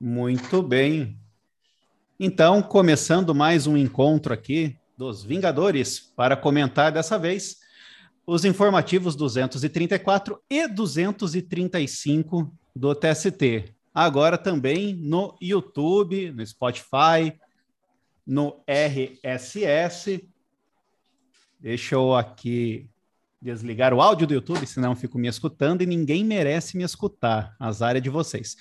Muito bem. Então, começando mais um encontro aqui dos Vingadores para comentar dessa vez os informativos 234 e 235 do TST. Agora também no YouTube, no Spotify, no RSS. Deixa eu aqui desligar o áudio do YouTube, senão fico me escutando e ninguém merece me escutar. Azar é de vocês.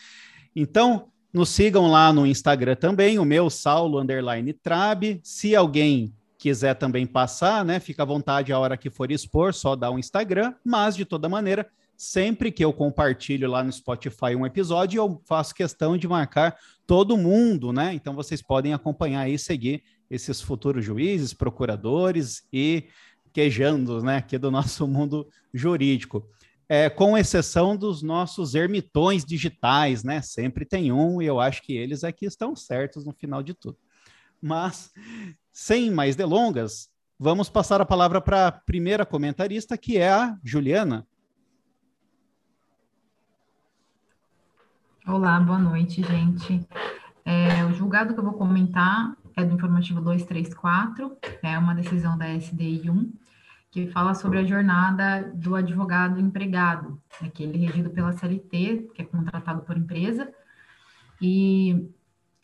Então, nos sigam lá no Instagram também, o meu Saulo underline Trab. Se alguém quiser também passar, né, fica à vontade a hora que for expor, só dá um Instagram, mas de toda maneira, sempre que eu compartilho lá no Spotify um episódio, eu faço questão de marcar todo mundo, né? Então vocês podem acompanhar e seguir esses futuros juízes, procuradores e quejandos, né, aqui do nosso mundo jurídico. É, com exceção dos nossos ermitões digitais, né? Sempre tem um, e eu acho que eles aqui estão certos no final de tudo. Mas sem mais delongas, vamos passar a palavra para a primeira comentarista, que é a Juliana. Olá, boa noite, gente. É, o julgado que eu vou comentar é do informativo 234, é uma decisão da SDI 1, que fala sobre a jornada do advogado empregado, aquele né, regido pela CLT, que é contratado por empresa, e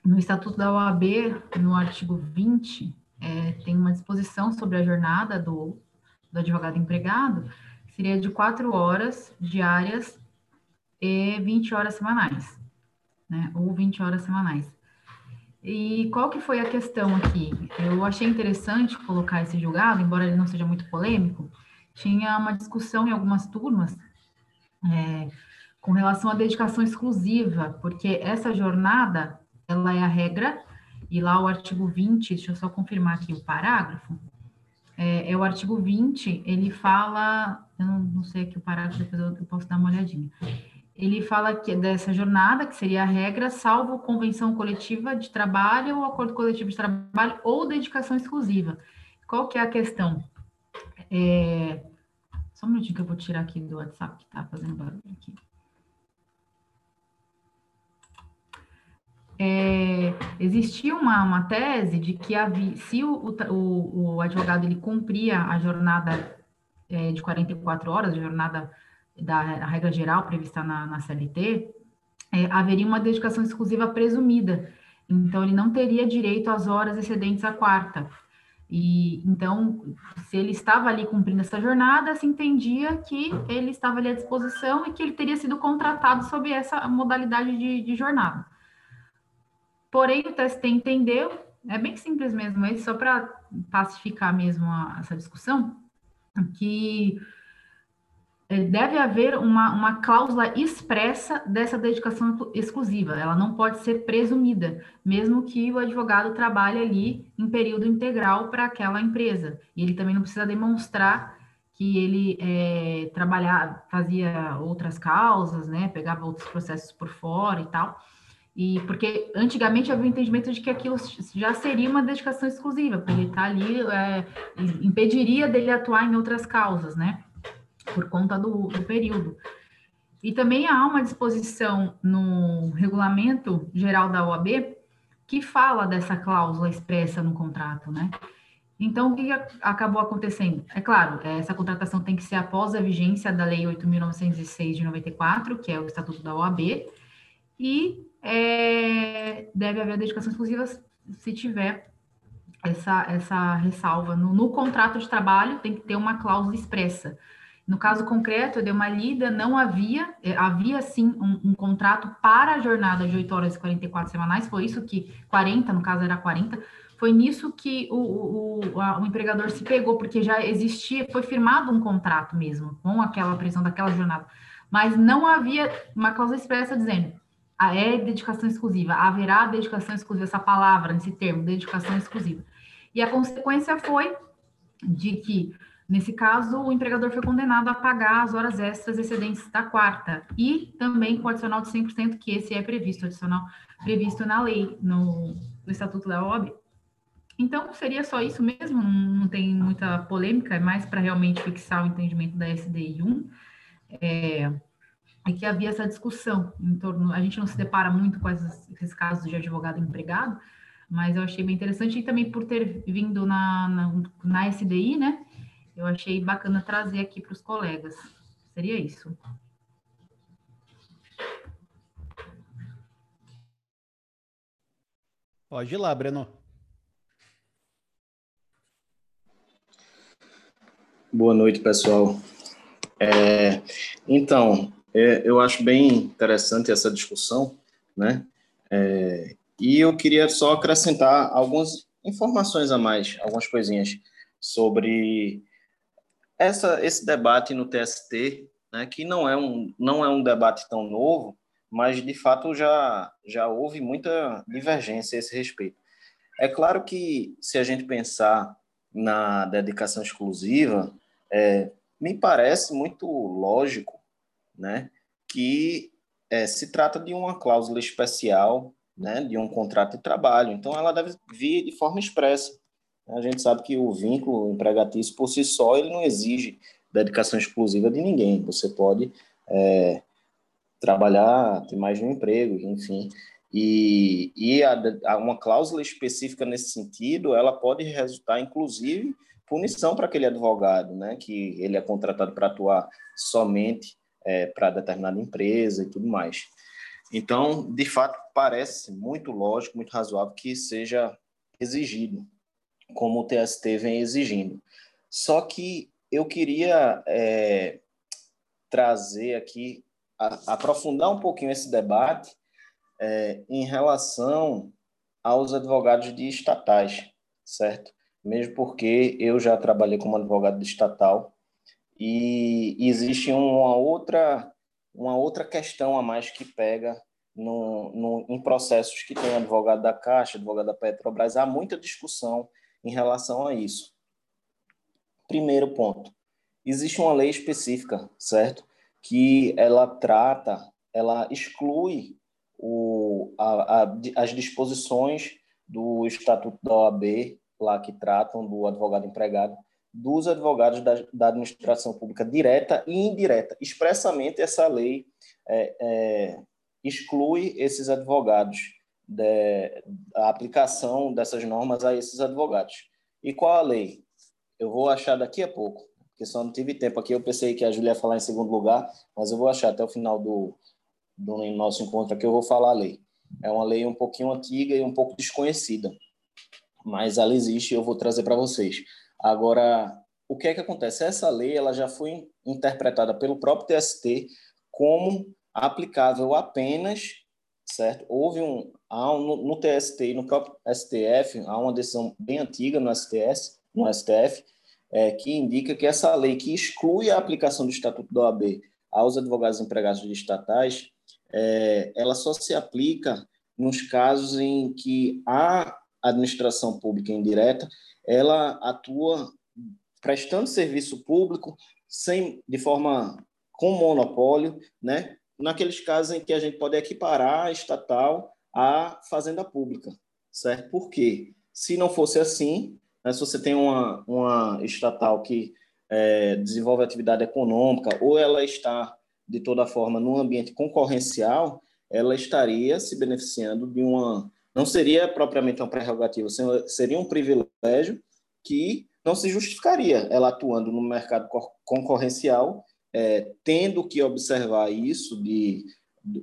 no Estatuto da OAB, no artigo 20, é, tem uma disposição sobre a jornada do, do advogado empregado, seria de quatro horas diárias e 20 horas semanais, né? Ou 20 horas semanais. E qual que foi a questão aqui? Eu achei interessante colocar esse julgado, embora ele não seja muito polêmico, tinha uma discussão em algumas turmas é, com relação à dedicação exclusiva, porque essa jornada, ela é a regra e lá o artigo 20, deixa eu só confirmar aqui o parágrafo, é, é o artigo 20, ele fala, eu não, não sei aqui o parágrafo, depois eu, eu posso dar uma olhadinha. Ele fala que dessa jornada, que seria a regra, salvo convenção coletiva de trabalho ou acordo coletivo de trabalho ou dedicação exclusiva. Qual que é a questão? É, só um minutinho que eu vou tirar aqui do WhatsApp que está fazendo barulho aqui. é, existia uma, uma tese de que havia, se o, o, o advogado ele cumpria a jornada é, de 44 horas, a jornada da regra geral prevista na, na CLT, é, haveria uma dedicação exclusiva presumida. Então, ele não teria direito às horas excedentes à quarta. E então, se ele estava ali cumprindo essa jornada, se entendia que ele estava ali à disposição e que ele teria sido contratado sob essa modalidade de, de jornada. Porém, o TST entendeu, é bem simples mesmo, é só para pacificar mesmo a, essa discussão, que deve haver uma, uma cláusula expressa dessa dedicação exclusiva, ela não pode ser presumida, mesmo que o advogado trabalhe ali em período integral para aquela empresa, e ele também não precisa demonstrar que ele é, trabalhar, fazia outras causas, né, pegava outros processos por fora e tal, e porque antigamente havia o entendimento de que aquilo já seria uma dedicação exclusiva, porque ele está ali, é, impediria dele atuar em outras causas, né? Por conta do, do período. E também há uma disposição no regulamento geral da OAB que fala dessa cláusula expressa no contrato, né? Então, o que acabou acontecendo? É claro, essa contratação tem que ser após a vigência da Lei 8.906 de 94, que é o Estatuto da OAB, e é, deve haver dedicação exclusiva se tiver essa, essa ressalva. No, no, contrato de trabalho tem que ter uma cláusula expressa. No caso concreto, eu dei uma lida, não havia, é, havia sim um, um, contrato para a jornada de 8 horas e 44 semanais, foi isso que, 40, no caso era 40, foi nisso que o, o, a, o empregador se pegou, porque já existia, foi firmado um contrato mesmo, com aquela prisão daquela jornada, mas não havia uma cláusula expressa dizendo é dedicação exclusiva, haverá dedicação exclusiva, essa palavra, esse termo, dedicação exclusiva. E a consequência foi de que, nesse caso, o empregador foi condenado a pagar as horas extras excedentes da quarta, e também com o adicional de 100%, que esse é previsto, adicional previsto na lei, no, no Estatuto da OAB. Então, seria só isso mesmo, não, tem muita polêmica, é mais para realmente fixar o entendimento da SDI 1. É, é que havia essa discussão em torno. A gente não se depara muito com esses, esses casos de advogado empregado, mas eu achei bem interessante e também por ter vindo na, na, na SDI, né? Eu achei bacana trazer aqui para os colegas. Seria isso. Pode ir lá, Breno. Boa noite, pessoal. É, então, é, eu acho bem interessante essa discussão, né? É, e eu queria só acrescentar algumas informações a mais, algumas coisinhas sobre essa, esse debate no TST, né, que não é, um, não é um debate tão novo, mas de fato já, já houve muita divergência a esse respeito. É claro que se a gente pensar na dedicação exclusiva, é, me parece muito lógico né, que é, se trata de uma cláusula especial né, de um contrato de trabalho, então ela deve vir de forma expressa. A gente sabe que o vínculo empregatício por si só ele não exige dedicação exclusiva de ninguém. Você pode é, trabalhar, ter mais de um emprego, enfim. E, e a, a uma cláusula específica nesse sentido, ela pode resultar, inclusive, punição para aquele advogado, né, que ele é contratado para atuar somente é, para determinada empresa e tudo mais. Então, de fato, parece muito lógico, muito razoável que seja exigido, como o TST vem exigindo. Só que eu queria é, trazer aqui a, aprofundar um pouquinho esse debate é, em relação aos advogados de estatais, certo? Mesmo porque eu já trabalhei como advogado estatal e existe uma outra uma outra questão a mais que pega no, no, em processos que tem advogado da Caixa, advogado da Petrobras, há muita discussão em relação a isso. Primeiro ponto, existe uma lei específica, certo? que ela trata, ela exclui o, a, a, as disposições do Estatuto da OAB, lá que tratam do advogado empregado, dos advogados da, da administração pública direta e indireta. Expressamente, essa lei é, é, exclui esses advogados de, a aplicação dessas normas a esses advogados. E qual a lei? Eu vou achar daqui a pouco porque só não tive tempo aqui. Eu pensei que a Júlia ia falar em segundo lugar, mas eu vou achar até o final do, do nosso encontro aqui, eu vou falar a lei. É uma lei um pouquinho antiga e um pouco desconhecida, mas ela existe e eu vou trazer para vocês. Agora, o que é que acontece? Essa lei ela já foi interpretada pelo próprio TST como aplicável apenas, certo? Houve um, há um no, TST e no próprio STF, há uma decisão bem antiga no STS, no STF, é, que indica que essa lei que exclui a aplicação do Estatuto da OAB aos advogados empregados de estatais, é, ela só se aplica nos casos em que a administração pública indireta ela atua prestando serviço público sem de forma com monopólio, né? Naqueles casos em que a gente pode equiparar a estatal à fazenda pública, certo? Por quê? Se não fosse assim, né? Se você tem uma, uma estatal que é, desenvolve atividade econômica ou ela está, de toda forma, num ambiente concorrencial, ela estaria se beneficiando de uma. Não seria propriamente uma prerrogativa, seria um privilégio que não se justificaria ela atuando no mercado concorrencial, é, tendo que observar isso de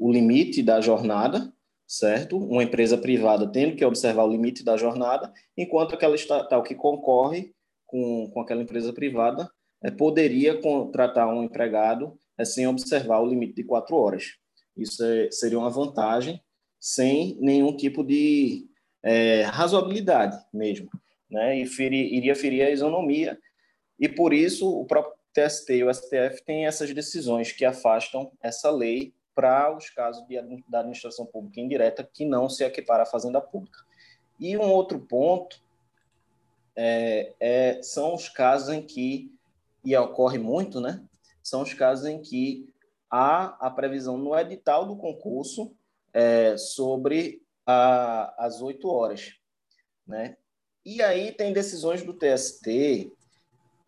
o limite da jornada, certo? Uma empresa privada tendo que observar o limite da jornada, enquanto aquela estatal que concorre com, com aquela empresa privada é, poderia contratar um empregado é, sem observar o limite de quatro horas. Isso é, seria uma vantagem sem nenhum tipo de é, razoabilidade mesmo, né? E iria ferir a isonomia. E por isso o próprio TST e o STF têm essas decisões que afastam essa lei para os casos de, da administração pública indireta que não se equipara à fazenda pública. E um outro ponto é, é, são os casos em que, e ocorre muito, né? São os casos em que há a previsão no edital do concurso é, sobre a, as oito horas, né? E aí tem decisões do TST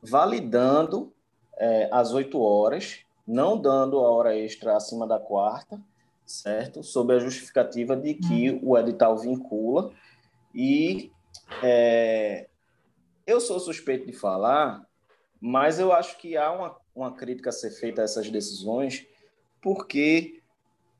validando é, as oito horas não dando a hora extra acima da quarta, certo? Sob a justificativa de que uhum. o edital vincula. E é, eu sou suspeito de falar, mas eu acho que há uma, uma crítica a ser feita a essas decisões, porque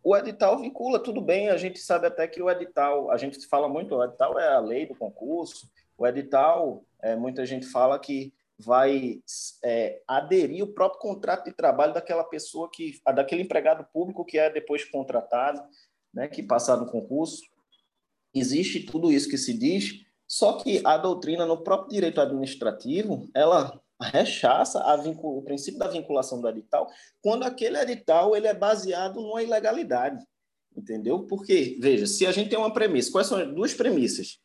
o edital vincula, tudo bem, a gente sabe até que o edital, a gente fala muito, o edital é a lei do concurso, o edital, é, muita gente fala que vai é, aderir o próprio contrato de trabalho daquela pessoa que, daquele empregado público que é depois contratado, né, que passar no concurso. Existe tudo isso que se diz, só que a doutrina no próprio direito administrativo, ela rechaça o princípio da vinculação do edital quando aquele edital ele é baseado numa ilegalidade, entendeu? Porque, veja, se a gente tem uma premissa, quais são as duas premissas?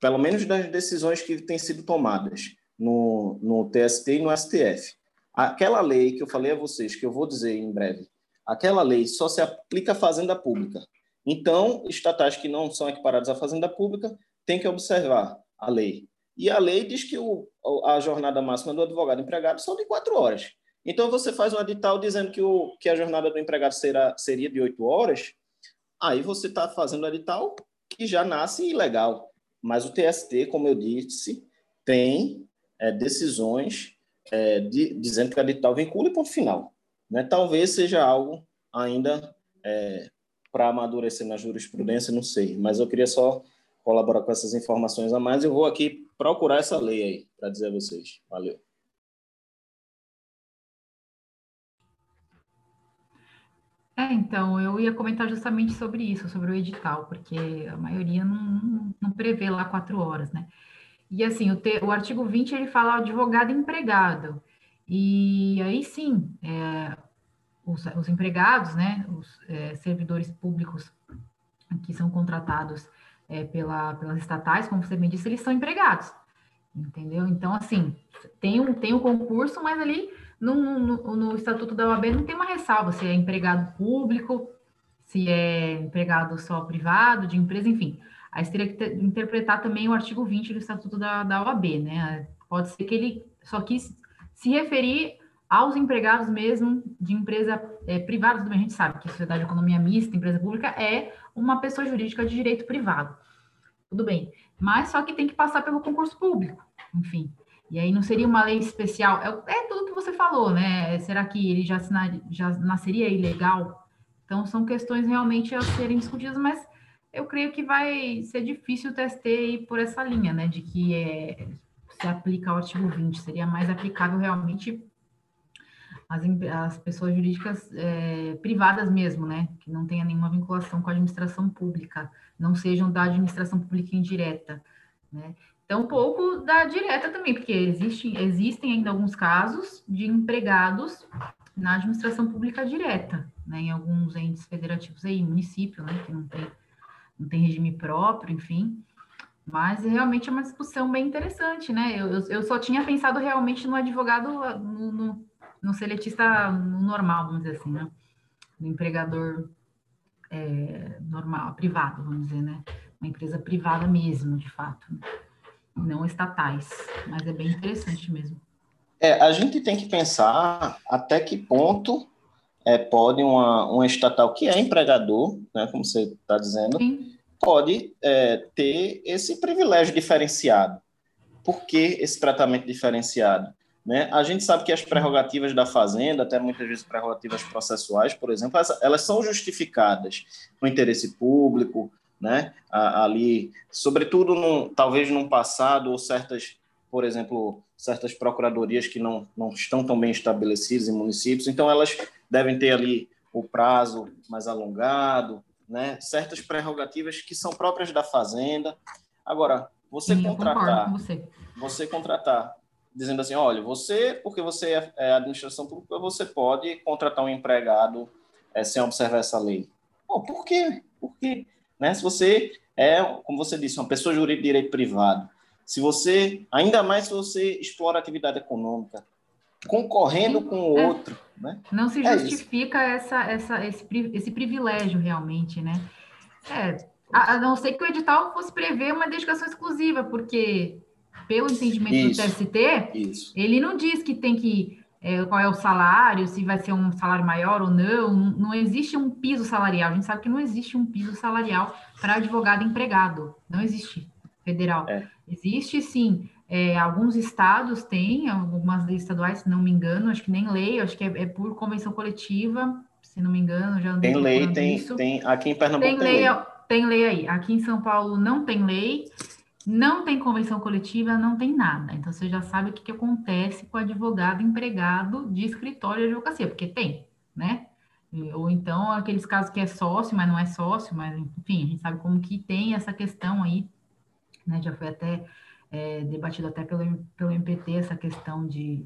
Pelo menos das decisões que têm sido tomadas no, no TST e no STF. Aquela lei que eu falei a vocês, que eu vou dizer em breve, aquela lei só se aplica à fazenda pública. Então, estatais que não são equiparados à fazenda pública têm que observar a lei. E a lei diz que o, a jornada máxima do advogado empregado são de quatro horas. Então, você faz um edital dizendo que, o, que a jornada do empregado será, seria de oito horas, aí você está fazendo um edital que já nasce ilegal. Mas o TST, como eu disse, tem é, decisões é, de, dizendo que o edital vincula e ponto final. Né? Talvez seja algo ainda é, para amadurecer na jurisprudência, não sei, mas eu queria só colaborar com essas informações a mais. Eu vou aqui procurar essa lei aí para dizer a vocês. Valeu. É, então, eu ia comentar justamente sobre isso, sobre o edital, porque a maioria não, não prevê lá quatro horas, né? E assim, o, te, o artigo 20 ele fala advogado empregado. E aí sim, é, os, os, empregados, né, os é, servidores públicos que são contratados é, pela, pelas estatais, como você bem disse, eles são empregados, entendeu? Então, assim, tem um, tem um concurso, mas ali no, no, no Estatuto da OAB não tem uma ressalva se é empregado público, se é empregado só privado, de empresa, enfim. Aí você teria que interpretar também o artigo 20 do Estatuto da, da OAB, né? Pode ser que ele só quis se referir aos empregados mesmo de empresa é, privada, também a gente sabe que sociedade de economia mista, empresa pública, é uma pessoa jurídica de direito privado. Tudo bem. Mas só que tem que passar pelo concurso público, enfim. E aí não seria uma lei especial. É, é tudo que você falou, né? Será que ele já, já nasceria ilegal? Então, são questões realmente a serem discutidas, mas eu creio que vai ser difícil ir por essa linha, né? De que é, se aplica ao artigo 20. Seria mais aplicável realmente as, as pessoas jurídicas é, privadas mesmo, né, que não tenha nenhuma vinculação com a administração pública, não sejam da administração pública indireta, né. Então, um pouco da direta também, porque existe, existem ainda alguns casos de empregados na administração pública direta, né, em alguns entes federativos aí, município, né, que não tem, não tem regime próprio, enfim, mas realmente é uma discussão bem interessante, né? Eu, eu, só tinha pensado realmente no advogado, no, no, no seletista normal, vamos dizer assim, né? No empregador é, normal, privado, vamos dizer, né? Uma empresa privada mesmo, de fato, né? não estatais, mas é bem interessante mesmo. É, a gente tem que pensar até que ponto é, pode uma, uma estatal que é empregador, né, como você está dizendo, Sim. pode é, ter esse privilégio diferenciado. Por que esse tratamento diferenciado? Né? A gente sabe que as prerrogativas da Fazenda, até muitas vezes prerrogativas processuais, por exemplo, elas são justificadas no interesse público, né? ali, sobretudo, num, talvez num passado, ou certas, por exemplo, certas procuradorias que não, não estão tão bem estabelecidas em municípios, então elas devem ter ali o prazo mais alongado, né? certas prerrogativas que são próprias da Fazenda. Agora, você Sim, contratar, você. você contratar dizendo assim, olha, você, porque você é, é administração pública, você pode contratar um empregado é, sem observar essa lei. Bom, por quê? Porque, né, se você é, como você disse, uma pessoa jurídica de direito privado, se você, ainda mais se você explora atividade econômica, concorrendo com o é. outro, né? Não se é justifica essa, essa, esse, esse privilégio realmente, né? É, a, a não ser que o edital fosse prever uma dedicação exclusiva, porque pelo entendimento isso, do TST, isso. ele não diz que tem que é, qual é o salário, se vai ser um salário maior ou não. Não existe um piso salarial. A gente sabe que não existe um piso salarial para advogado empregado. Não existe federal. É. Existe sim. É, alguns estados têm, algumas leis estaduais, se não me engano, acho que nem lei, acho que é, é por convenção coletiva, se não me engano, já Tem lei, tem, isso. tem aqui em Pernambuco tem, tem lei, lei. Tem lei aí. Aqui em São Paulo não tem lei. Não tem convenção coletiva, não tem nada. Então, você já sabe o que, que acontece com o advogado empregado de escritório de advocacia, porque tem, né? Ou então, aqueles casos que é sócio, mas não é sócio, mas, enfim, a gente sabe como que tem essa questão aí, né? Já foi até é, debatido até pelo, pelo MPT essa questão de,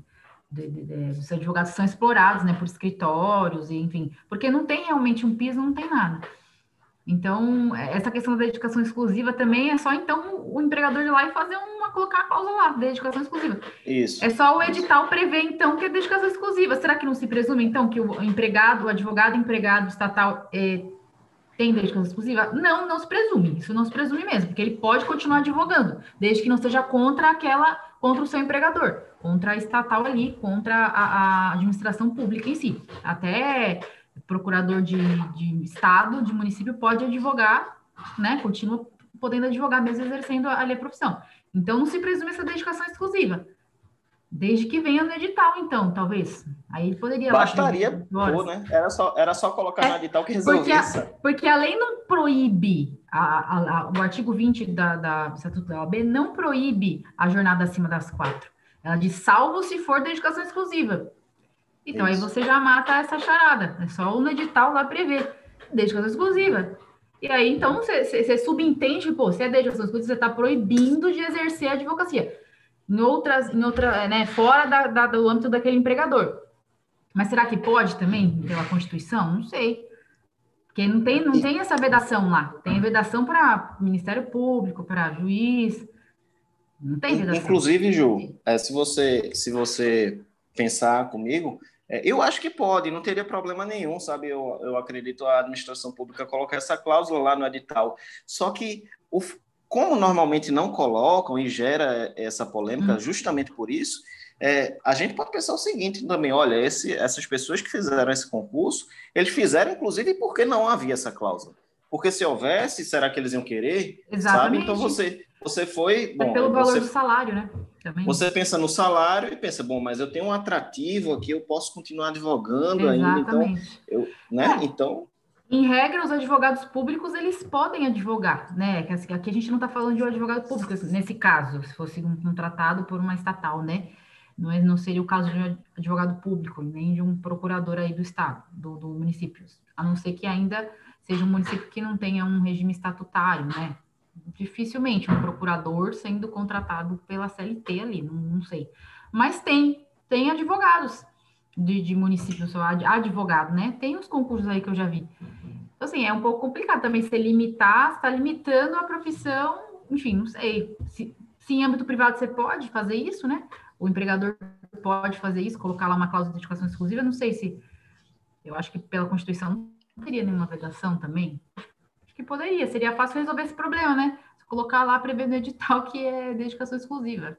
de, de, de, os advogados são explorados, né, por escritórios, e, enfim, porque não tem realmente um piso, não tem nada. Então, essa questão da dedicação exclusiva também é só então o empregador ir lá e fazer uma, colocar a cláusula lá, dedicação exclusiva. Isso. É só o edital prever, então, que é dedicação exclusiva. Será que não se presume, então, que o empregado, o advogado empregado estatal é, tem dedicação exclusiva? Não, não se presume. Isso não se presume mesmo, porque ele pode continuar advogando, desde que não seja contra aquela, contra o seu empregador, contra a estatal ali, contra a, a administração pública em si. Até procurador de, de estado, de município, pode advogar, né? Continua podendo advogar, mesmo exercendo ali a profissão. Então, não se presume essa dedicação exclusiva. Desde que venha no edital, então, talvez. Aí poderia. Bastaria, pô, né? Era só, era só colocar é, no edital que resolvia. Porque a, porque a lei não proíbe, a, a, a, o artigo 20 da, da, do Estatuto da OAB não proíbe a jornada acima das quatro. Ela diz, salvo se for dedicação exclusiva. Então, Isso. aí você já mata essa charada. É só o edital lá prever. Dedicação exclusiva. E aí, então, você, você subentende, pô, se é dedicação exclusiva, você está proibindo de exercer a advocacia. Em outras, em outra, né, fora da, da, do âmbito daquele empregador. Mas será que pode também, pela Constituição? Não sei. Porque não tem, não tem essa vedação lá. Tem vedação para Ministério Público, para juiz. Não tem vedação. Inclusive, Ju, é, se, você, se você pensar comigo, é, eu acho que pode, não teria problema nenhum, sabe? Eu, eu acredito a administração pública colocar essa cláusula lá no edital. Só que, o, como normalmente não colocam e gera essa polêmica, hum. justamente por isso, é, a gente pode pensar o seguinte também: olha, esse, essas pessoas que fizeram esse concurso, eles fizeram, inclusive, porque não havia essa cláusula. Porque se houvesse, será que eles iam querer? Exatamente. Sabe? Então você, você foi. Bom, é pelo valor você, do salário, né? Também. Você pensa no salário e pensa, bom, mas eu tenho um atrativo aqui, eu posso continuar advogando Exatamente. ainda, então, eu, né? É. Então, em regra, os advogados públicos eles podem advogar, né? Assim, aqui a gente não está falando de um advogado público nesse caso, se fosse um contratado por uma estatal, né? Não, é, não seria o caso de um advogado público, nem de um procurador aí do estado, do, do município, a não ser que ainda seja um município que não tenha um regime estatutário, né? dificilmente um procurador sendo contratado pela CLT ali, não, não sei. Mas tem, tem advogados de, de municípios, advogado, né? Tem uns concursos aí que eu já vi. Então, assim, é um pouco complicado também se limitar, está limitando a profissão, enfim, não sei. Se, se em âmbito privado você pode fazer isso, né? O empregador pode fazer isso, colocar lá uma cláusula de dedicação exclusiva, não sei se. Eu acho que pela Constituição não teria nenhuma vedação também que poderia, seria fácil resolver esse problema, né? Colocar lá prevendo no edital que é dedicação exclusiva.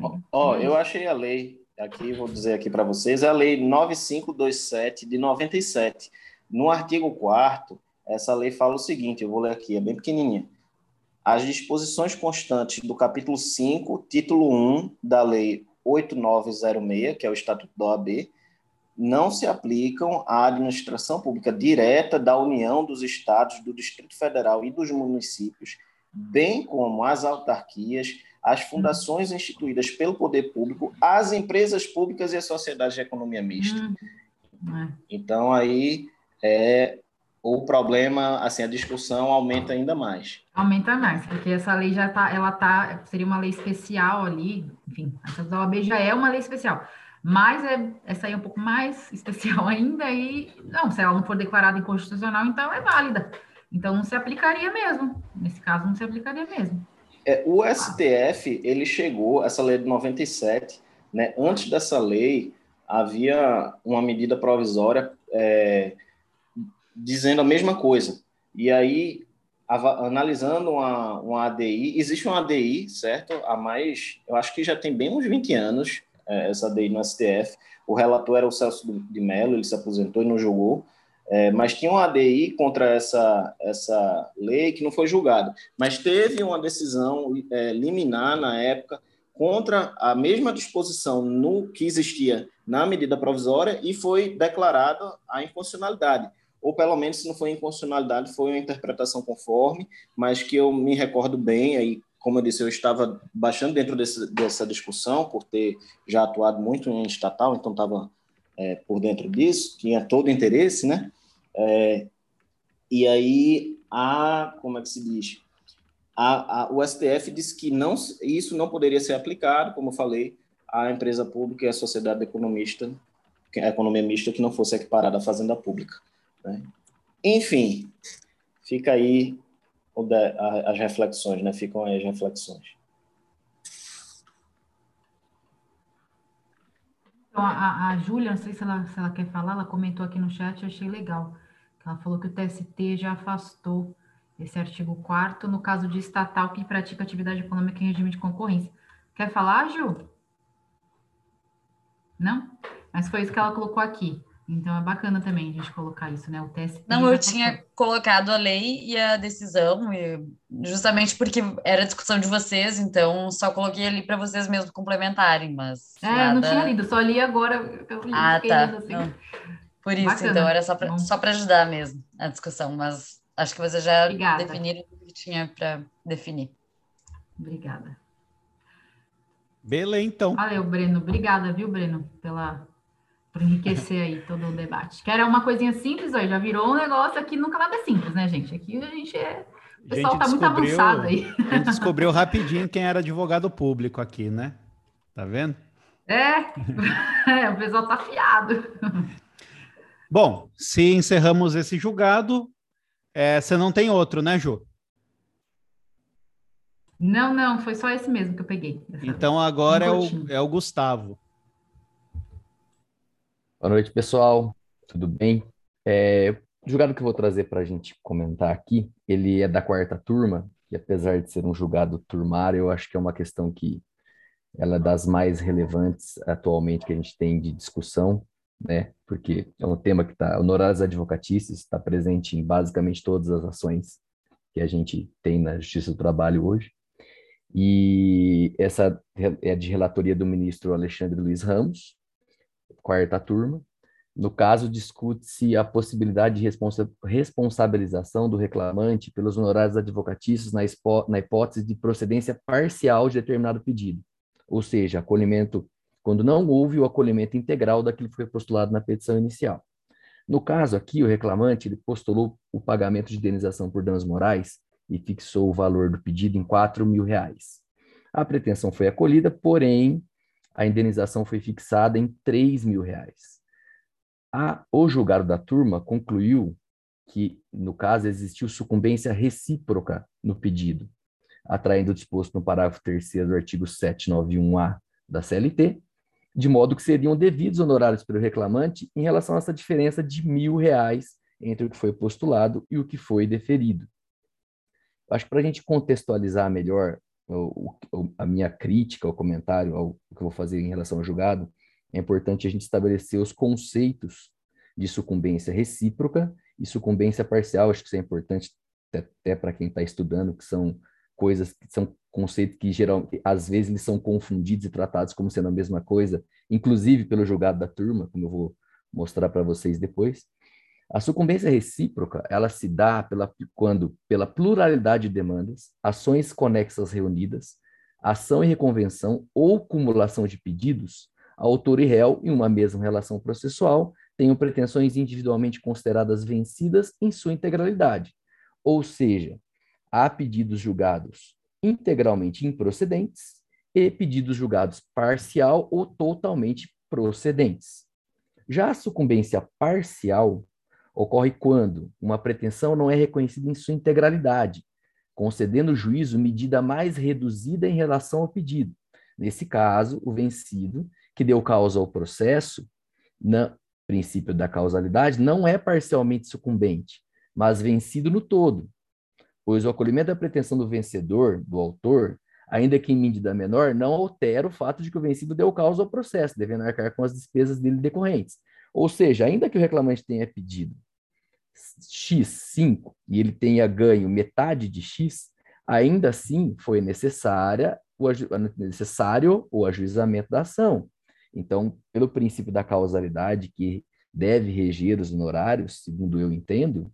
Ó, oh, eu achei a lei, aqui vou dizer aqui para vocês, é a lei 9527 de 97. No artigo 4 essa lei fala o seguinte, eu vou ler aqui, é bem pequenininha. As disposições constantes do capítulo 5, título 1 da lei 8906, que é o Estatuto da OAB, não se aplicam à administração pública direta da União, dos estados, do Distrito Federal e dos municípios, bem como às autarquias, às fundações instituídas pelo poder público, às empresas públicas e às sociedades de economia mista. Uhum. É. Então, aí é, o problema, assim, a discussão aumenta ainda mais. Aumenta mais, porque essa lei já está, ela tá, seria uma lei especial ali, enfim, da OAB já é uma lei especial. Mas é, essa aí é um pouco mais especial ainda, e não, se ela não for declarada inconstitucional, então é válida. Então não se aplicaria mesmo. Nesse caso, não se aplicaria mesmo. É, o STF, ele chegou, essa lei de 97, né? Antes dessa lei, havia uma medida provisória é, dizendo a mesma coisa. E aí, analisando uma, uma ADI, existe uma ADI, certo? Há mais, eu acho que já tem bem uns 20 anos, é, essa ADI no STF. O relator era o Celso de Mello, ele se aposentou e não julgou. É, mas tinha uma ADI contra essa, essa lei que não foi julgada. Mas teve uma decisão é, liminar na época contra a mesma disposição no que existia na medida provisória e foi declarada a inconstitucionalidade. Ou pelo menos, se não foi inconstitucionalidade, foi uma interpretação conforme, mas que eu me recordo bem, aí, como eu disse, eu estava bastante dentro desse, dessa discussão, por ter já atuado muito em estatal, então estava é, por dentro disso, tinha todo o interesse, né? É, e aí, a, como é que se diz? A, a, o STF disse que não, isso não poderia ser aplicado, como eu falei, à empresa pública e à sociedade economista, a economia mista que não fosse equiparada à fazenda pública. Né? Enfim, fica aí as reflexões, né? Ficam aí as reflexões. Então, a, a Júlia, não sei se ela, se ela quer falar, ela comentou aqui no chat, eu achei legal. Ela falou que o TST já afastou esse artigo 4 no caso de estatal que pratica atividade econômica em regime de concorrência. Quer falar, Ju? Não? Mas foi isso que ela colocou aqui. Então é bacana também a gente colocar isso, né? O TST. Não, eu tinha colocado a lei e a decisão, e justamente porque era discussão de vocês, então só coloquei ali para vocês mesmo complementarem, mas. É, nada... não tinha lido, só li agora. Eu li, ah, tá. Assim. Por isso, bacana. então era só para só ajudar mesmo a discussão, mas acho que vocês já Obrigada. definiram o que tinha para definir. Obrigada. Beleza, então. Valeu, Breno. Obrigada, viu, Breno, pela para enriquecer aí todo o debate. Que era uma coisinha simples, aí já virou um negócio aqui, nunca nada simples, né, gente? Aqui a gente é. O pessoal está muito avançado aí. A gente descobriu rapidinho quem era advogado público aqui, né? Tá vendo? É, é o pessoal tá fiado. Bom, se encerramos esse julgado, é, você não tem outro, né, Ju? Não, não, foi só esse mesmo que eu peguei. Então agora é, o, é o Gustavo. Boa noite, pessoal. Tudo bem? É, o julgado que eu vou trazer para a gente comentar aqui, ele é da quarta turma, e apesar de ser um julgado turmário, eu acho que é uma questão que ela é das mais relevantes atualmente que a gente tem de discussão, né? Porque é um tema que está, honorários advocatícios, está presente em basicamente todas as ações que a gente tem na Justiça do Trabalho hoje. E essa é de relatoria do ministro Alexandre Luiz Ramos, quarta turma. No caso, discute-se a possibilidade de responsa responsabilização do reclamante pelos honorários advocatícios na, na hipótese de procedência parcial de determinado pedido, ou seja, acolhimento quando não houve o acolhimento integral daquilo que foi postulado na petição inicial. No caso aqui, o reclamante ele postulou o pagamento de indenização por danos morais e fixou o valor do pedido em 4 mil reais. A pretensão foi acolhida, porém, a indenização foi fixada em 3 mil reais. A, o julgado da turma concluiu que, no caso, existiu sucumbência recíproca no pedido, atraindo o disposto no parágrafo 3 do artigo 791-A da CLT, de modo que seriam devidos honorários pelo reclamante em relação a essa diferença de mil reais entre o que foi postulado e o que foi deferido. Acho que para a gente contextualizar melhor o, o, a minha crítica, o comentário, ao, que eu vou fazer em relação ao julgado, é importante a gente estabelecer os conceitos de sucumbência recíproca e sucumbência parcial. Acho que isso é importante até, para quem está estudando, que são coisas que são conceitos que geral, às vezes eles são confundidos e tratados como sendo a mesma coisa, inclusive pelo julgado da turma, como eu vou mostrar para vocês depois. A sucumbência recíproca, ela se dá pela, quando, pela pluralidade de demandas, ações conexas reunidas, ação e reconvenção ou cumulação de pedidos, autor e réu, em uma mesma relação processual, tenham pretensões individualmente consideradas vencidas em sua integralidade. Ou seja, há pedidos julgados integralmente improcedentes e pedidos julgados parcial ou totalmente procedentes. Já a sucumbência parcial ocorre quando uma pretensão não é reconhecida em sua integralidade, concedendo o juízo medida mais reduzida em relação ao pedido. Nesse caso, o vencido, que deu causa ao processo, no princípio da causalidade, não é parcialmente sucumbente, mas vencido no todo, pois o acolhimento da pretensão do vencedor, do autor, ainda que em medida menor, não altera o fato de que o vencido deu causa ao processo, devendo arcar com as despesas dele decorrentes. Ou seja, ainda que o reclamante tenha pedido X5 e ele tenha ganho metade de X, ainda assim foi necessária o necessário o ajuizamento da ação. Então, pelo princípio da causalidade que deve reger os honorários, segundo eu entendo,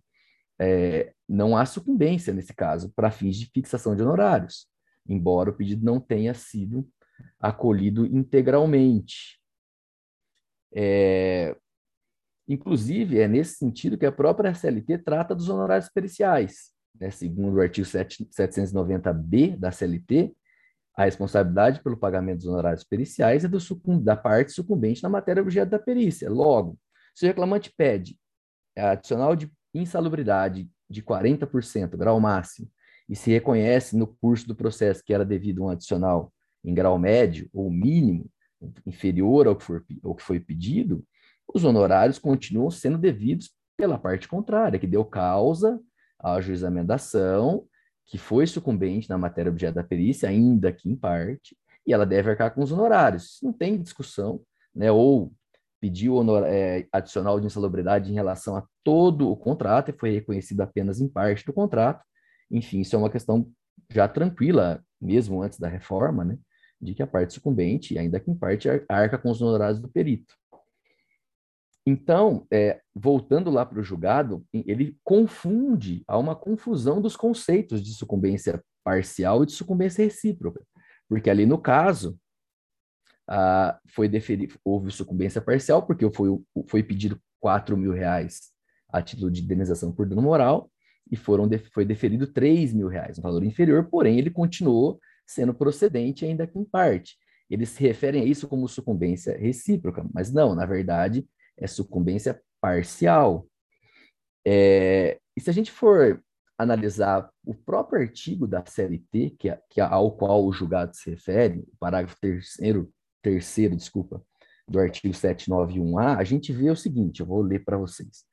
é, não há sucumbência nesse caso para fins de fixação de honorários, embora o pedido não tenha sido acolhido integralmente. É, inclusive, é nesse sentido que a própria CLT trata dos honorários periciais. Né? Segundo o artigo 790b da CLT, a responsabilidade pelo pagamento dos honorários periciais é do da parte sucumbente na matéria objeto da perícia. Logo, se o reclamante pede adicional de insalubridade de 40%, grau máximo, e se reconhece no curso do processo que era devido a um adicional em grau médio ou mínimo, inferior ao que, for, ao que foi pedido, os honorários continuam sendo devidos pela parte contrária, que deu causa ao ajuizamento da ação, que foi sucumbente na matéria objeto da perícia, ainda que em parte, e ela deve arcar com os honorários. Não tem discussão, né? Ou pediu honor, é, adicional de insalubridade em relação a todo o contrato e foi reconhecido apenas em parte do contrato. Enfim, isso é uma questão já tranquila, mesmo antes da reforma, né, de que a parte sucumbente, ainda que em parte, arca com os honorários do perito. Então, é, voltando lá para o julgado, ele confunde, há uma confusão dos conceitos de sucumbência parcial e de sucumbência recíproca, porque ali no caso, ah, foi deferido, houve sucumbência parcial, porque foi, foi pedido 4 mil reais a título de indenização por dano moral, e foram foi deferido 3 mil reais, um valor inferior, porém ele continuou sendo procedente ainda que em parte. Eles se referem a isso como sucumbência recíproca, mas não, na verdade, é sucumbência parcial. É, e se a gente for analisar o próprio artigo da CLT, que, é, que é ao qual o julgado se refere, o parágrafo terceiro terceiro, desculpa, do artigo 791A, a gente vê o seguinte, eu vou ler para vocês.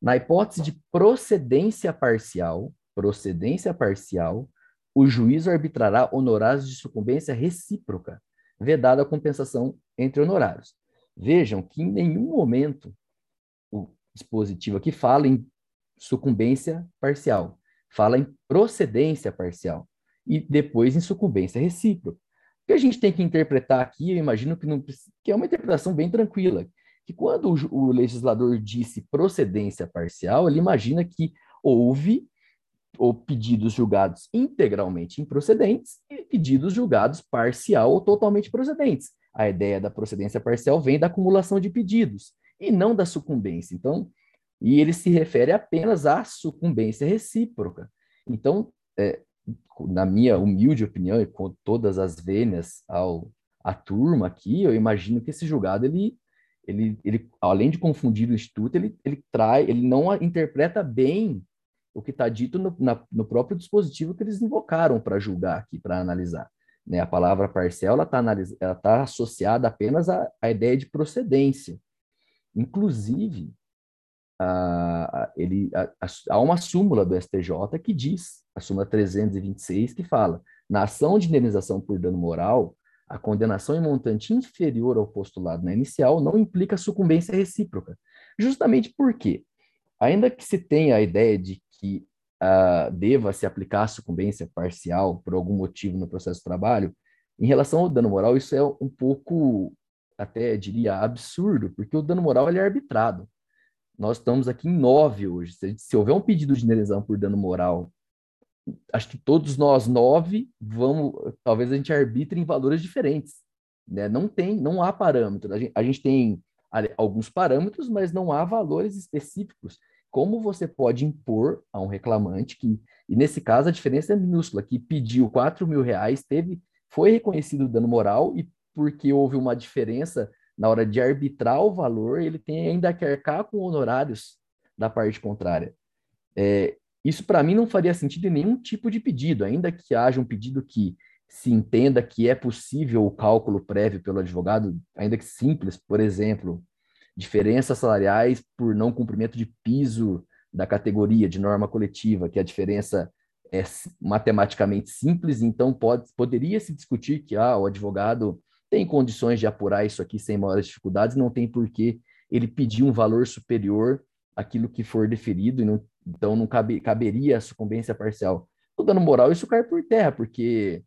Na hipótese de procedência parcial, procedência parcial, o juízo arbitrará honorários de sucumbência recíproca, vedada a compensação entre honorários. Vejam que em nenhum momento o dispositivo aqui fala em sucumbência parcial, fala em procedência parcial e depois em sucumbência recíproca que a gente tem que interpretar aqui, eu imagino que, não, que é uma interpretação bem tranquila, que quando o, o legislador disse procedência parcial, ele imagina que houve ou pedidos julgados integralmente improcedentes e pedidos julgados parcial ou totalmente procedentes. A ideia da procedência parcial vem da acumulação de pedidos e não da sucumbência. Então, e ele se refere apenas à sucumbência recíproca. Então, é, na minha humilde opinião, e com todas as vênias ao a turma aqui, eu imagino que esse julgado ele ele, ele além de confundir o instituto, ele, ele trai, ele não interpreta bem o que está dito no, na, no próprio dispositivo que eles invocaram para julgar aqui, para analisar. Né? A palavra parcial ela está tá associada apenas à, à ideia de procedência. Inclusive, a, ele, a, a, há uma súmula do STJ que diz, a súmula 326, que fala, na ação de indenização por dano moral, a condenação em montante inferior ao postulado na inicial não implica sucumbência recíproca. Justamente porque, ainda que se tenha a ideia de que uh, deva se aplicar a sucumbência parcial por algum motivo no processo de trabalho, em relação ao dano moral, isso é um pouco, até diria, absurdo, porque o dano moral ele é arbitrado. Nós estamos aqui em nove hoje. Se, se houver um pedido de indenização por dano moral, acho que todos nós nove vamos, talvez a gente arbitre em valores diferentes. Né? Não tem, não há parâmetro. A gente, a gente tem alguns parâmetros, mas não há valores específicos. Como você pode impor a um reclamante que, e nesse caso a diferença é minúscula, que pediu quatro mil reais, teve, foi reconhecido o dano moral e porque houve uma diferença na hora de arbitrar o valor, ele tem ainda que arcar com honorários da parte contrária. É, isso, para mim, não faria sentido em nenhum tipo de pedido, ainda que haja um pedido que se entenda que é possível o cálculo prévio pelo advogado, ainda que simples, por exemplo, diferenças salariais por não cumprimento de piso da categoria de norma coletiva, que a diferença é matematicamente simples, então pode, poderia se discutir que ah, o advogado tem condições de apurar isso aqui sem maiores dificuldades, não tem por que ele pedir um valor superior àquilo que for deferido, não, então não cabe, caberia a sucumbência parcial. O dano moral, isso cai por terra, porque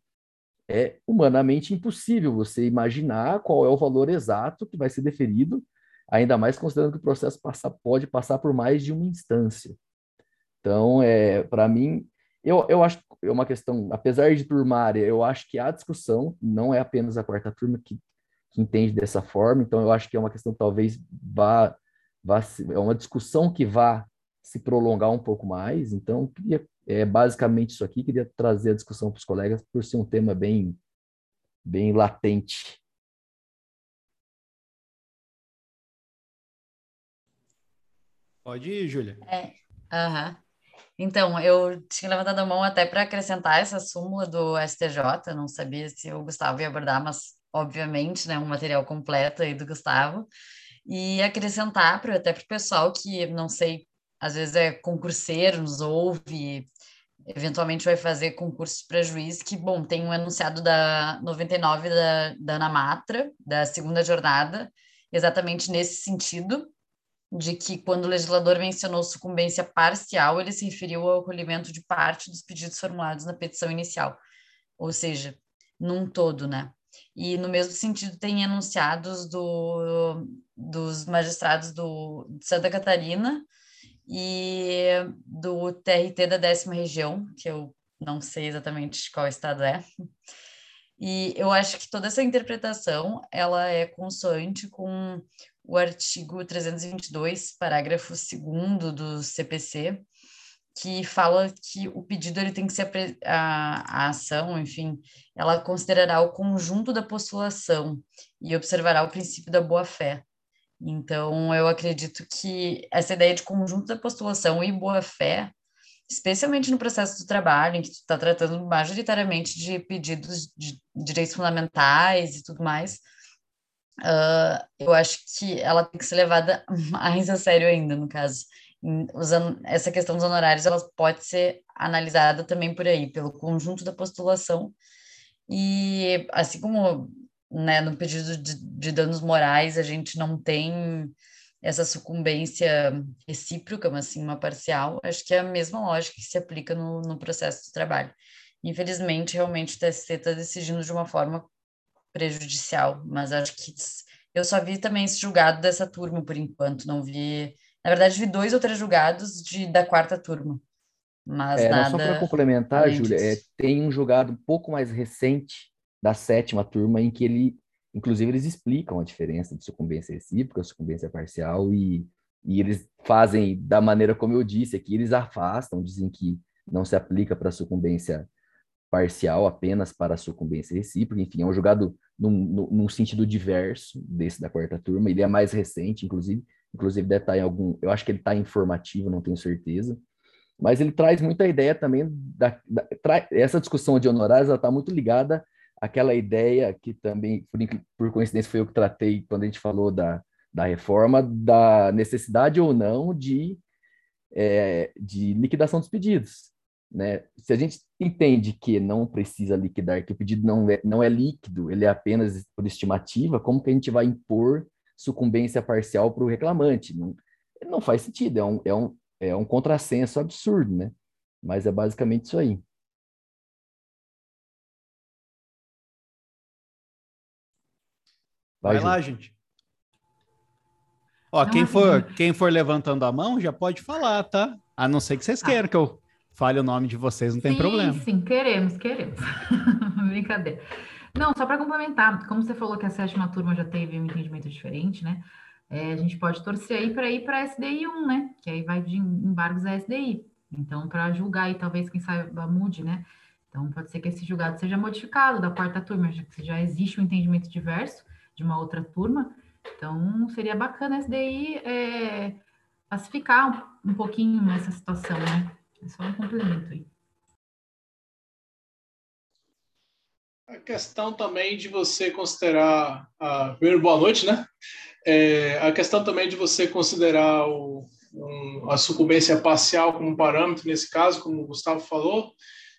é humanamente impossível você imaginar qual é o valor exato que vai ser deferido, ainda mais considerando que o processo passa, pode passar por mais de uma instância. Então, é, para mim, eu, eu acho que é uma questão, apesar de turmária, eu acho que a discussão não é apenas a quarta turma que, que entende dessa forma, então eu acho que é uma questão que talvez vá, vá é uma discussão que vá se prolongar um pouco mais, então queria, é basicamente isso aqui, queria trazer a discussão para os colegas por ser um tema bem, bem latente. Pode ir, Júlia. É, aham. Então, eu tinha levantado a mão até para acrescentar essa súmula do STJ, não sabia se o Gustavo ia abordar, mas obviamente, né, um material completo aí do Gustavo, e acrescentar para até para o pessoal que, não sei, às vezes é concurseiro, nos ouve, eventualmente vai fazer concursos para juiz, que, bom, tem um enunciado da 99 da, da Ana Matra, da segunda jornada, exatamente nesse sentido, de que quando o legislador mencionou sucumbência parcial, ele se referiu ao acolhimento de parte dos pedidos formulados na petição inicial, ou seja, num todo, né? E no mesmo sentido tem enunciados do, dos magistrados do, de Santa Catarina e do TRT da décima região, que eu não sei exatamente qual estado é. E eu acho que toda essa interpretação ela é consoante com o artigo 322, parágrafo 2 do CPC, que fala que o pedido ele tem que ser a, a ação, enfim, ela considerará o conjunto da postulação e observará o princípio da boa-fé. Então, eu acredito que essa ideia de conjunto da postulação e boa-fé, especialmente no processo do trabalho, em que tu está tratando majoritariamente de pedidos de direitos fundamentais e tudo mais, uh, eu acho que ela tem que ser levada mais a sério ainda, no caso. Usando essa questão dos honorários, ela pode ser analisada também por aí, pelo conjunto da postulação. E assim como né, no pedido de, de danos morais, a gente não tem essa sucumbência recíproca, mas sim uma parcial, acho que é a mesma lógica que se aplica no, no processo do trabalho. Infelizmente, realmente o TST está decidindo de uma forma prejudicial, mas acho que eu só vi também esse julgado dessa turma por enquanto, não vi. Na verdade, vi dois ou três julgados de, da quarta turma. Mas é, nada. Só para complementar, Júlia, é, tem um julgado um pouco mais recente da sétima turma em que ele, inclusive, eles explicam a diferença de sucumbência recíproca, sucumbência parcial e, e eles fazem da maneira como eu disse aqui, eles afastam, dizem que não se aplica para sucumbência parcial apenas para sucumbência recíproca, enfim, é um julgado num, num, sentido diverso desse da quarta turma, ele é mais recente, inclusive, inclusive deve estar em algum, eu acho que ele está informativo, não tenho certeza, mas ele traz muita ideia também, da, da tra, essa discussão de honorários, está muito ligada àquela ideia que também, por, por coincidência, foi eu que tratei quando a gente falou da, da reforma, da necessidade ou não de, é, de liquidação dos pedidos. Né? Se a gente entende que não precisa liquidar, que o pedido não é, não é líquido, ele é apenas por estimativa, como que a gente vai impor sucumbência parcial para o reclamante? Não, não faz sentido, é um, é, um, é um contrassenso absurdo, né? Mas é basicamente isso aí. Vai, vai lá, gente. Ó, quem for, quem for levantando a mão já pode falar, tá? A não ser que vocês ah. queiram que eu fale o nome de vocês, não tem sim, problema. Sim, queremos, queremos. Brincadeira. Não, só para complementar, como você falou que a sétima turma já teve um entendimento diferente, né? É, a gente pode torcer aí para ir para a SDI 1, né? Que aí vai de embargos a SDI. Então, para julgar aí, talvez, quem saiba, mude, né? Então, pode ser que esse julgado seja modificado da quarta turma, já que já existe um entendimento diverso de uma outra turma. Então, seria bacana a SDI é, pacificar um, um pouquinho essa situação, né? É só um complemento aí. A questão também de você considerar. A... Primeiro, boa noite, né? É, a questão também de você considerar o, um, a sucumbência parcial como parâmetro nesse caso, como o Gustavo falou,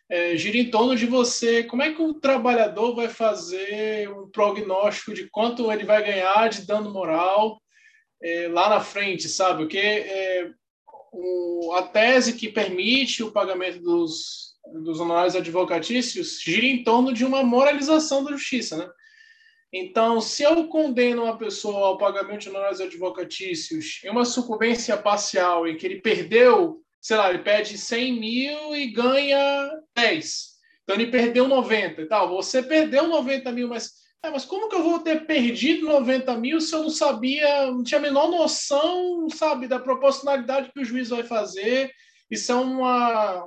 é, gira em torno de você, como é que o trabalhador vai fazer um prognóstico de quanto ele vai ganhar de dano moral é, lá na frente, sabe? Porque é, o, a tese que permite o pagamento dos, dos honorários advocatícios gira em torno de uma moralização da justiça, né? Então, se eu condeno uma pessoa ao pagamento de honorários advocatícios em uma sucumbência parcial em que ele perdeu sei lá, ele pede 100 mil e ganha 10. Então ele perdeu 90 e tal. Você perdeu 90 mil, mas, é, mas como que eu vou ter perdido 90 mil se eu não sabia, não tinha a menor noção, sabe, da proporcionalidade que o juiz vai fazer? Isso é uma,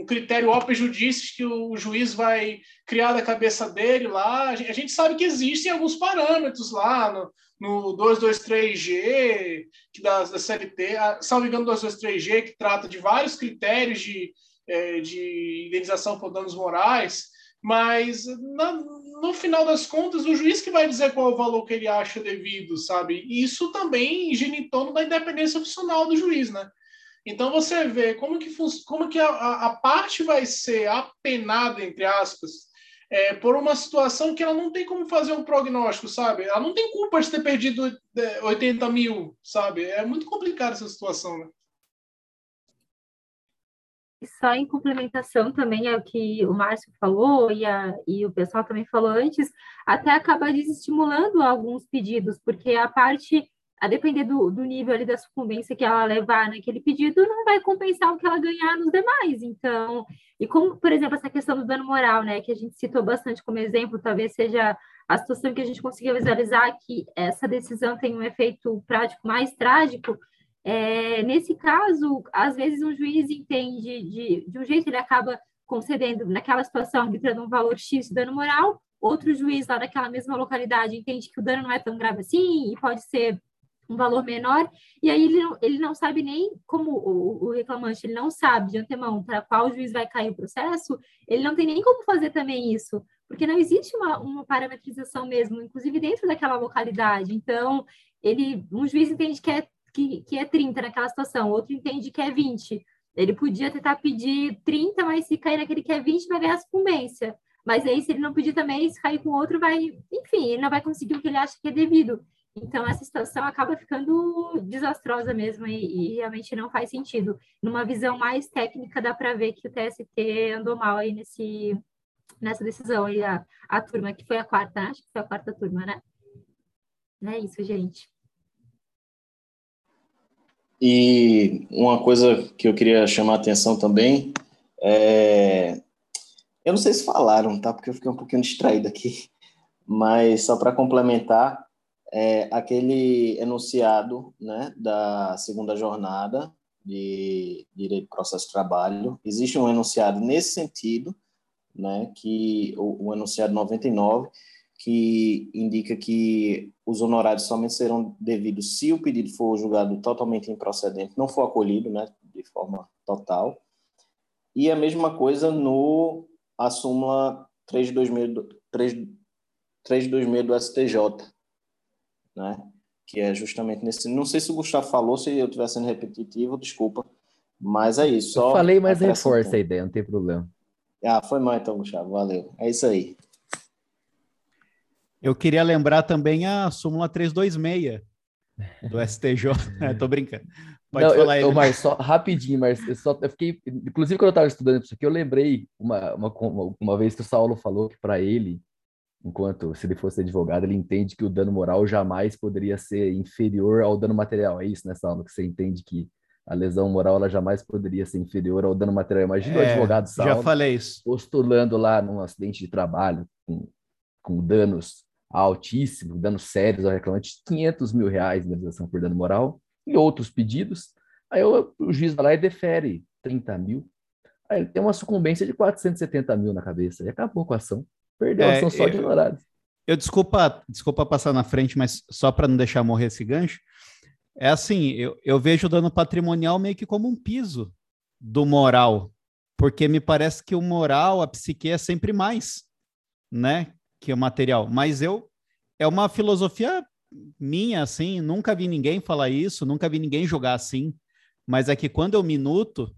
um critério opus judicis que o juiz vai criar da cabeça dele lá. A gente sabe que existem alguns parâmetros lá no, no 223G, que da, da CLT, a, salvo engano, 223G, que trata de vários critérios de, é, de indenização por danos morais, mas na, no final das contas, o juiz que vai dizer qual é o valor que ele acha devido, sabe? Isso também gira em torno da independência funcional do juiz, né? Então você vê como que, como que a, a parte vai ser apenada, entre aspas, é, por uma situação que ela não tem como fazer um prognóstico, sabe? Ela não tem culpa de ter perdido 80 é, mil, sabe? É muito complicada essa situação, né? Só em complementação também ao que o Márcio falou e, a, e o pessoal também falou antes, até acaba desestimulando alguns pedidos, porque a parte a depender do, do nível ali da sucumbência que ela levar naquele pedido, não vai compensar o que ela ganhar nos demais. Então, e como, por exemplo, essa questão do dano moral, né, que a gente citou bastante como exemplo, talvez seja a situação que a gente conseguiu visualizar que essa decisão tem um efeito prático mais trágico. É, nesse caso, às vezes um juiz entende de, de um jeito, ele acaba concedendo, naquela situação, arbitrando um valor X de dano moral, outro juiz lá naquela mesma localidade entende que o dano não é tão grave assim e pode ser um valor menor, e aí ele não, ele não sabe nem como o, o reclamante ele não sabe de antemão para qual juiz vai cair o processo, ele não tem nem como fazer também isso, porque não existe uma, uma parametrização mesmo, inclusive dentro daquela localidade. Então, ele um juiz entende que é, que, que é 30 naquela situação, outro entende que é 20. Ele podia tentar pedir 30, mas se cair naquele que é 20, vai ganhar sucumbência. Mas aí, se ele não pedir também, se cair com outro, vai, enfim, ele não vai conseguir o que ele acha que é devido. Então, essa situação acaba ficando desastrosa mesmo e, e, realmente não faz sentido. Numa visão mais técnica, dá para ver que o TST andou mal aí nesse, nessa decisão. E a, a turma, que foi a quarta, né? acho que foi a quarta turma, né? É isso, gente. E uma coisa que eu queria chamar a atenção também é. Eu não sei se falaram, tá? Porque eu fiquei um pouquinho distraído aqui. Mas só para complementar, é, aquele enunciado né, da segunda jornada de direito processo de trabalho. Existe um enunciado nesse sentido, né, que o, o enunciado 99, que indica que os honorários somente serão devidos se o pedido for julgado totalmente improcedente, não for acolhido, né, de forma total. E a mesma coisa no a súmula 3 de 2000 do STJ, né? Que é justamente nesse. Não sei se o Gustavo falou, se eu estiver sendo repetitivo, desculpa. Mas é isso. eu falei, mas reforça a ideia, não tem problema. Ah, foi mal então, Gustavo. Valeu. É isso aí. Eu queria lembrar também a súmula 326 do STJ. é, tô brincando. Pode não, falar eu, aí. Mas só rapidinho, mas eu só eu fiquei. Inclusive, quando eu estava estudando isso aqui, eu lembrei uma, uma, uma vez que o Saulo falou que para ele enquanto se ele fosse advogado, ele entende que o dano moral jamais poderia ser inferior ao dano material. É isso, né, Saulo? Que você entende que a lesão moral ela jamais poderia ser inferior ao dano material. Imagina é, o advogado Saulo já falei isso. postulando lá num acidente de trabalho com, com danos altíssimos, danos sérios ao reclamante, 500 mil reais de indenização por dano moral e outros pedidos. Aí o, o juiz vai lá e defere 30 mil. Aí ele tem uma sucumbência de 470 mil na cabeça e acabou com a ação. Perdeu, é, são só de honorários. Eu desculpa, desculpa passar na frente, mas só para não deixar morrer esse gancho, é assim, eu, eu vejo o dano patrimonial meio que como um piso do moral, porque me parece que o moral, a psique é sempre mais, né, que o material. Mas eu é uma filosofia minha, assim, nunca vi ninguém falar isso, nunca vi ninguém jogar assim. mas é que quando eu minuto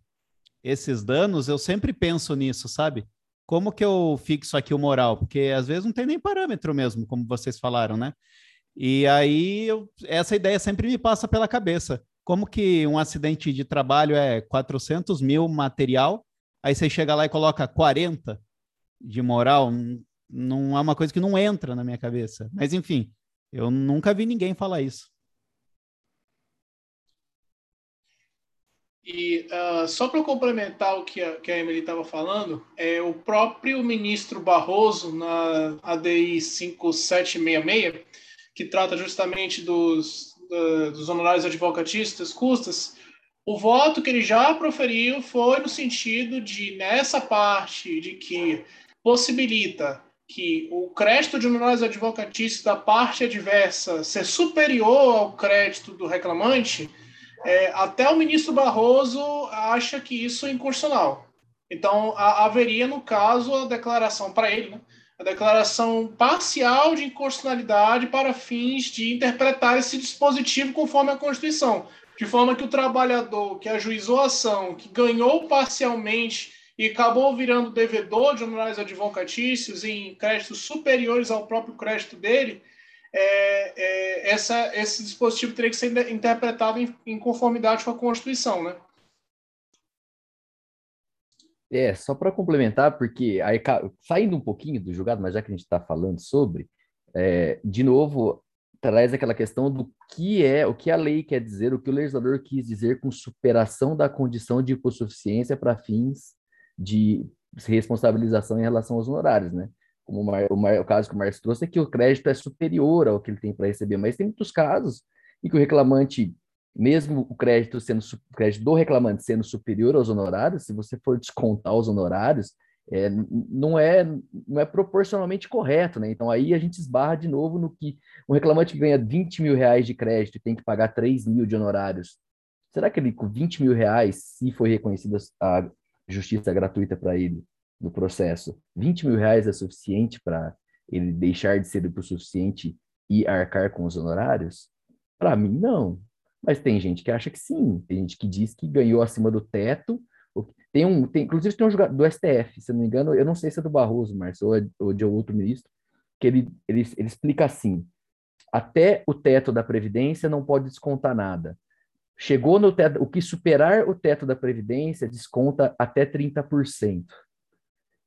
esses danos, eu sempre penso nisso, sabe? Como que eu fixo aqui o moral? Porque às vezes não tem nem parâmetro mesmo, como vocês falaram, né? E aí eu, essa ideia sempre me passa pela cabeça. Como que um acidente de trabalho é 400 mil material, aí você chega lá e coloca 40 de moral, não é uma coisa que não entra na minha cabeça. Mas enfim, eu nunca vi ninguém falar isso. E uh, só para complementar o que a, que a Emily estava falando, é o próprio ministro Barroso, na ADI 5766, que trata justamente dos, uh, dos honorários advocatistas, custas, o voto que ele já proferiu foi no sentido de, nessa parte de que possibilita que o crédito de honorários advocatícios da parte adversa ser superior ao crédito do reclamante, é, até o ministro Barroso acha que isso é inconstitucional. Então, a, haveria, no caso, a declaração para ele, né? a declaração parcial de inconstitucionalidade para fins de interpretar esse dispositivo conforme a Constituição, de forma que o trabalhador que ajuizou a ação, que ganhou parcialmente e acabou virando devedor de honorários advocatícios em créditos superiores ao próprio crédito dele, é, é, essa, esse dispositivo teria que ser interpretado em, em conformidade com a Constituição, né? É, só para complementar, porque aí, saindo um pouquinho do julgado, mas já que a gente está falando sobre, é, de novo, traz aquela questão do que é, o que a lei quer dizer, o que o legislador quis dizer com superação da condição de hipossuficiência para fins de responsabilização em relação aos honorários, né? Como o, Mar, o, Mar, o caso que o Márcio trouxe é que o crédito é superior ao que ele tem para receber, mas tem muitos casos em que o reclamante, mesmo o crédito sendo o crédito do reclamante sendo superior aos honorários, se você for descontar os honorários, é, não é não é proporcionalmente correto, né? Então aí a gente esbarra de novo no que um reclamante ganha 20 mil reais de crédito e tem que pagar 3 mil de honorários. Será que ele com 20 mil reais, se foi reconhecida a justiça gratuita para ele no processo, 20 mil reais é suficiente para ele deixar de ser o suficiente e arcar com os honorários? Para mim, não. Mas tem gente que acha que sim. Tem gente que diz que ganhou acima do teto. Tem um, tem, inclusive tem um jogador do STF, se não me engano, eu não sei se é do Barroso, Márcio, ou, é, ou de outro ministro, que ele, ele, ele explica assim: até o teto da Previdência não pode descontar nada. Chegou no teto, o que superar o teto da Previdência desconta até 30%.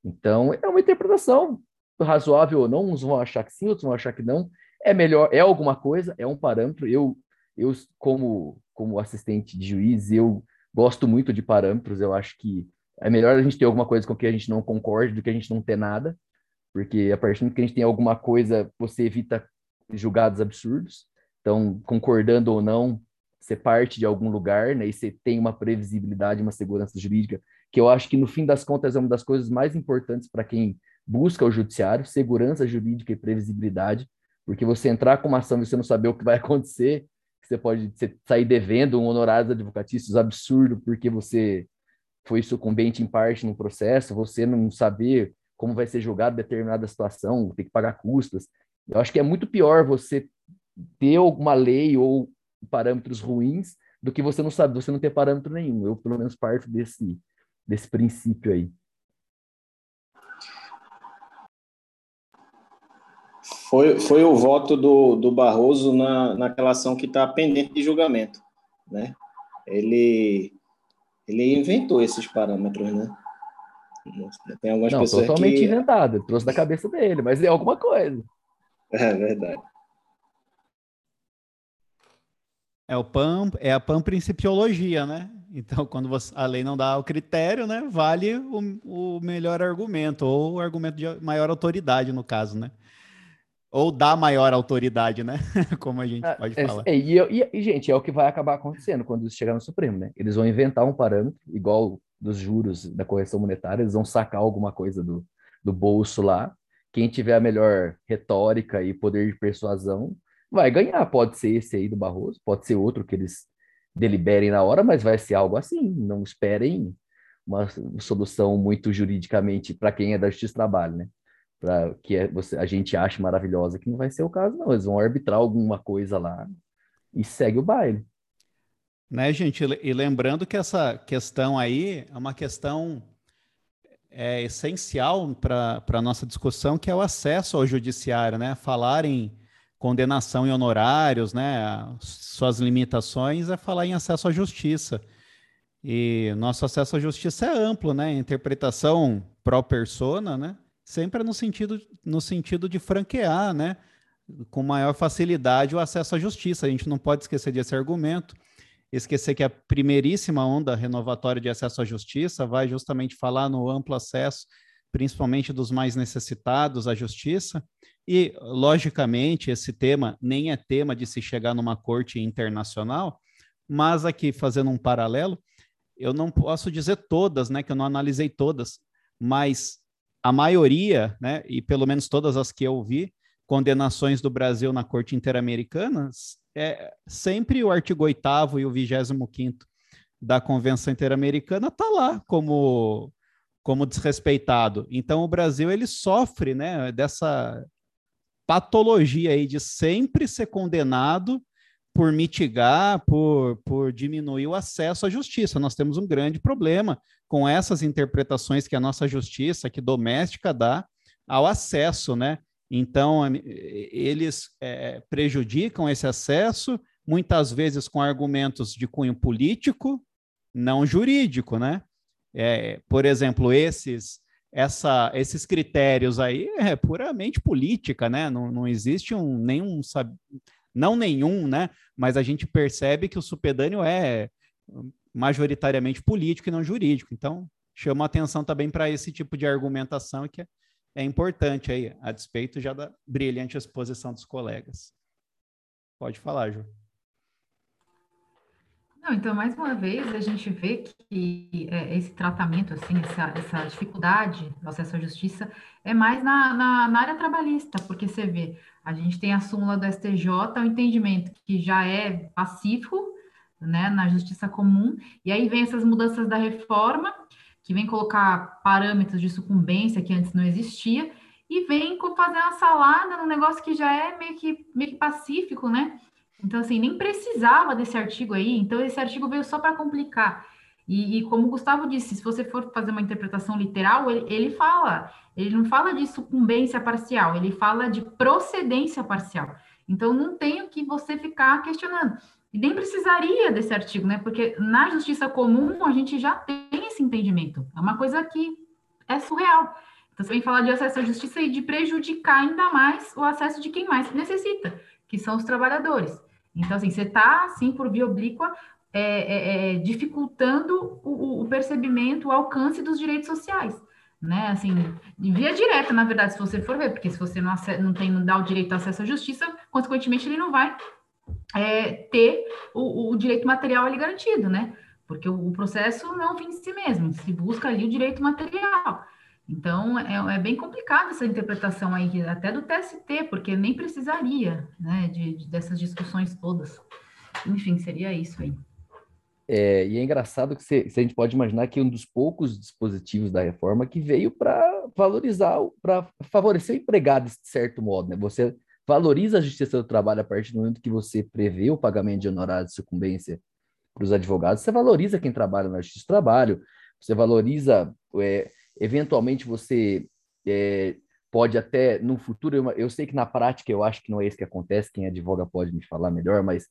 Então, é uma interpretação razoável ou não, uns vão achar que sim, outros vão achar que não. É melhor, é alguma coisa, é um parâmetro. Eu, eu como, como assistente de juiz, eu gosto muito de parâmetros. Eu acho que é melhor a gente ter alguma coisa com que a gente não concorde do que a gente não ter nada, porque a partir do que a gente tem alguma coisa, você evita julgados absurdos. Então, concordando ou não, você parte de algum lugar, né? E você tem uma previsibilidade, uma segurança jurídica, que eu acho que no fim das contas é uma das coisas mais importantes para quem busca o judiciário, segurança jurídica e previsibilidade, porque você entrar com uma ação e você não saber o que vai acontecer, você pode sair devendo um honorário advocatícios absurdo porque você foi sucumbente em parte no processo, você não saber como vai ser julgado determinada situação, ter que pagar custas. Eu acho que é muito pior você ter alguma lei ou parâmetros ruins do que você não sabe, você não ter parâmetro nenhum. Eu, pelo menos, parto desse, desse princípio aí. Foi, foi o voto do, do Barroso na, naquela ação que está pendente de julgamento. Né? Ele, ele inventou esses parâmetros, né? Tem algumas não, pessoas totalmente que... inventado, trouxe da cabeça dele, mas é alguma coisa. É verdade. É o PAN, é a PAN principiologia, né? Então, quando você, a lei não dá o critério, né, vale o, o melhor argumento, ou o argumento de maior autoridade, no caso, né? Ou dá maior autoridade, né? Como a gente ah, pode é, falar. É, e, e, e, gente, é o que vai acabar acontecendo quando isso chegar no Supremo, né? Eles vão inventar um parâmetro, igual dos juros da correção monetária, eles vão sacar alguma coisa do, do bolso lá. Quem tiver a melhor retórica e poder de persuasão vai ganhar. Pode ser esse aí do Barroso, pode ser outro que eles deliberem na hora, mas vai ser algo assim. Não esperem uma solução muito juridicamente para quem é da Justiça do Trabalho, né? Para que é, você, a gente ache maravilhosa, que não vai ser o caso, não. Eles vão arbitrar alguma coisa lá e segue o baile. Né, gente? E lembrando que essa questão aí é uma questão é, essencial para a nossa discussão, que é o acesso ao judiciário, né? Falar em condenação em honorários, né? Suas limitações é falar em acesso à justiça. E nosso acesso à justiça é amplo, né? Interpretação pró persona, né? Sempre no sentido, no sentido de franquear, né? Com maior facilidade o acesso à justiça. A gente não pode esquecer desse argumento esquecer que a primeiríssima onda renovatória de acesso à justiça vai justamente falar no amplo acesso, principalmente dos mais necessitados à justiça. E, logicamente, esse tema nem é tema de se chegar numa corte internacional, mas aqui, fazendo um paralelo, eu não posso dizer todas, né, que eu não analisei todas, mas a maioria, né, e pelo menos todas as que eu vi, condenações do Brasil na Corte Interamericana é sempre o artigo 8 e o 25 da Convenção Interamericana está lá como, como desrespeitado. Então o Brasil ele sofre né, dessa patologia aí de sempre ser condenado por mitigar, por, por diminuir o acesso à justiça. Nós temos um grande problema com essas interpretações que a nossa justiça, que doméstica, dá ao acesso, né? Então, eles é, prejudicam esse acesso, muitas vezes com argumentos de cunho político, não jurídico, né? É, por exemplo, esses, essa, esses critérios aí é puramente política, né? Não, não existe um, nenhum, não nenhum, né? Mas a gente percebe que o supedâneo é majoritariamente político e não jurídico. Então, chama atenção também para esse tipo de argumentação que é é importante aí, a despeito já da brilhante exposição dos colegas. Pode falar, Ju. Não, então, mais uma vez, a gente vê que é, esse tratamento, assim, essa, essa, dificuldade do acesso à justiça é mais na, na, na, área trabalhista, porque você vê, a gente tem a súmula do STJ, o entendimento que já é pacífico, né, na justiça comum, e aí vem essas mudanças da reforma, que vem colocar parâmetros de sucumbência que antes não existia, e vem fazer uma salada num negócio que já é meio que, meio que pacífico, né? Então, assim, nem precisava desse artigo aí, então esse artigo veio só para complicar. E, e, como o Gustavo disse, se você for fazer uma interpretação literal, ele, ele fala, ele não fala de sucumbência parcial, ele fala de procedência parcial. Então, não tem o que você ficar questionando. E nem precisaria desse artigo, né? Porque na justiça comum a gente já tem esse entendimento. É uma coisa que é surreal. Então você vem falar de acesso à justiça e de prejudicar ainda mais o acesso de quem mais necessita, que são os trabalhadores. Então, assim, você está, assim, por via oblíqua, é, é, é, dificultando o, o, percebimento, o alcance dos direitos sociais, né? Assim, via direta, na verdade, se você for ver, porque se você não, não tem, não dá o direito de acesso à justiça, consequentemente, ele não vai é, ter o, o, direito material ali garantido, né? Porque o, o, processo não é um fim em si mesmo, se busca ali o direito material. Então, é, é bem complicado essa interpretação aí, até do TST, porque nem precisaria né, de, de dessas discussões todas. Enfim, seria isso aí. É, e é engraçado que se, se, a gente pode imaginar que um dos poucos dispositivos da reforma que veio para valorizar, para favorecer o empregado de certo modo, né? Você valoriza a justiça do trabalho a partir do momento que você prevê o pagamento de honorários de sucumbência para os advogados, você valoriza quem trabalha na justiça do trabalho, você valoriza, é, eventualmente você é, pode até, no futuro, eu, eu, sei que na prática eu acho que não é isso que acontece, quem advoga pode me falar melhor, mas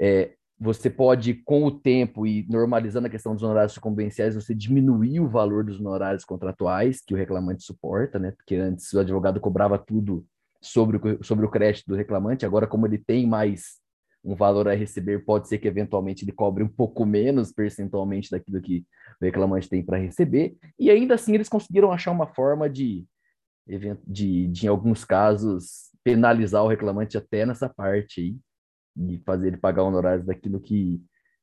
é, você pode, com o tempo e normalizando a questão dos honorários sucumbenciais, você diminuir o valor dos honorários contratuais que o reclamante suporta, né? Porque antes o advogado cobrava tudo sobre o, sobre o crédito do reclamante. Agora, como ele tem mais um valor a receber, pode ser que eventualmente ele cobre um pouco menos percentualmente daquilo que o reclamante tem para receber. E ainda assim, eles conseguiram achar uma forma de, de, de, em alguns casos, penalizar o reclamante até nessa parte aí, e fazer ele pagar honorários daquilo que,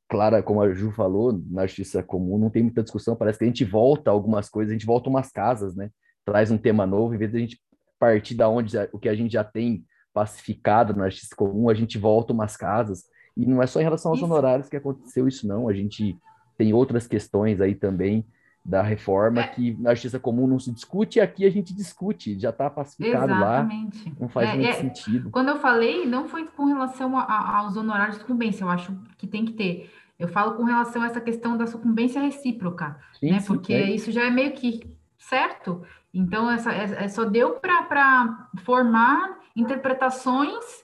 claro, como a Ju falou, na justiça comum não tem muita discussão, parece que a gente volta algumas coisas, a gente volta umas casas, né? Traz um tema novo, em vez de a gente partir da onde o que a gente já tem pacificado na justiça comum, a gente volta umas casas. E não é só em relação aos isso. honorários que aconteceu isso, não. A gente tem outras questões aí também da reforma que na justiça comum não se discute e aqui a gente discute, já está pacificado Exatamente. lá, não faz é, muito é, sentido. Quando eu falei, não foi com relação a, a, aos honorários de sucumbência, eu acho que tem que ter Eu falo com relação a essa questão da sucumbência recíproca, sim, né? Sim, Porque é. isso já é meio que certo. Então, essa, é, é só deu para formar interpretações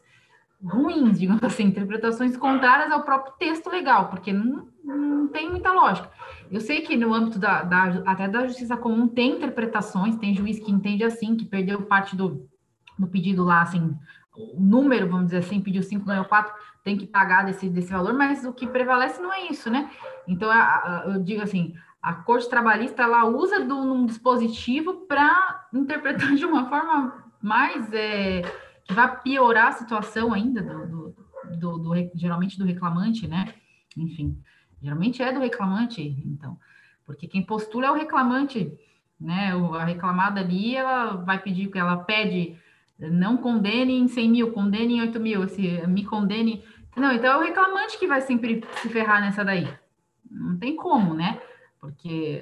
ruins, digamos assim, interpretações contrárias ao próprio texto legal, porque não, não tem muita lógica. Eu sei que no âmbito da, da, até da justiça comum tem interpretações, tem juiz que entende assim, que perdeu parte do, do pedido lá, assim, o número, vamos dizer assim, pediu 5, ganhou 4, tem que pagar desse, desse valor, mas o que prevalece não é isso, né? Então, eu digo assim, a Corte Trabalhista, ela usa de um dispositivo para interpretar de uma forma mais... É, que vai piorar a situação ainda do, do, do, do, geralmente do reclamante, né? Enfim, geralmente é do reclamante, então, porque quem postula é o reclamante, né? A reclamada ali, ela vai pedir que ela pede não condene em 100 mil, condene em 8 mil, se me condene. Não, então é o reclamante que vai sempre se ferrar nessa daí. Não tem como, né? Porque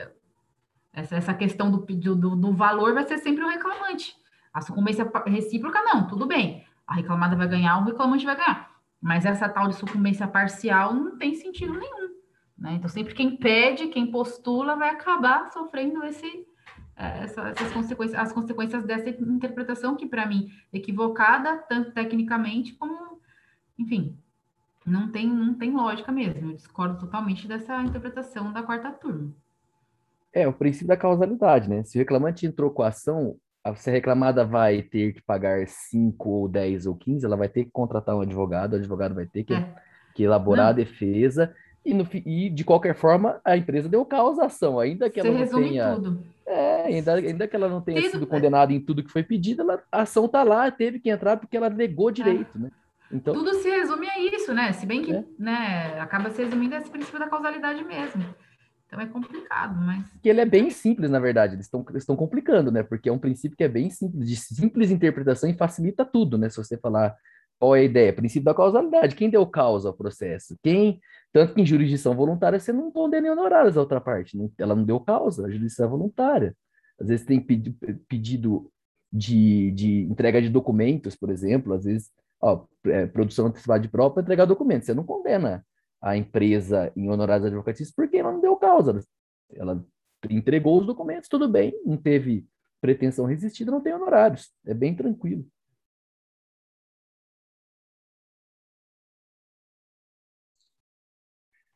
essa, essa questão do, do, do valor vai ser sempre o reclamante. A sucumbência recíproca, não, tudo bem. A reclamada vai ganhar, o reclamante vai ganhar. Mas essa tal de sucumbência parcial não tem sentido nenhum. Né? Então, sempre quem pede, quem postula, vai acabar sofrendo esse, é, essa, essas consequências, as consequências dessa interpretação, que para mim é equivocada, tanto tecnicamente como, enfim, não tem, não tem lógica mesmo. Eu discordo totalmente dessa interpretação da quarta turma. É, o princípio da causalidade, né? Se o reclamante entrou com a ação, se a reclamada vai ter que pagar 5 ou 10 ou 15, ela vai ter que contratar um advogado, o advogado vai ter que, é. que elaborar não. a defesa, e, no, e, de qualquer forma a empresa deu causa à ação, ainda que Você ela não tenha. Tudo. É, ainda, ainda que ela não tenha sido condenada em tudo que foi pedido, ela, a ação está lá, teve que entrar porque ela negou direito, é. né? Então, tudo se resume a isso, né? Se bem que é. né, acaba se resumindo a esse princípio da causalidade mesmo. Então é complicado, mas. Que ele é bem simples, na verdade. Eles estão complicando, né? Porque é um princípio que é bem simples, de simples interpretação e facilita tudo, né? Se você falar qual é a ideia, princípio da causalidade. Quem deu causa ao processo? Quem. Tanto que em jurisdição voluntária você não condena honorários a outra parte. Não, ela não deu causa, a jurisdição é voluntária. Às vezes tem pedido de, de entrega de documentos, por exemplo, às vezes, ó, é, produção antecipada de prova para entregar documentos. Você não condena a empresa em honorários advocatícios porque ela não deu causa. Ela entregou os documentos, tudo bem, não teve pretensão resistida, não tem honorários. É bem tranquilo.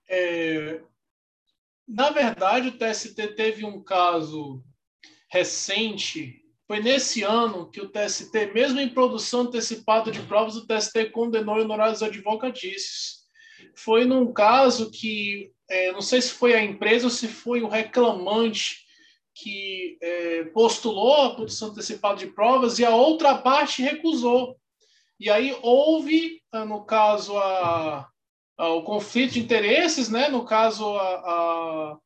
É, na verdade, o TST teve um caso recente. Foi nesse ano que o TST, mesmo em produção antecipada de provas, o TST condenou honorários advocatícios foi num caso que, é, não sei se foi a empresa ou se foi o reclamante que é, postulou a produção antecipada de provas e a outra parte recusou. E aí houve, ah, no caso, a, a, o conflito de interesses, né? no caso, a,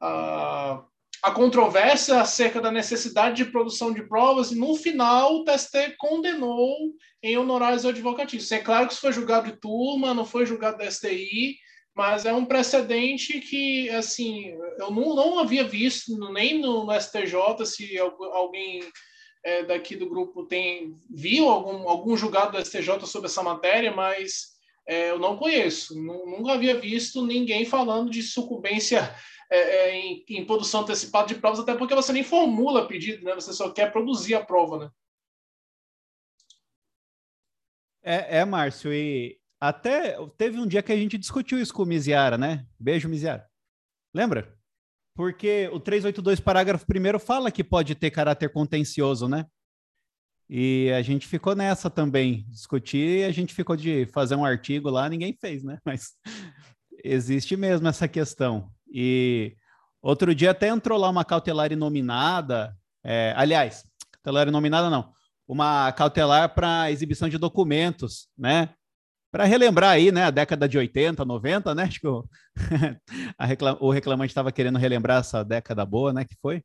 a, a controvérsia acerca da necessidade de produção de provas, e no final o TST condenou em honorários advocatícios. É claro que isso foi julgado de turma, não foi julgado da STI, mas é um precedente que, assim, eu não, não havia visto nem no, no STJ, se alguém é, daqui do grupo tem viu algum, algum julgado do STJ sobre essa matéria, mas é, eu não conheço, nunca havia visto ninguém falando de sucumbência é, é, em, em, produção antecipada de provas, até porque você nem formula pedido, né? Você só quer produzir a prova, né? É, é Márcio, e até teve um dia que a gente discutiu isso com o Miziara, né? Beijo, Miziara. Lembra? Porque o 382, parágrafo 1 fala que pode ter caráter contencioso, né? E a gente ficou nessa também, discutir, e a gente ficou de fazer um artigo lá, ninguém fez, né? Mas existe mesmo essa questão. E outro dia até entrou lá uma cautelar inominada, é, aliás, cautelar inominada não, uma cautelar para exibição de documentos, né? Para relembrar aí, né, a década de 80, 90, né? Acho que o, reclam, o reclamante estava querendo relembrar essa década boa, né, que foi.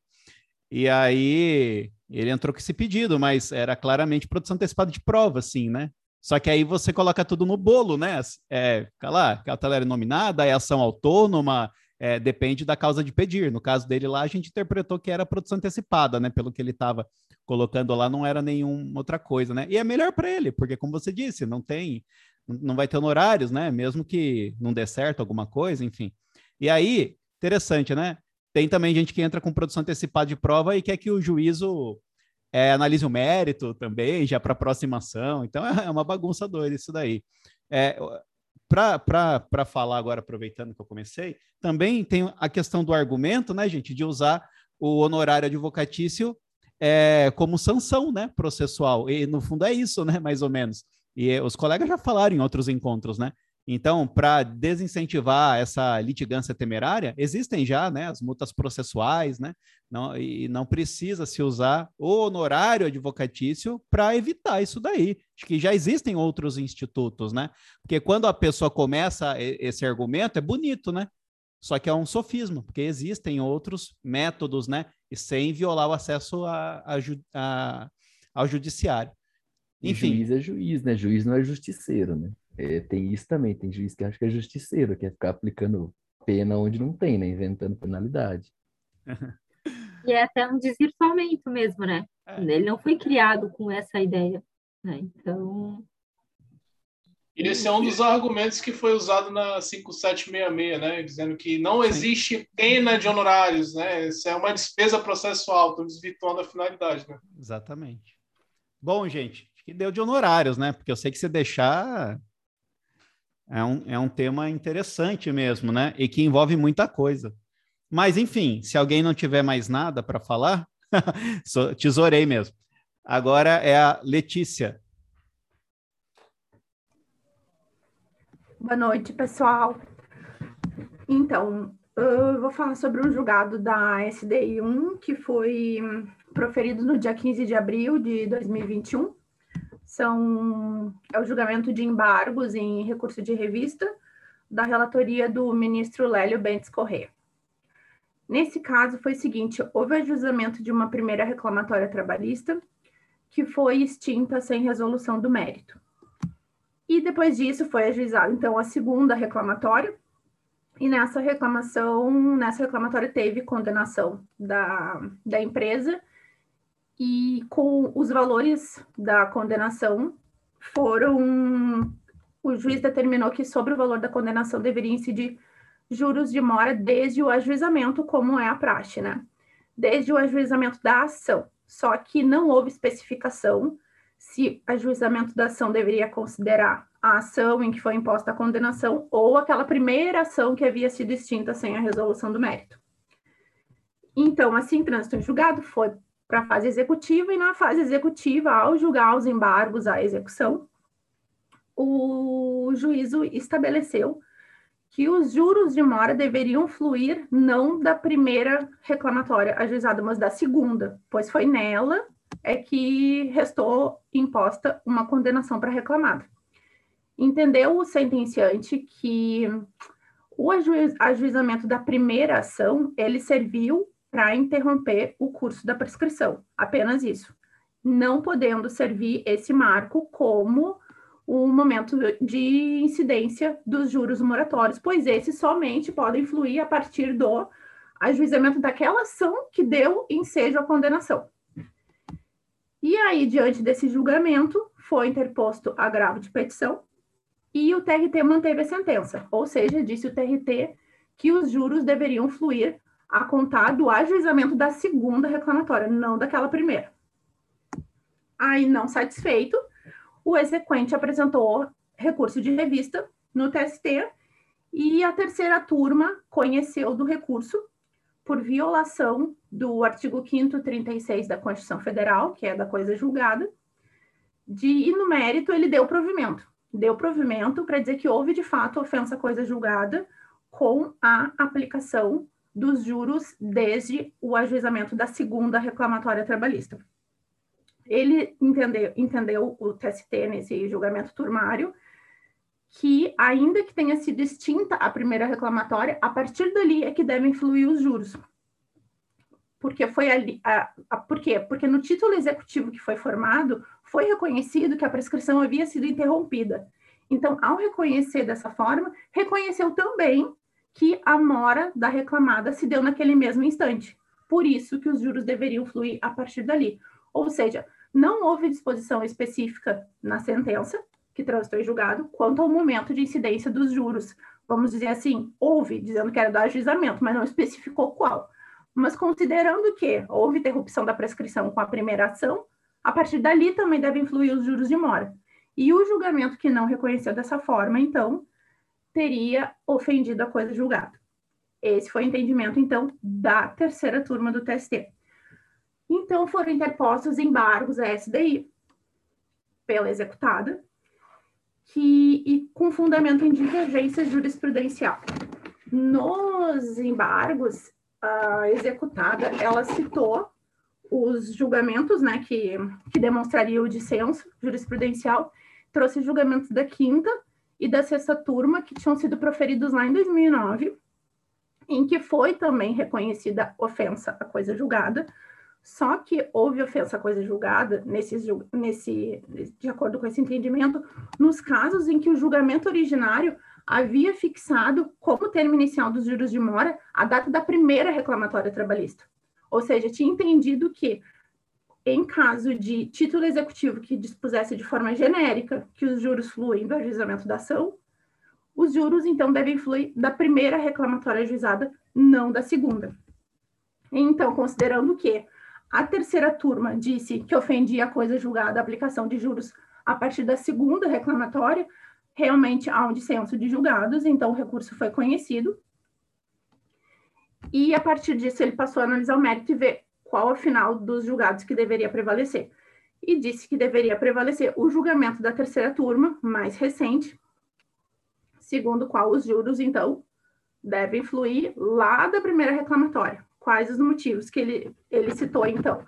E aí ele entrou com esse pedido, mas era claramente produção antecipada de prova, assim, né? Só que aí você coloca tudo no bolo, né? É, lá, cautelar nominada, é ação autônoma, é, depende da causa de pedir. No caso dele lá, a gente interpretou que era produção antecipada, né? Pelo que ele estava colocando lá, não era nenhuma outra coisa, né? E é melhor para ele, porque, como você disse, não tem não vai ter honorários, né? Mesmo que não dê certo alguma coisa, enfim. E aí, interessante, né? Tem também gente que entra com produção antecipada de prova e quer que o juízo é, analise o mérito também, já para aproximação. Então é uma bagunça doida isso daí. É, para falar agora, aproveitando que eu comecei, também tem a questão do argumento, né, gente, de usar o honorário advocatício é, como sanção, né, processual. E no fundo é isso, né, mais ou menos. E os colegas já falaram em outros encontros, né? Então, para desincentivar essa litigância temerária, existem já né, as multas processuais, né? Não, e não precisa se usar o honorário advocatício para evitar isso daí. Acho que já existem outros institutos, né? Porque quando a pessoa começa esse argumento, é bonito, né? Só que é um sofisma, porque existem outros métodos, né? E sem violar o acesso a, a, a, ao judiciário. Enfim. E juiz é juiz, né? Juiz não é justiceiro, né? É, tem isso também, tem juiz que acha que é justiceiro, que é ficar aplicando pena onde não tem, né? Inventando penalidade. E é até um desvirtuamento mesmo, né? É. Ele não foi criado com essa ideia, né? Então... E esse é um dos argumentos que foi usado na 5766, né? Dizendo que não existe pena de honorários, né? Isso é uma despesa processual, estão desvirtuando a finalidade, né? Exatamente. Bom, gente, acho que deu de honorários, né? Porque eu sei que se deixar, é um, é um tema interessante mesmo, né? E que envolve muita coisa. Mas, enfim, se alguém não tiver mais nada para falar, tesourei mesmo. Agora é a Letícia. Boa noite, pessoal. Então, eu vou falar sobre um julgado da SDI 1 que foi proferido no dia 15 de abril de 2021 são é o julgamento de embargos em recurso de revista da relatoria do ministro Lélio Bentes Corrêa. Nesse caso foi o seguinte, houve ajuizamento de uma primeira reclamatória trabalhista que foi extinta sem resolução do mérito. E depois disso foi ajuizada então a segunda reclamatória, e nessa reclamação, nessa reclamatória teve condenação da, da empresa e com os valores da condenação foram o juiz determinou que sobre o valor da condenação deveria incidir juros de mora desde o ajuizamento, como é a praxe, né? Desde o ajuizamento da ação. Só que não houve especificação se ajuizamento da ação deveria considerar a ação em que foi imposta a condenação ou aquela primeira ação que havia sido extinta sem a resolução do mérito. Então, assim, trânsito em julgado foi para a fase executiva, e na fase executiva, ao julgar os embargos à execução, o juízo estabeleceu que os juros de mora deveriam fluir não da primeira reclamatória ajuizada, mas da segunda, pois foi nela é que restou imposta uma condenação para reclamada. Entendeu o sentenciante que o ajuizamento da primeira ação, ele serviu para interromper o curso da prescrição, apenas isso. Não podendo servir esse marco como o momento de incidência dos juros moratórios, pois esses somente podem fluir a partir do ajuizamento daquela ação que deu ensejo à condenação. E aí, diante desse julgamento, foi interposto agravo de petição e o TRT manteve a sentença, ou seja, disse o TRT que os juros deveriam fluir a contar do ajuizamento da segunda reclamatória, não daquela primeira. Aí, não satisfeito, o exequente apresentou recurso de revista no TST e a terceira turma conheceu do recurso por violação do artigo 5 36 da Constituição Federal, que é da coisa julgada, de, e no mérito ele deu provimento. Deu provimento para dizer que houve de fato ofensa à coisa julgada com a aplicação dos juros desde o ajuizamento da segunda reclamatória trabalhista. Ele entendeu, entendeu o TST nesse julgamento turmário que, ainda que tenha sido extinta a primeira reclamatória, a partir dali é que devem fluir os juros. Porque foi ali, a, a, por quê? Porque no título executivo que foi formado, foi reconhecido que a prescrição havia sido interrompida. Então, ao reconhecer dessa forma, reconheceu também que a mora da reclamada se deu naquele mesmo instante. Por isso que os juros deveriam fluir a partir dali. Ou seja, não houve disposição específica na sentença que transitou em julgado quanto ao momento de incidência dos juros. Vamos dizer assim, houve, dizendo que era do ajuizamento, mas não especificou qual. Mas considerando que houve interrupção da prescrição com a primeira ação, a partir dali também devem influir os juros de mora. E o julgamento que não reconheceu dessa forma, então, teria ofendido a coisa julgada. Esse foi o entendimento, então, da terceira turma do TST. Então, foram interpostos embargos à SDI pela executada, que, e com fundamento em divergência jurisprudencial. Nos embargos, a executada, ela citou os julgamentos, né, que, que demonstraria o dissenso jurisprudencial, trouxe julgamentos da quinta e da sexta turma, que tinham sido proferidos lá em 2009, em que foi também reconhecida ofensa à coisa julgada, só que houve ofensa à coisa julgada, nesse, nesse, de acordo com esse entendimento, nos casos em que o julgamento originário havia fixado como termo inicial dos juros de mora a data da primeira reclamatória trabalhista. Ou seja, tinha entendido que, em caso de título executivo que dispusesse de forma genérica que os juros fluem do ajuizamento da ação, os juros, então, devem fluir da primeira reclamatória ajuizada, não da segunda. Então, considerando que a terceira turma disse que ofendia a coisa julgada a aplicação de juros a partir da segunda reclamatória, realmente há um dissenso de julgados, então o recurso foi conhecido. E a partir disso ele passou a analisar o mérito e ver qual, afinal, dos julgados que deveria prevalecer. E disse que deveria prevalecer o julgamento da terceira turma, mais recente, segundo o qual os juros, então, devem fluir lá da primeira reclamatória. Quais os motivos que ele, ele citou, então?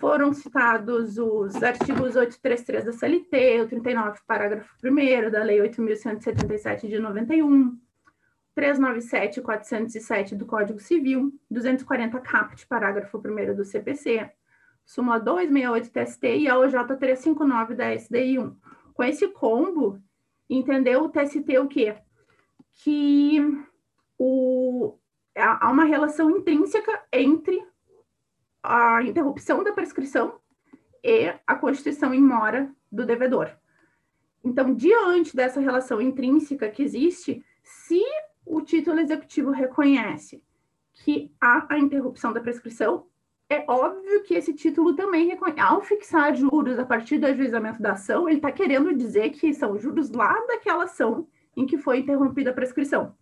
foram citados os artigos 833 da CLT, o 39, parágrafo 1 da Lei 8.177 de 91, 397 e 407 do Código Civil, 240 CAPT, parágrafo 1 do CPC, súmula 268 TST e a OJ 359 da SDI 1. Com esse combo, entendeu o TST o quê? Que o, há uma relação intrínseca entre a interrupção da prescrição e a constituição em mora do devedor. Então, diante dessa relação intrínseca que existe, se o título executivo reconhece que há a interrupção da prescrição, é óbvio que esse título também reconhece. Ao fixar juros a partir do ajuizamento da ação, ele está querendo dizer que são juros lá daquela ação em que foi interrompida a prescrição.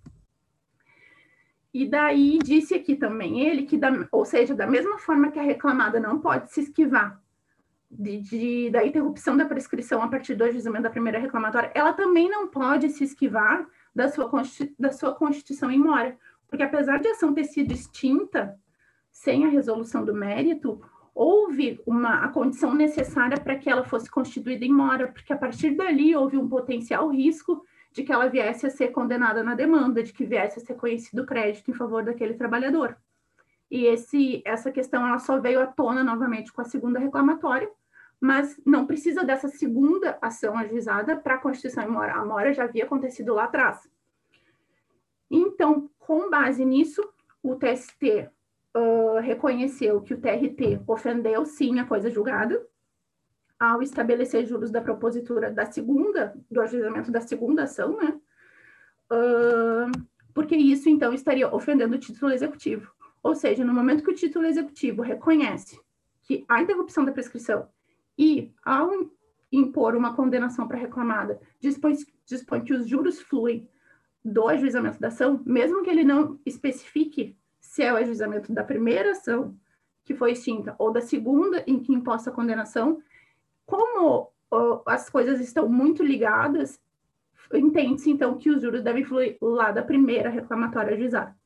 E daí disse aqui também ele que, da, ou seja, da mesma forma que a reclamada não pode se esquivar de, de, da interrupção da prescrição a partir do ajuizamento da primeira reclamatória, ela também não pode se esquivar da sua, da sua constituição em mora. Porque apesar de a ação ter sido extinta sem a resolução do mérito, houve uma, a condição necessária para que ela fosse constituída em mora, porque a partir dali houve um potencial risco de que ela viesse a ser condenada na demanda, de que viesse a ser conhecido crédito em favor daquele trabalhador. E esse, essa questão ela só veio à tona novamente com a segunda reclamatória, mas não precisa dessa segunda ação ajuizada para a Constituição em mora. A mora já havia acontecido lá atrás. Então, com base nisso, o TST uh, reconheceu que o TRT ofendeu sim a coisa julgada, ao estabelecer juros da propositura da segunda, do ajuizamento da segunda ação, né? Uh, porque isso, então, estaria ofendendo o título executivo. Ou seja, no momento que o título executivo reconhece que há interrupção da prescrição e, ao impor uma condenação para reclamada, dispõe, dispõe que os juros fluem do ajuizamento da ação, mesmo que ele não especifique se é o ajuizamento da primeira ação que foi extinta ou da segunda em que imposta a condenação, como as coisas estão muito ligadas, entende-se então que os juros devem fluir lá da primeira reclamatória ajuizada.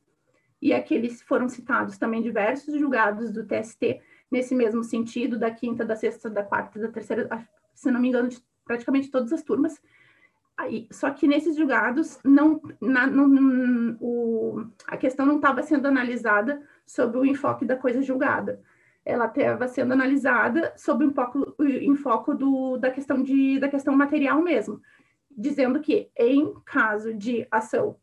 E aqueles foram citados também diversos julgados do TST nesse mesmo sentido, da quinta, da sexta, da quarta, da terceira, se não me engano, de praticamente todas as turmas. Aí, só que nesses julgados não, na, não, o, a questão não estava sendo analisada sob o enfoque da coisa julgada, ela estava sendo analisada sob um pouco o enfoque do, da questão de da questão material mesmo, dizendo que em caso de ação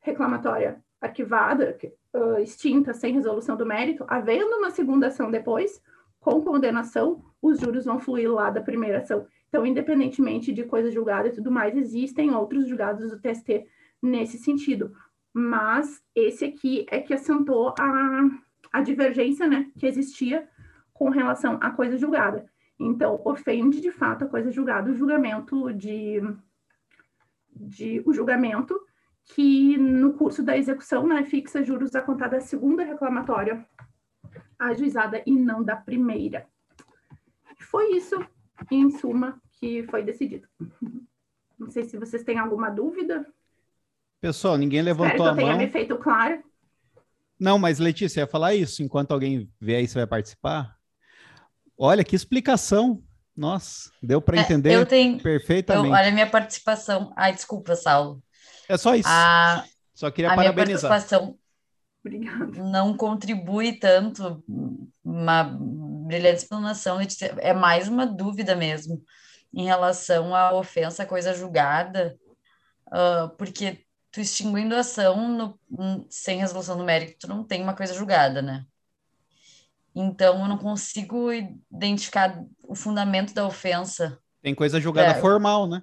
reclamatória arquivada, uh, extinta, sem resolução do mérito, havendo uma segunda ação depois, com condenação, os juros vão fluir lá da primeira ação. Então, independentemente de coisa julgada e tudo mais, existem outros julgados do TST nesse sentido. Mas esse aqui é que assentou a, a divergência né, que existia com relação à coisa julgada. Então, ofende de fato a coisa julgada, o julgamento de, de o julgamento que no curso da execução né, fixa juros a contar da segunda reclamatória ajuizada e não da primeira. Foi isso, em suma, que foi decidido. Não sei se vocês têm alguma dúvida. Pessoal, ninguém levantou Espero que a eu tenha mão. me feito claro. Não, mas Letícia, ia falar isso enquanto alguém vê aí se vai participar. Olha que explicação. Nossa, deu para É, entender eu tenho. Eu, perfeitamente. olha a minha participação. Ai, desculpa, Saulo. É só isso. A, Só queria a minha parabenizar. participação Obrigada. não contribui tanto, uma brilhante explanação, é mais uma dúvida mesmo em relação à ofensa, à coisa julgada, ah, porque tu extinguindo a ação no- sem resolução do mérito, tu não tem uma coisa julgada, né? Então, eu não consigo identificar o fundamento da ofensa. Tem coisa julgada É. formal, né?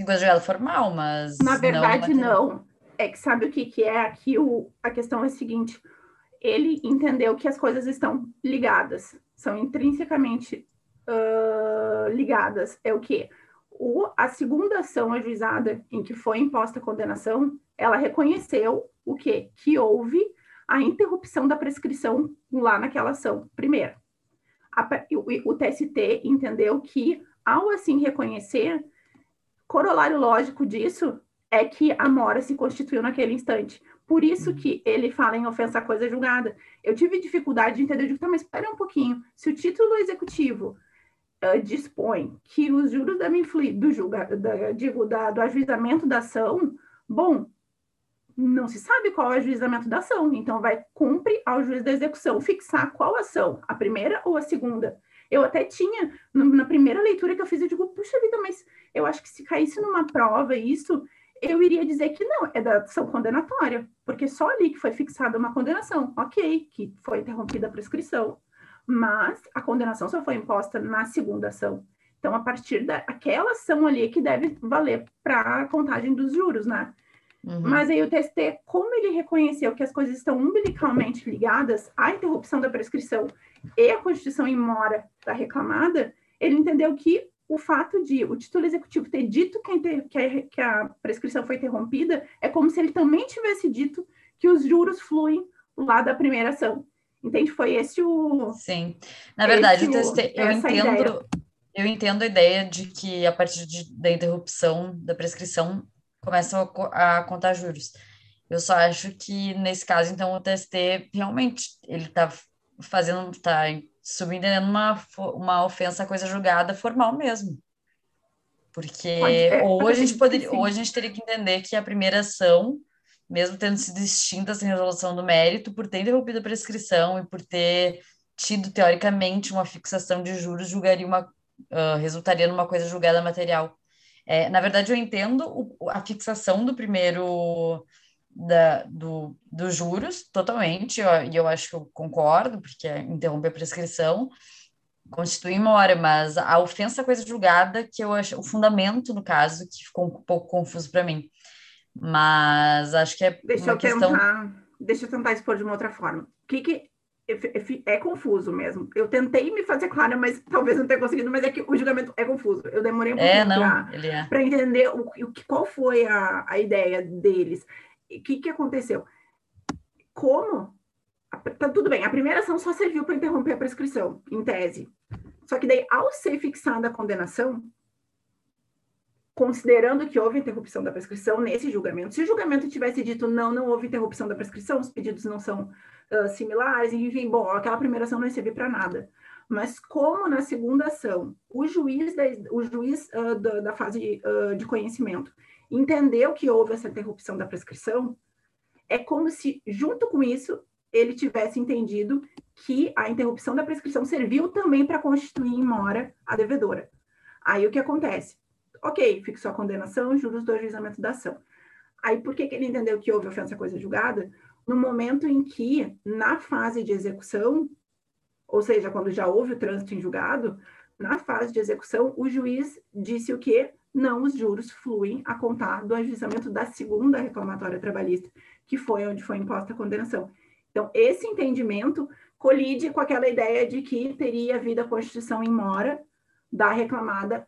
Julgada formal, mas Na não verdade, material. não. É que sabe o que, que é aqui? O, a questão é a seguinte: ele entendeu que as coisas estão ligadas, são intrinsecamente ah, ligadas. É o quê? O, a segunda ação ajuizada em que foi imposta a condenação, ela reconheceu o quê? Que houve a interrupção da prescrição lá naquela ação. Primeiro, a o, o TST entendeu que, ao assim reconhecer, corolário lógico disso é que a mora se constituiu naquele instante. Por isso que ele fala em ofensa à coisa julgada. Eu tive dificuldade de entender, eu digo, tá, mas espera um pouquinho. Se o título executivo ah, dispõe que os juros devem fluir do julga, da, digo, da, do ajuizamento da ação, bom, não se sabe qual é o ajuizamento da ação, então vai cumpre ao juiz da execução fixar qual ação, a primeira ou a segunda. Eu até tinha, na primeira leitura que eu fiz, eu digo, puxa vida, mas eu acho que se caísse numa prova isso, eu iria dizer que não, é da ação condenatória, porque só ali que foi fixada uma condenação, ok, que foi interrompida a prescrição, mas a condenação só foi imposta na segunda ação. Então, a partir daquela ação ali é que deve valer para a contagem dos juros, né? Uhum. Mas aí o TST, como ele reconheceu que as coisas estão umbilicalmente ligadas, a interrupção da prescrição e a constituição em mora da reclamada, ele entendeu que o fato de o título executivo ter dito que a, que a- que a prescrição foi interrompida é como se ele também tivesse dito que os juros fluem lá da primeira ação. Entende? Foi esse o. Sim. Na verdade, o- eu entendo, ideia. eu entendo a ideia de que a partir de- da interrupção da prescrição começam a, a contar juros. Eu só acho que nesse caso, então, o TST realmente ele está fazendo, está subentendendo uma, uma ofensa à coisa julgada formal mesmo. Porque Pode- é, ou a gente poderia, ou a gente teria que entender que a primeira ação, mesmo tendo sido extinta sem resolução do mérito, por ter interrompido a prescrição e por ter tido, teoricamente, uma fixação de juros, julgaria uma, ah, resultaria numa coisa julgada material. É, na verdade, eu entendo o- a fixação do primeiro da, do, dos juros totalmente, ó, e eu acho que eu concordo, porque é interromper a prescrição constitui uma hora, mas a ofensa à coisa julgada, que eu acho, o fundamento, no caso, que ficou um pouco confuso para mim. Mas acho que é Deixa eu questão. tentar. Deixa eu tentar expor de uma outra forma. O que, que é, é confuso mesmo. Eu tentei me fazer clara, mas talvez não tenha conseguido, mas é que o julgamento é confuso. Eu demorei um É, pouquinho para é. entender o, o que- qual foi a, a ideia deles. E o que, que aconteceu? Como? Tá tudo bem, a primeira ação só serviu para interromper a prescrição, em tese. Só que daí, ao ser fixada a condenação, considerando que houve interrupção da prescrição nesse julgamento, se o julgamento tivesse dito não, não houve interrupção da prescrição, os pedidos não são ah, similares, enfim, bom, aquela primeira ação não ia servir para nada. Mas como na segunda ação, o juiz da, o juiz, ah, da, da fase ah, de conhecimento entendeu que houve essa interrupção da prescrição, é como se, junto com isso, ele tivesse entendido que a interrupção da prescrição serviu também para constituir em mora a devedora. Aí o que acontece? Ok, fixou a condenação, juros do ajuizamento da ação. Aí por que, que ele entendeu que houve ofensa à coisa julgada? No momento em que, na fase de execução, ou seja, quando já houve o trânsito em julgado, na fase de execução, o juiz disse o quê? Não, os juros fluem a contar do ajuizamento da segunda reclamatória trabalhista, que foi onde foi imposta a condenação. Então, esse entendimento colide com aquela ideia de que teria havido a constituição em mora da reclamada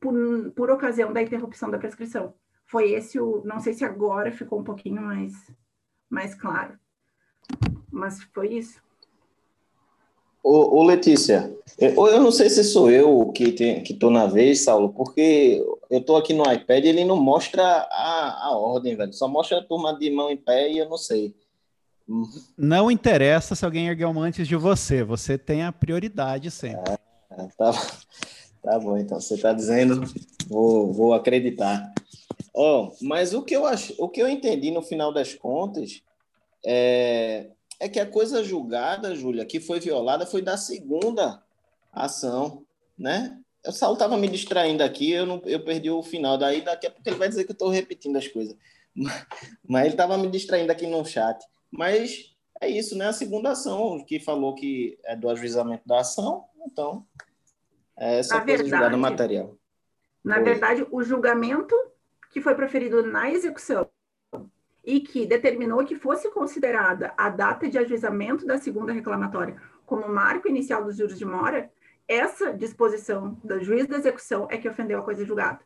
por, por ocasião da interrupção da prescrição. Foi esse o. Não sei se agora ficou um pouquinho mais, mais claro, mas foi isso. Ô, ô, Letícia, eu, eu não sei se sou eu que tem, que tô na vez, Saulo, porque eu tô aqui no iPad e ele não mostra a, a ordem, velho. Só mostra a turma de mão em pé e eu não sei. Não interessa se alguém ergueu uma antes de você, você tem a prioridade sempre. Ah, tá, tá bom, então. Você tá dizendo, vou, vou acreditar. Ó, oh, mas o que eu acho, o que eu entendi no final das contas é é que a coisa julgada, Júlia, que foi violada, foi da segunda ação, né? O Saulo estava me distraindo aqui, eu, não, eu perdi o final, daí daqui a pouco ele vai dizer que eu estou repetindo as coisas. Mas, mas ele estava me distraindo aqui no chat. Mas é isso, né? A segunda ação, que falou que é do ajuizamento da ação, então, é essa na coisa verdade, julgada material. Na verdade, o julgamento que foi proferido na execução e que determinou que fosse considerada a data de ajuizamento da segunda reclamatória como marco inicial dos juros de mora, essa disposição do juiz da execução é que ofendeu a coisa julgada.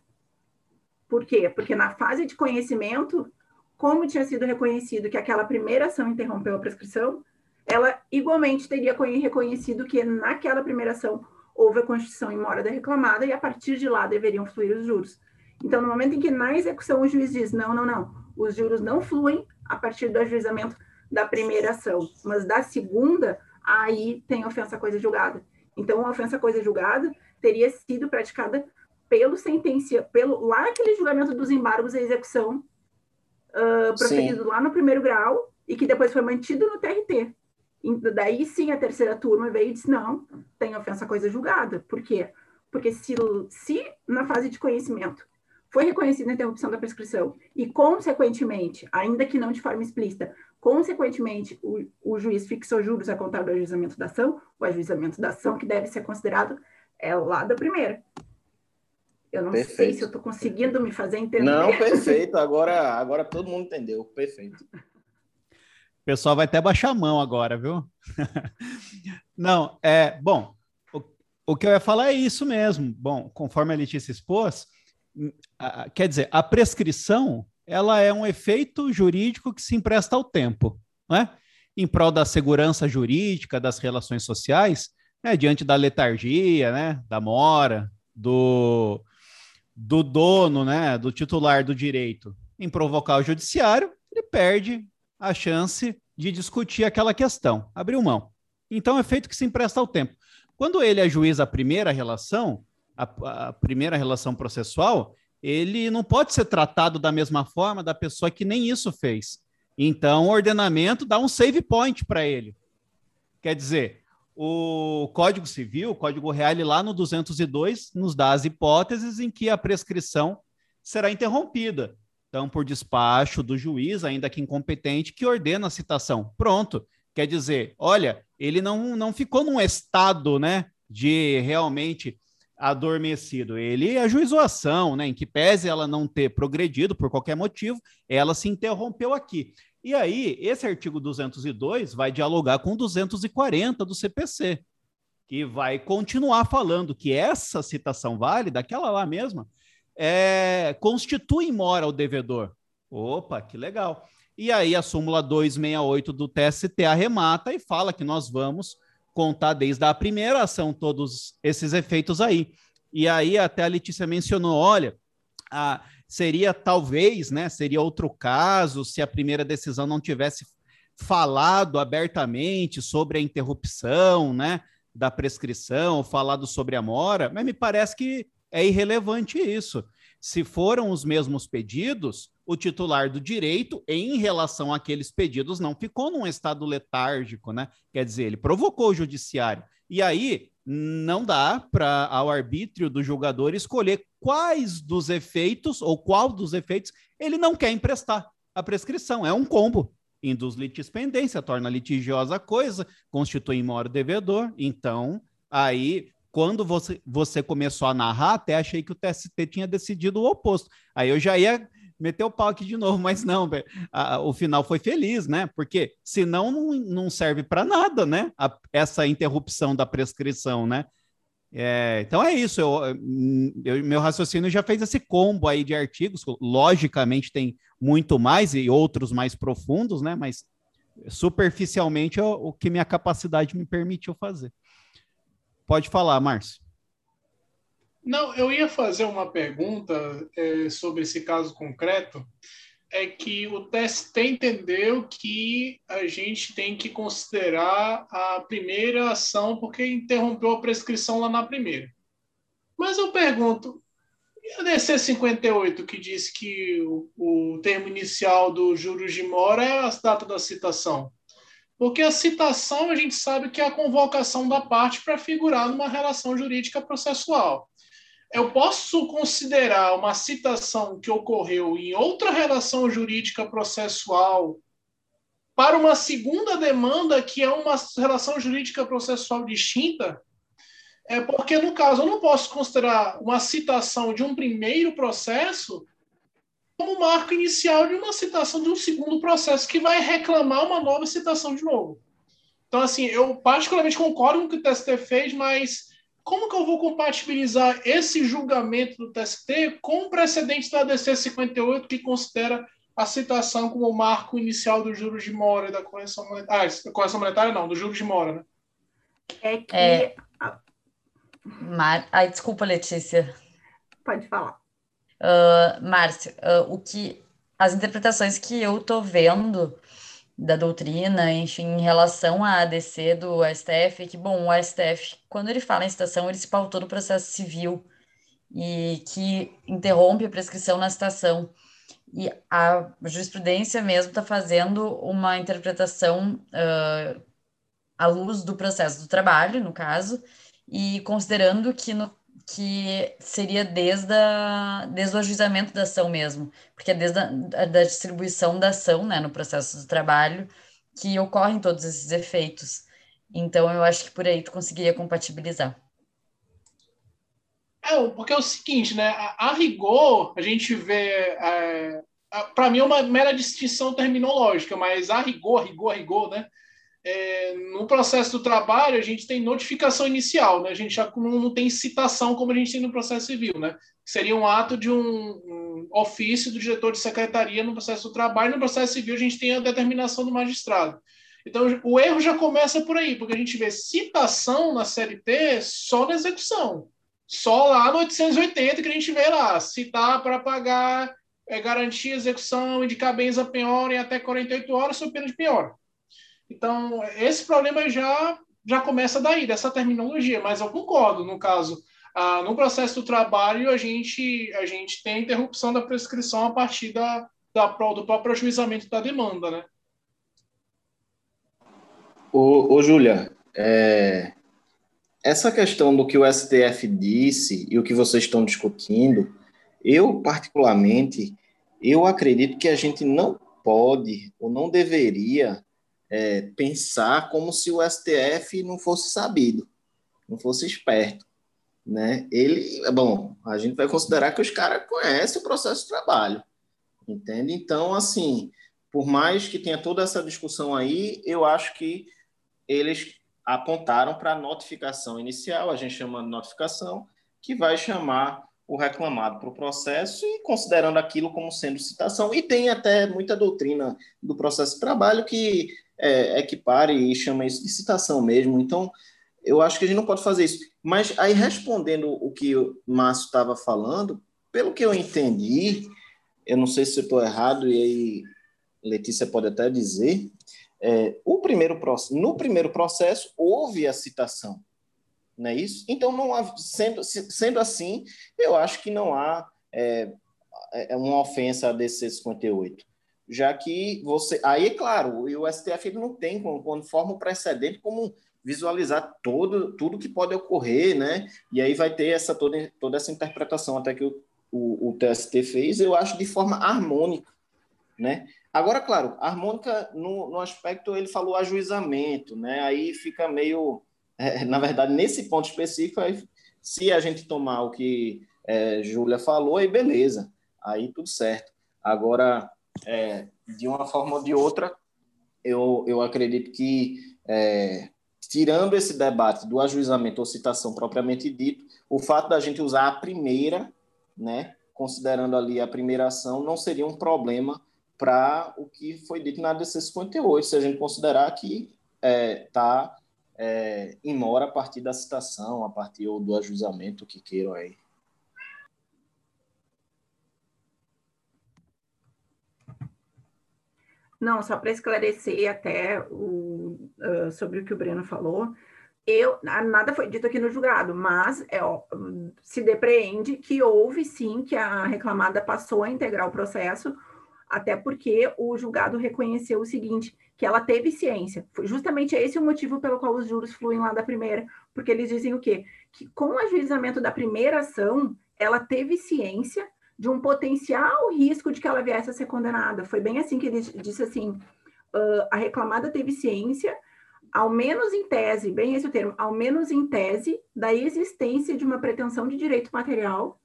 Por quê? Porque na fase de conhecimento, como tinha sido reconhecido que aquela primeira ação interrompeu a prescrição, ela igualmente teria reconhecido que naquela primeira ação houve a constituição em mora da reclamada e a partir de lá deveriam fluir os juros. Então, no momento em que na execução o juiz diz não, não, não, os juros não fluem a partir do ajuizamento da primeira ação, mas da segunda, aí tem ofensa coisa julgada. Então, a ofensa coisa julgada teria sido praticada pelo sentencia, pelo lá aquele julgamento dos embargos e execução uh, proferido sim. lá no primeiro grau e que depois foi mantido no TRT. E daí sim a terceira turma veio e disse: não, tem ofensa coisa julgada. Por quê? Porque se, se na fase de conhecimento foi reconhecida a interrupção da prescrição e, consequentemente, ainda que não de forma explícita, consequentemente, o, o juiz fixou juros a contar do ajuizamento da ação, o ajuizamento da ação que deve ser considerado é lá da primeira. Eu não perfeito. sei se eu estou conseguindo me fazer entender. Não, perfeito. Agora, agora todo mundo entendeu. Perfeito. O pessoal vai até baixar a mão agora, viu? não, é bom. O, o que eu ia falar é isso mesmo. Bom, conforme a Letícia expôs, quer dizer, a prescrição ela é um efeito jurídico que se empresta ao tempo, né? em prol da segurança jurídica das relações sociais, né? diante da letargia, né? da mora, do, do dono, né? do titular do direito em provocar o judiciário, ele perde a chance de discutir aquela questão, abriu mão. Então, é feito que se empresta ao tempo. Quando ele ajuiza a primeira relação, a, a primeira relação processual, ele não pode ser tratado da mesma forma da pessoa que nem isso fez. Então, o ordenamento dá um save point para ele. Quer dizer, o Código Civil, o Código Real, lá no 202, nos dá as hipóteses em que a prescrição será interrompida. Então, por despacho do juiz, ainda que incompetente, que ordena a citação. Pronto. Quer dizer, olha, ele não, não ficou num estado né, de realmente adormecido. Ele ajuizou a ação, né, em que pese ela não ter progredido por qualquer motivo, ela se interrompeu aqui. E aí, esse artigo 202 vai dialogar com 240 do CPC, que vai continuar falando que essa citação válida, aquela lá mesma, é, constitui mora ao devedor. Opa, que legal. E aí a súmula 268 do TST arremata e fala que nós vamos contar desde a primeira ação todos esses efeitos aí. E aí até a Letícia mencionou, olha, a, seria talvez, né, seria outro caso se a primeira decisão não tivesse falado abertamente sobre a interrupção, né, da prescrição, falado sobre a mora, mas me parece que é irrelevante isso. Se foram os mesmos pedidos, o titular do direito, em relação àqueles pedidos, não ficou num estado letárgico, né? Quer dizer, ele provocou o judiciário. E aí não dá para ao arbítrio do julgador escolher quais dos efeitos ou qual dos efeitos ele não quer emprestar. A prescrição é um combo. Induz litispendência, torna litigiosa a coisa, constitui maior devedor. Então, aí quando você, você começou a narrar, até achei que o TST tinha decidido o oposto. Aí eu já ia meter o pau aqui de novo, mas não, o final foi feliz, né? Porque senão não, não serve para nada, né? A, essa interrupção da prescrição, né? É, então é isso, eu, eu, meu raciocínio já fez esse combo aí de artigos, logicamente tem muito mais e outros mais profundos, né? Mas superficialmente é o, o que minha capacidade me permitiu fazer. Pode falar, Márcio. Não, eu ia fazer uma pergunta é, sobre esse caso concreto. É que o TST entendeu que a gente tem que considerar a primeira ação porque interrompeu a prescrição lá na primeira. Mas eu pergunto, e a DC 58 que diz que o, o termo inicial do juros de mora é a data da citação? Porque a citação a gente sabe que é a convocação da parte para figurar numa relação jurídica processual eu posso considerar uma citação que ocorreu em outra relação jurídica processual para uma segunda demanda que é uma relação jurídica processual distinta? É porque, no caso, eu não posso considerar uma citação de um primeiro processo como marco inicial de uma citação de um segundo processo que vai reclamar uma nova citação de novo. Então, assim, eu particularmente concordo com o que o TST fez, mas como que eu vou compatibilizar esse julgamento do TST com o precedente da DC 58, que considera a citação como marco inicial dos juros de mora da correção monetária? Ah, correção monetária não, dos juros de mora, né? É que. É... Mar... Ai, desculpa, Letícia. Pode falar. Uh, Márcio, uh, o que as interpretações que eu tô vendo da doutrina, enfim, em relação à ADC do STF, que, bom, o STF, quando ele fala em citação, ele se pautou no processo civil e que interrompe a prescrição na citação. E a jurisprudência mesmo está fazendo uma interpretação uh, à luz do processo do trabalho, no caso, e considerando que no que seria desde, a, desde o ajuizamento da ação mesmo, porque é desde a da distribuição da ação, né, no processo do trabalho, que ocorrem todos esses efeitos. Então, eu acho que por aí tu conseguiria compatibilizar. É, porque é o seguinte, né, a, a rigor, a gente vê, é, para mim é uma mera distinção terminológica, mas a rigor, rigor, rigor, né, é, no processo do trabalho, a gente tem notificação inicial, né? A gente já não, não, tem citação como a gente tem no processo civil, né? Seria um ato de um, um, ofício do diretor de secretaria no processo do trabalho. No processo civil, a gente tem a determinação do magistrado. Então, o erro já começa por aí, porque a gente vê citação na CLT só na execução. Só lá no 880 que a gente vê lá, citar para pagar, é, garantir execução, indicar bens a penhora em até 48 horas, sob pena de penhora. Então, esse problema já, já começa daí, dessa terminologia, mas eu concordo, no caso, ah, no processo do trabalho, a gente, a gente tem a interrupção da prescrição a partir da, da, do próprio ajuizamento da demanda, né? Ô, ô Júlia, é, essa questão do que o STF disse e o que vocês estão discutindo, eu, particularmente, eu acredito que a gente não pode ou não deveria é, pensar como se o STF não fosse sabido, não fosse esperto. Né? Ele, bom, a gente vai considerar que os caras conhecem o processo de trabalho, entende? Então, assim, por mais que tenha toda essa discussão aí, eu acho que eles apontaram para a notificação inicial, a gente chama de notificação, que vai chamar o reclamado para o processo e considerando aquilo como sendo citação. E tem até muita doutrina do processo de trabalho que é, equipare e chama isso de citação mesmo. Então, eu acho que a gente não pode fazer isso. Mas aí, respondendo o que o Márcio estava falando, pelo que eu entendi, eu não sei se estou errado, e aí Letícia pode até dizer, é, o primeiro, no primeiro processo houve a citação, não é isso? Então, não há, sendo, sendo assim, eu acho que não há é, é uma ofensa a DC 58 já que você. Aí, é claro, o STF ele não tem, quando forma o precedente, como visualizar todo, tudo que pode ocorrer, né? E aí vai ter essa, toda, toda essa interpretação até que o, o, o TST fez, eu acho, de forma harmônica, né? Agora, claro, harmônica no, no aspecto, ele falou ajuizamento, né? Aí fica meio é, na verdade, nesse ponto específico, aí, se a gente tomar o que é, Júlia falou, aí beleza, aí tudo certo. Agora, é, de uma forma ou de outra, eu, eu acredito que, é, tirando esse debate do ajuizamento ou citação propriamente dito, o fato da gente usar a primeira, né, considerando ali a primeira ação, não seria um problema para o que foi dito na DC 58, se a gente considerar que está é, tá, é, em mora a partir da citação, a partir do ajuizamento, que queiram aí. Não, só para esclarecer até o, uh, sobre o que o Breno falou, eu nada foi dito aqui no julgado, mas é, ó, se depreende que houve sim que a reclamada passou a integrar o processo, até porque o julgado reconheceu o seguinte, que ela teve ciência. Foi justamente esse o motivo pelo qual os juros fluem lá da primeira, porque eles dizem o quê? Que com o ajuizamento da primeira ação, ela teve ciência de um potencial risco de que ela viesse a ser condenada. Foi bem assim que ele disse assim: uh, a reclamada teve ciência, ao menos em tese, bem esse o termo, ao menos em tese, da existência de uma pretensão de direito material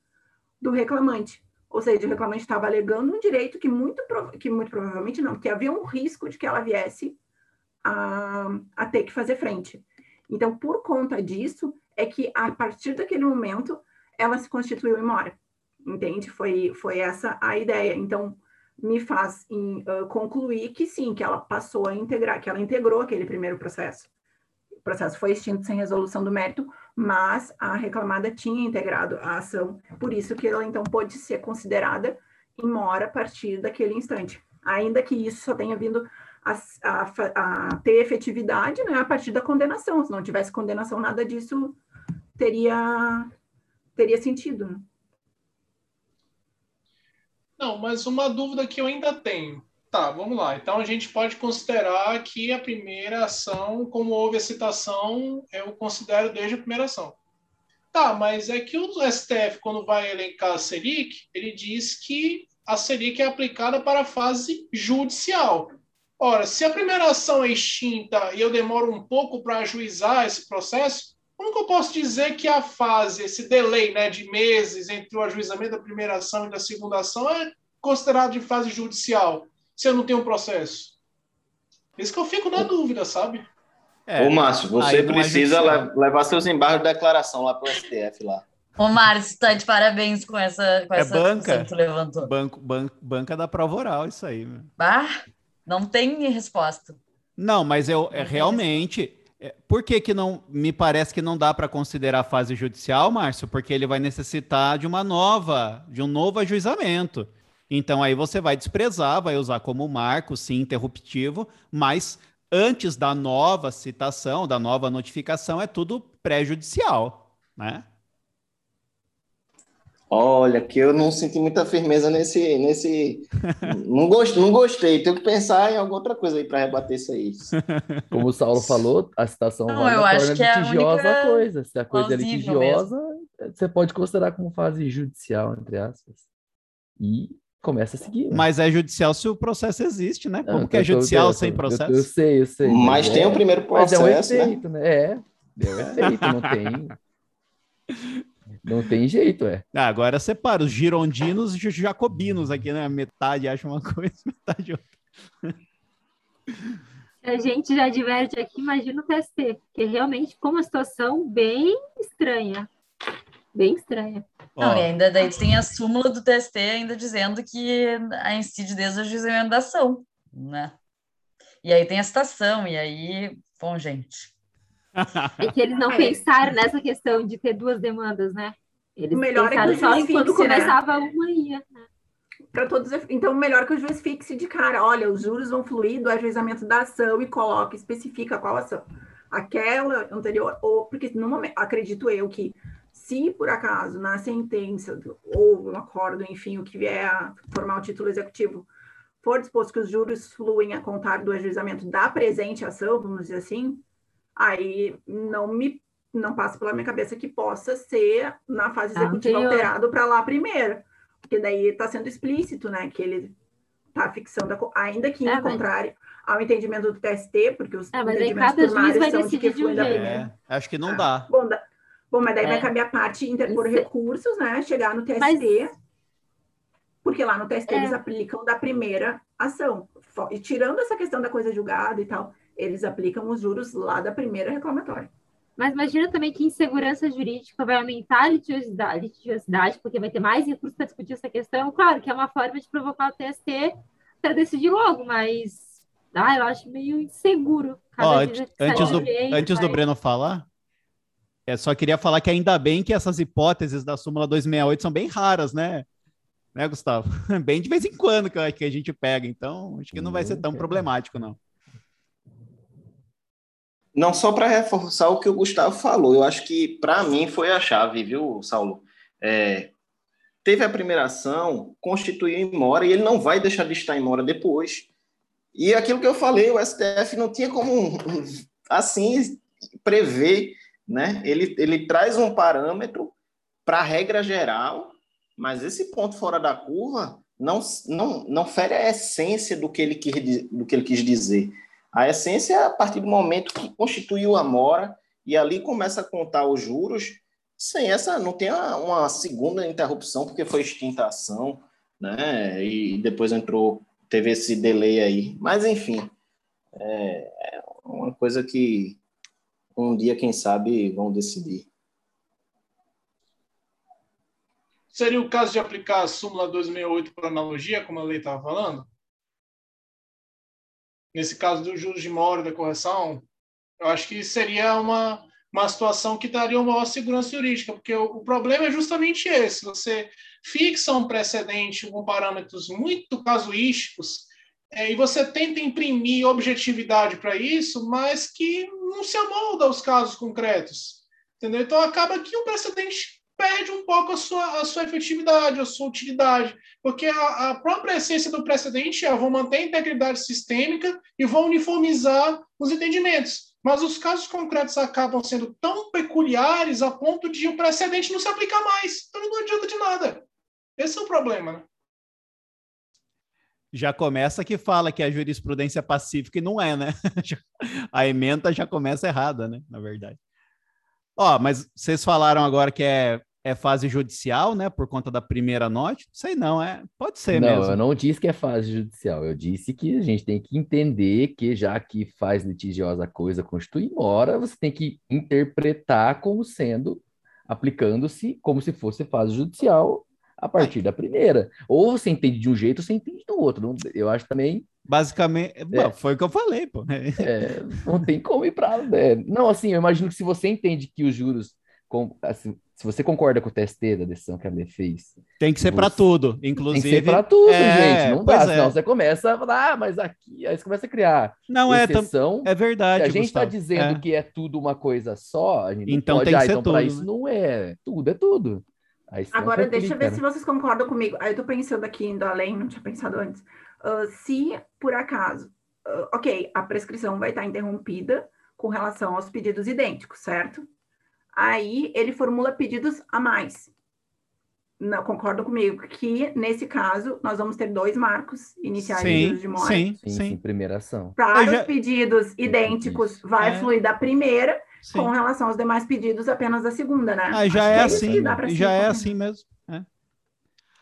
do reclamante. Ou seja, o reclamante estava alegando um direito que muito, que muito provavelmente não, que havia um risco de que ela viesse a, a ter que fazer frente. Então, por conta disso, é que a partir daquele momento ela se constituiu imóvel entende? Foi, foi essa a ideia. Então, me faz em, uh, concluir que sim, que ela passou a integrar, que ela integrou aquele primeiro processo. O processo foi extinto sem resolução do mérito, mas a reclamada tinha integrado a ação, por isso que ela então pode ser considerada em mora a partir daquele instante. Ainda que isso só tenha vindo a, a, a ter efetividade né, a partir da condenação. Se não tivesse condenação, nada disso teria, teria sentido. Né? Não, mas uma dúvida que eu ainda tenho. Tá, vamos lá. Então a gente pode considerar que a primeira ação, como houve a citação, eu considero desde a primeira ação. Tá, mas é que o STF, quando vai elencar a Selic, ele diz que a Selic é aplicada para a fase judicial. Ora, se a primeira ação é extinta e eu demoro um pouco para ajuizar esse processo, como que eu posso dizer que a fase, esse delay né, de meses entre o ajuizamento da primeira ação e da segunda ação é considerado de fase judicial, se eu não tenho um processo? Isso que eu fico na dúvida, sabe? É, Ô, Márcio, você precisa levar seus embargos de declaração lá para o STF lá. Ô, Márcio, está de parabéns com essa, com é essa banca. que tu levantou. Banco, banco, banca da prova oral, isso aí. Meu. Bah, não tem resposta. Não, mas eu é, realmente é, por que, que não me parece que não dá para considerar a fase judicial, Márcio? Porque ele vai necessitar de uma nova, de um novo ajuizamento. Então aí você vai desprezar, vai usar como marco, sim, interruptivo, mas antes da nova citação, da nova notificação, é tudo pré-judicial, né? Olha, que eu não senti muita firmeza nesse. nesse... não, gost, não gostei, tenho que pensar em alguma outra coisa aí para rebater isso aí. Como o Saulo falou, a citação não, eu acho que litigiosa é a, a coisa. Se a coisa é litigiosa, mesmo. você pode considerar como fase judicial, entre aspas. E começa a seguir. Né? Mas é judicial se o processo existe, né? Como não, que é judicial tô, sem processo? Eu, eu, sei, eu sei. Mas tem o primeiro processo, Mas é um efeito, né? né? É, é um efeito, não tem... Não tem jeito, é. Ah, agora separa os girondinos e os jacobinos aqui, né? Metade acha uma coisa, metade outra. A gente já diverte aqui, imagina o TST, que realmente ficou uma situação bem estranha. Bem estranha. Não, e ainda daí tem a súmula do TST ainda dizendo que a incididez é o juizamento da ação, né? E aí tem a citação, e aí, bom, gente, é que eles não é. pensaram nessa questão de ter duas demandas, né? Eles o melhor pensaram é que o juiz só quando né? começava uma ia. Né? Para todos, então, melhor que o juiz fixe de cara, olha, os juros vão fluir do ajuizamento da ação e coloca, especifica qual ação. Aquela anterior, ou porque no momento, acredito eu que se por acaso na sentença ou no acordo, enfim, o que vier a formar o título executivo, for disposto que os juros fluem a contar do ajuizamento da presente ação, vamos dizer assim, aí não me não passa pela minha cabeça que possa ser na fase tá executiva ah, alterado para lá primeiro, porque daí está sendo explícito, né, que ele está fixando, a, ainda que é, em contrário, ao entendimento do TST, porque os Ah, mas aí entendimentos cada juiz turmários vai são de que de um foi da jeito. primeira. É, acho que não Ah, dá. Bom, da- bom, mas daí É. vai caber a parte interpor Isso- recursos, né? Chegar no TST, Mas- porque lá no TST É. eles aplicam da primeira ação. E tirando essa questão da coisa julgada e tal, eles aplicam os juros lá da primeira reclamatória. Mas imagina também que insegurança jurídica vai aumentar a litigiosidade, litigiosidade porque vai ter mais recursos para discutir essa questão. Claro que é uma forma de provocar o TST para decidir logo, mas ah, eu acho meio inseguro. Juiz antes, antes do, jeito, antes do Breno falar, eu só queria falar que ainda bem que essas hipóteses da súmula 268 são bem raras, né? Né, Gustavo? Bem de vez em quando que, a- que a gente pega, então acho que não vai ser tão Hum, problemático, não. Não, só para reforçar o que o Gustavo falou, eu acho que para mim foi a chave, viu, Saulo? É, teve a primeira ação, constituiu em mora e ele não vai deixar de estar em mora depois. E aquilo que eu falei, o STF não tinha como assim prever, né? Ele, ele traz um parâmetro para a regra geral, mas esse ponto fora da curva não, não, não fere a essência do que ele quis, do que ele quis dizer. A essência é a partir do momento que constituiu a mora e ali começa a contar os juros, sem essa, não tem uma, uma segunda interrupção, porque foi extinta a ação, né? E depois entrou, teve esse delay aí. Mas, enfim, é, é uma coisa que um dia, quem sabe, vão decidir. Seria o caso de aplicar a súmula 268 por analogia, como a lei estava falando? Nesse caso dos juros de mora da correção, eu acho que seria uma, uma situação que daria uma maior segurança jurídica, porque o, o problema é justamente esse: você fixa um precedente com parâmetros muito casuísticos é, e você tenta imprimir objetividade para isso, mas que não se amolda aos casos concretos. Entendeu? Então acaba que o precedente perde um pouco a sua, a sua efetividade, a sua utilidade, porque a, a própria essência do precedente é vou manter a integridade sistêmica e vou uniformizar os entendimentos. Mas os casos concretos acabam sendo tão peculiares a ponto de o precedente não se aplicar mais. Então não adianta de nada. Esse é o problema, né? Já começa que fala que a jurisprudência pacífica e não é, né? A emenda já começa errada, né? Na verdade. Ó, mas vocês falaram agora que é, é fase judicial, né? Por conta da primeira note? Sei não, é. Pode ser não, mesmo. eu não disse que é fase judicial. Eu disse que a gente tem que entender que, já que faz litigiosa coisa constitui mora, você tem que interpretar como sendo, aplicando-se como se fosse fase judicial a partir da primeira. Ou você entende de um jeito, ou você entende do outro. Não- Eu acho também Basicamente, bom, foi o que eu falei, pô. é, não tem como ir para. não, assim, eu imagino que se você entende que os juros. Com- assim, se você concorda com o TST da decisão que a lei fez, Tem que ser para Você- tudo, tem inclusive. que ser para tudo, é, gente. Não dá, é. senão você começa a falar, ah, mas aqui. Aí você começa a criar Não é, exceção. é verdade. Se a gente está dizendo É. que é tudo uma coisa só, a gente Então pode, tem que ah, ser então para tudo, isso né? não é. Tudo é tudo. Agora, deixa eu ver complica, se né? vocês concordam comigo. Aí eu tô pensando aqui, indo além, não tinha pensado antes. Ah, se, por acaso, ah, ok, a prescrição vai estar interrompida com relação aos pedidos idênticos, certo? Aí ele formula pedidos a mais. Não, concordam comigo que, nesse caso, nós vamos ter dois marcos iniciais de Sim, de mora. sim, Sim, sim, primeira ação. Para já- os pedidos idênticos, vai É. fluir da primeira, sim. com relação aos demais pedidos, apenas da segunda, né? Ah, já Acho é isso assim, já é assim mesmo. é.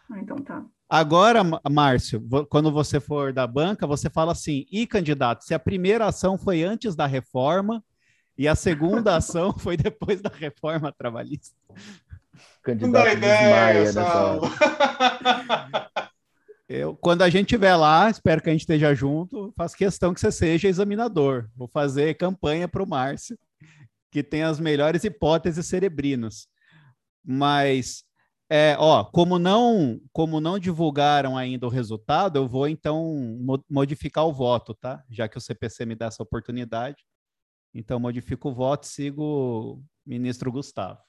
Ah, então tá. Agora, Márcio, quando você for da banca, você fala assim: e candidato, se a primeira ação foi antes da reforma e a segunda ação foi depois da reforma trabalhista. Não Candidato dá ideia, nessa. Eu, quando a gente estiver lá, espero que a gente esteja junto, faço questão que você seja examinador. Vou fazer campanha para o Márcio, que tem as melhores hipóteses cerebrinas. Mas, é, ó, como não, como não divulgaram ainda o resultado, eu vou então mo- modificar o voto, tá? Já que o CPC me dá essa oportunidade. Então, modifico o voto sigo o ministro Gustavo.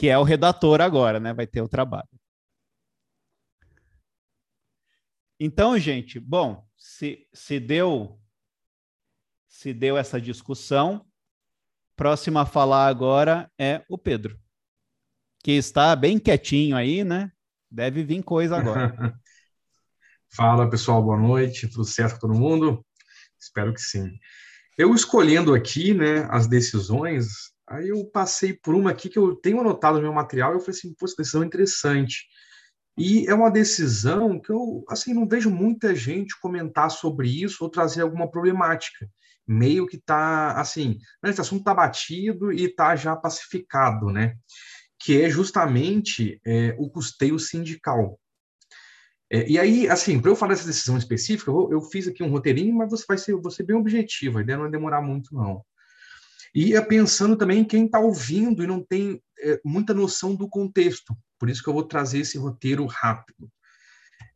que é o redator agora, né? Vai ter o trabalho. Então, gente, bom, se, se deu se deu essa discussão, próximo a falar agora é o Pedro, que está bem quietinho aí, né? Deve vir coisa agora. Fala pessoal, boa noite, tudo certo com todo mundo? Espero que sim. Eu escolhendo aqui, né, as decisões, aí eu passei por uma aqui que eu tenho anotado no meu material eu falei assim, pô, essa decisão é interessante. E é uma decisão que eu, assim, não vejo muita gente comentar sobre isso ou trazer alguma problemática. Meio que tá, assim, esse assunto tá batido e tá já pacificado, né? Que é justamente é, o custeio sindical. É, e aí, assim, para eu falar dessa decisão específica, eu, eu, fiz aqui um roteirinho, mas você vai ser, você bem objetivo, a ideia não vai demorar muito, não. E é pensando também em quem está ouvindo e não tem é, muita noção do contexto. Por isso que eu vou trazer esse roteiro rápido.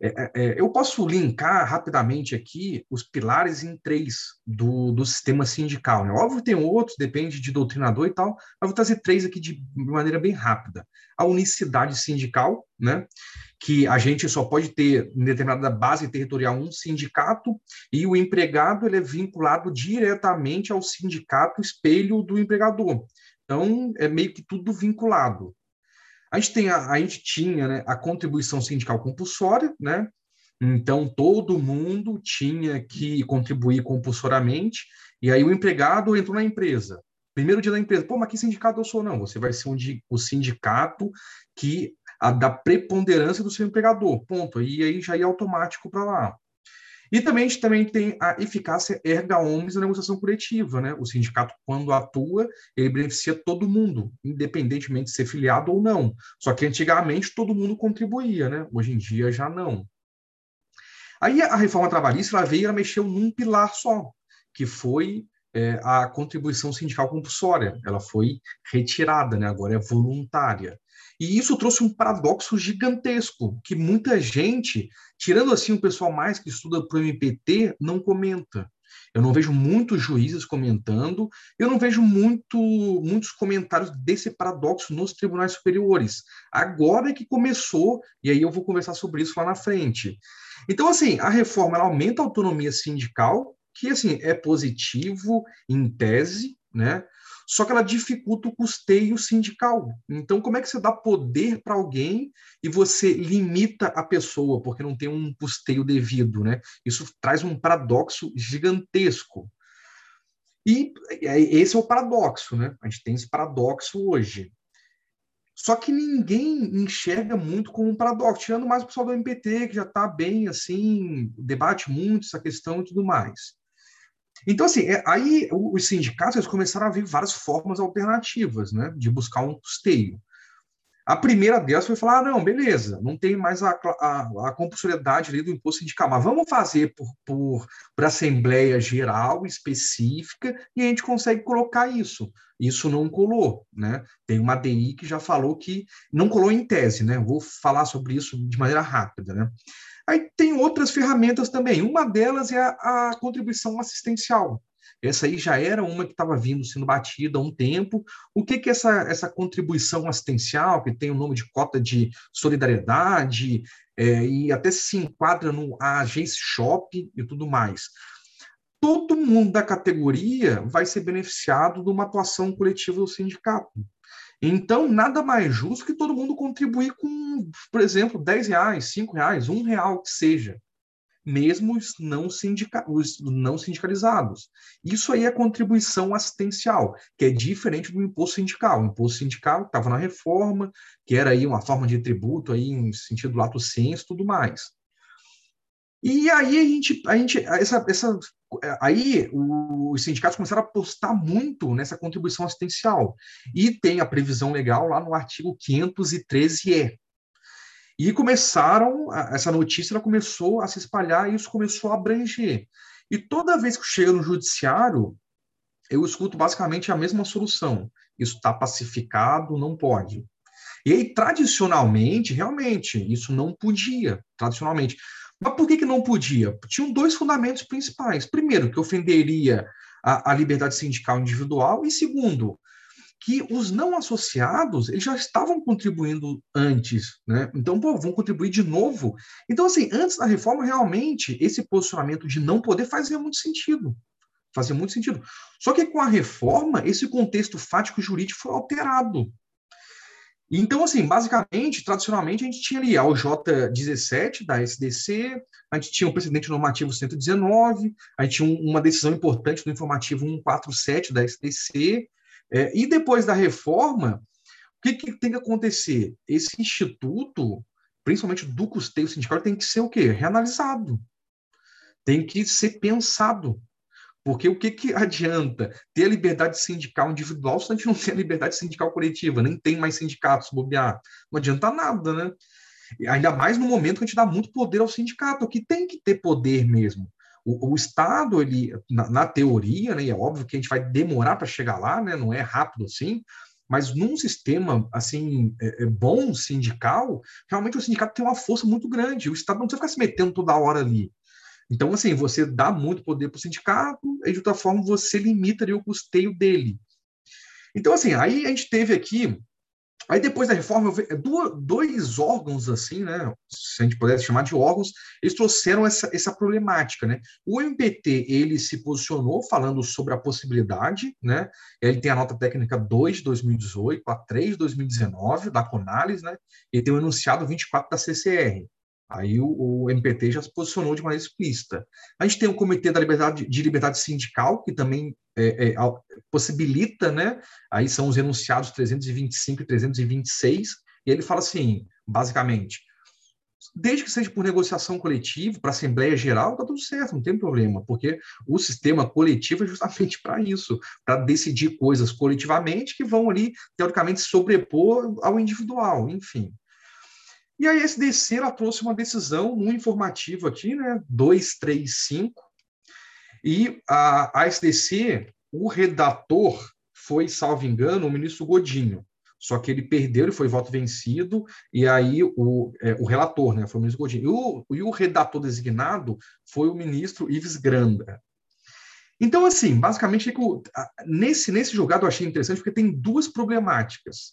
É, é, é, eu posso linkar rapidamente aqui os pilares em três do, do sistema sindical. Né? Óbvio tem outros, depende de doutrinador e tal, mas vou trazer três aqui de maneira bem rápida. A unicidade sindical, né? que a gente só pode ter em determinada base territorial um sindicato e o empregado ele é vinculado diretamente ao sindicato espelho do empregador. Então, é meio que tudo vinculado. A gente, tem a, a gente tinha né, a contribuição sindical compulsória, né? Então, todo mundo tinha que contribuir compulsoriamente, e aí o empregado entrou na empresa. Primeiro dia da empresa, pô, mas que sindicato eu sou? Não, você vai ser um, o sindicato que a, da preponderância do seu empregador, ponto. E aí já ia automático para lá. E também a gente também tem a eficácia erga omnes da negociação coletiva, né? O sindicato, quando atua, ele beneficia todo mundo, independentemente de ser filiado ou não. Só que antigamente todo mundo contribuía, né? Hoje em dia já não. Aí a reforma trabalhista ela veio e ela mexeu num pilar só, que foi é, a contribuição sindical compulsória. Ela foi retirada, né? agora é voluntária. E isso trouxe um paradoxo gigantesco, que muita gente, tirando assim o pessoal mais que estuda para o MPT, não comenta. Eu não vejo muitos juízes comentando, eu não vejo muito, muitos comentários desse paradoxo nos tribunais superiores. Agora é que começou, e aí eu vou conversar sobre isso lá na frente. Então, assim, a reforma aumenta a autonomia sindical, que assim é positivo em tese, né? só que ela dificulta o custeio sindical. Então, como é que você dá poder para alguém e você limita a pessoa porque não tem um custeio devido, né? Isso traz um paradoxo gigantesco. E esse é o paradoxo, né? A gente tem esse paradoxo hoje. Só que ninguém enxerga muito como um paradoxo, tirando mais o pessoal do MPT, que já está bem, assim, debate muito essa questão e tudo mais. Então, assim, é, aí os sindicatos começaram a ver várias formas alternativas né, de buscar um custeio. A primeira delas foi falar: ah, não, beleza, não tem mais a, a, a compulsoriedade ali do imposto sindical, mas vamos fazer por, por, por Assembleia Geral específica e a gente consegue colocar isso. Isso não colou, né? Tem uma DI que já falou que não colou em tese, né? Vou falar sobre isso de maneira rápida, né? Aí tem outras ferramentas também. Uma delas é a, a contribuição assistencial. Essa aí já era uma que estava vindo sendo batida há um tempo. O que, que essa, essa contribuição assistencial, que tem o nome de cota de solidariedade, é, e até se enquadra no agência shop e tudo mais? Todo mundo da categoria vai ser beneficiado de uma atuação coletiva do sindicato. Então, nada mais justo que todo mundo contribuir com, por exemplo, 10 reais, 5 reais, 1 real que seja, mesmo os não, sindica os não sindicalizados. Isso aí é contribuição assistencial, que é diferente do imposto sindical. O imposto sindical estava na reforma, que era aí uma forma de tributo aí em sentido lato senso tudo mais. E aí a gente, a gente essa, essa, aí os sindicatos começaram a apostar muito nessa contribuição assistencial. E tem a previsão legal lá no artigo 513E. E começaram, essa notícia ela começou a se espalhar e isso começou a abranger. E toda vez que chega no judiciário, eu escuto basicamente a mesma solução. Isso está pacificado, não pode. E aí, tradicionalmente, realmente, isso não podia, tradicionalmente. Mas por que, que não podia? Tinham dois fundamentos principais. Primeiro, que ofenderia a, a liberdade sindical individual, e segundo, que os não associados eles já estavam contribuindo antes, né? Então, pô, vão contribuir de novo. Então, assim, antes da reforma, realmente, esse posicionamento de não poder fazia muito sentido. Fazia muito sentido. Só que com a reforma, esse contexto fático jurídico foi alterado. Então, assim, basicamente, tradicionalmente, a gente tinha ali a OJ17 da SDC, a gente tinha o precedente normativo 119, a gente tinha uma decisão importante do informativo 147 da SDC, é, e depois da reforma, o que, que tem que acontecer? Esse instituto, principalmente do custeio sindical, tem que ser o quê? Reanalisado. Tem que ser pensado. Porque o que, que adianta ter a liberdade sindical individual se a gente não tem a liberdade sindical coletiva, nem tem mais sindicatos bobear? Não adianta nada, né? Ainda mais no momento que a gente dá muito poder ao sindicato, que tem que ter poder mesmo. O, o Estado, ele, na, na, teoria, né, é óbvio que a gente vai demorar para chegar lá, né, não é rápido assim, mas num sistema assim é, é bom sindical, realmente o sindicato tem uma força muito grande. O Estado não precisa ficar se metendo toda hora ali. Então, assim, você dá muito poder para o sindicato e, de outra forma, você limita o custeio dele. Então, assim, aí a gente teve aqui. Aí, depois da reforma, dois órgãos, assim, né? Se a gente pudesse chamar de órgãos, eles trouxeram essa, essa problemática, né? O MPT, ele se posicionou falando sobre a possibilidade, né? Ele tem a nota técnica 2 de 2018, a 3 de 2019, da Conalis, né? E tem o enunciado 24 da CCR. Aí o, o, MPT já se posicionou de maneira explícita. A gente tem o Comitê da Liberdade, de Liberdade Sindical, que também é, é, possibilita, né? Aí são os enunciados 325 e 326, e ele fala assim, basicamente, desde que seja por negociação coletiva, para Assembleia Geral, está tudo certo, não tem problema, porque o sistema coletivo é justamente para isso, para decidir coisas coletivamente que vão ali, teoricamente, sobrepor ao individual, enfim. E a SDC ela trouxe uma decisão no informativo aqui, né, 235, e a, a SDC, o redator foi, salvo engano, o ministro Godinho. Só que ele perdeu, ele foi voto vencido, e aí o, é, o relator, né, foi o ministro Godinho. E o, e o redator designado foi o ministro Ives Granda. Então, assim, basicamente, nesse, nesse julgado eu achei interessante porque tem duas problemáticas.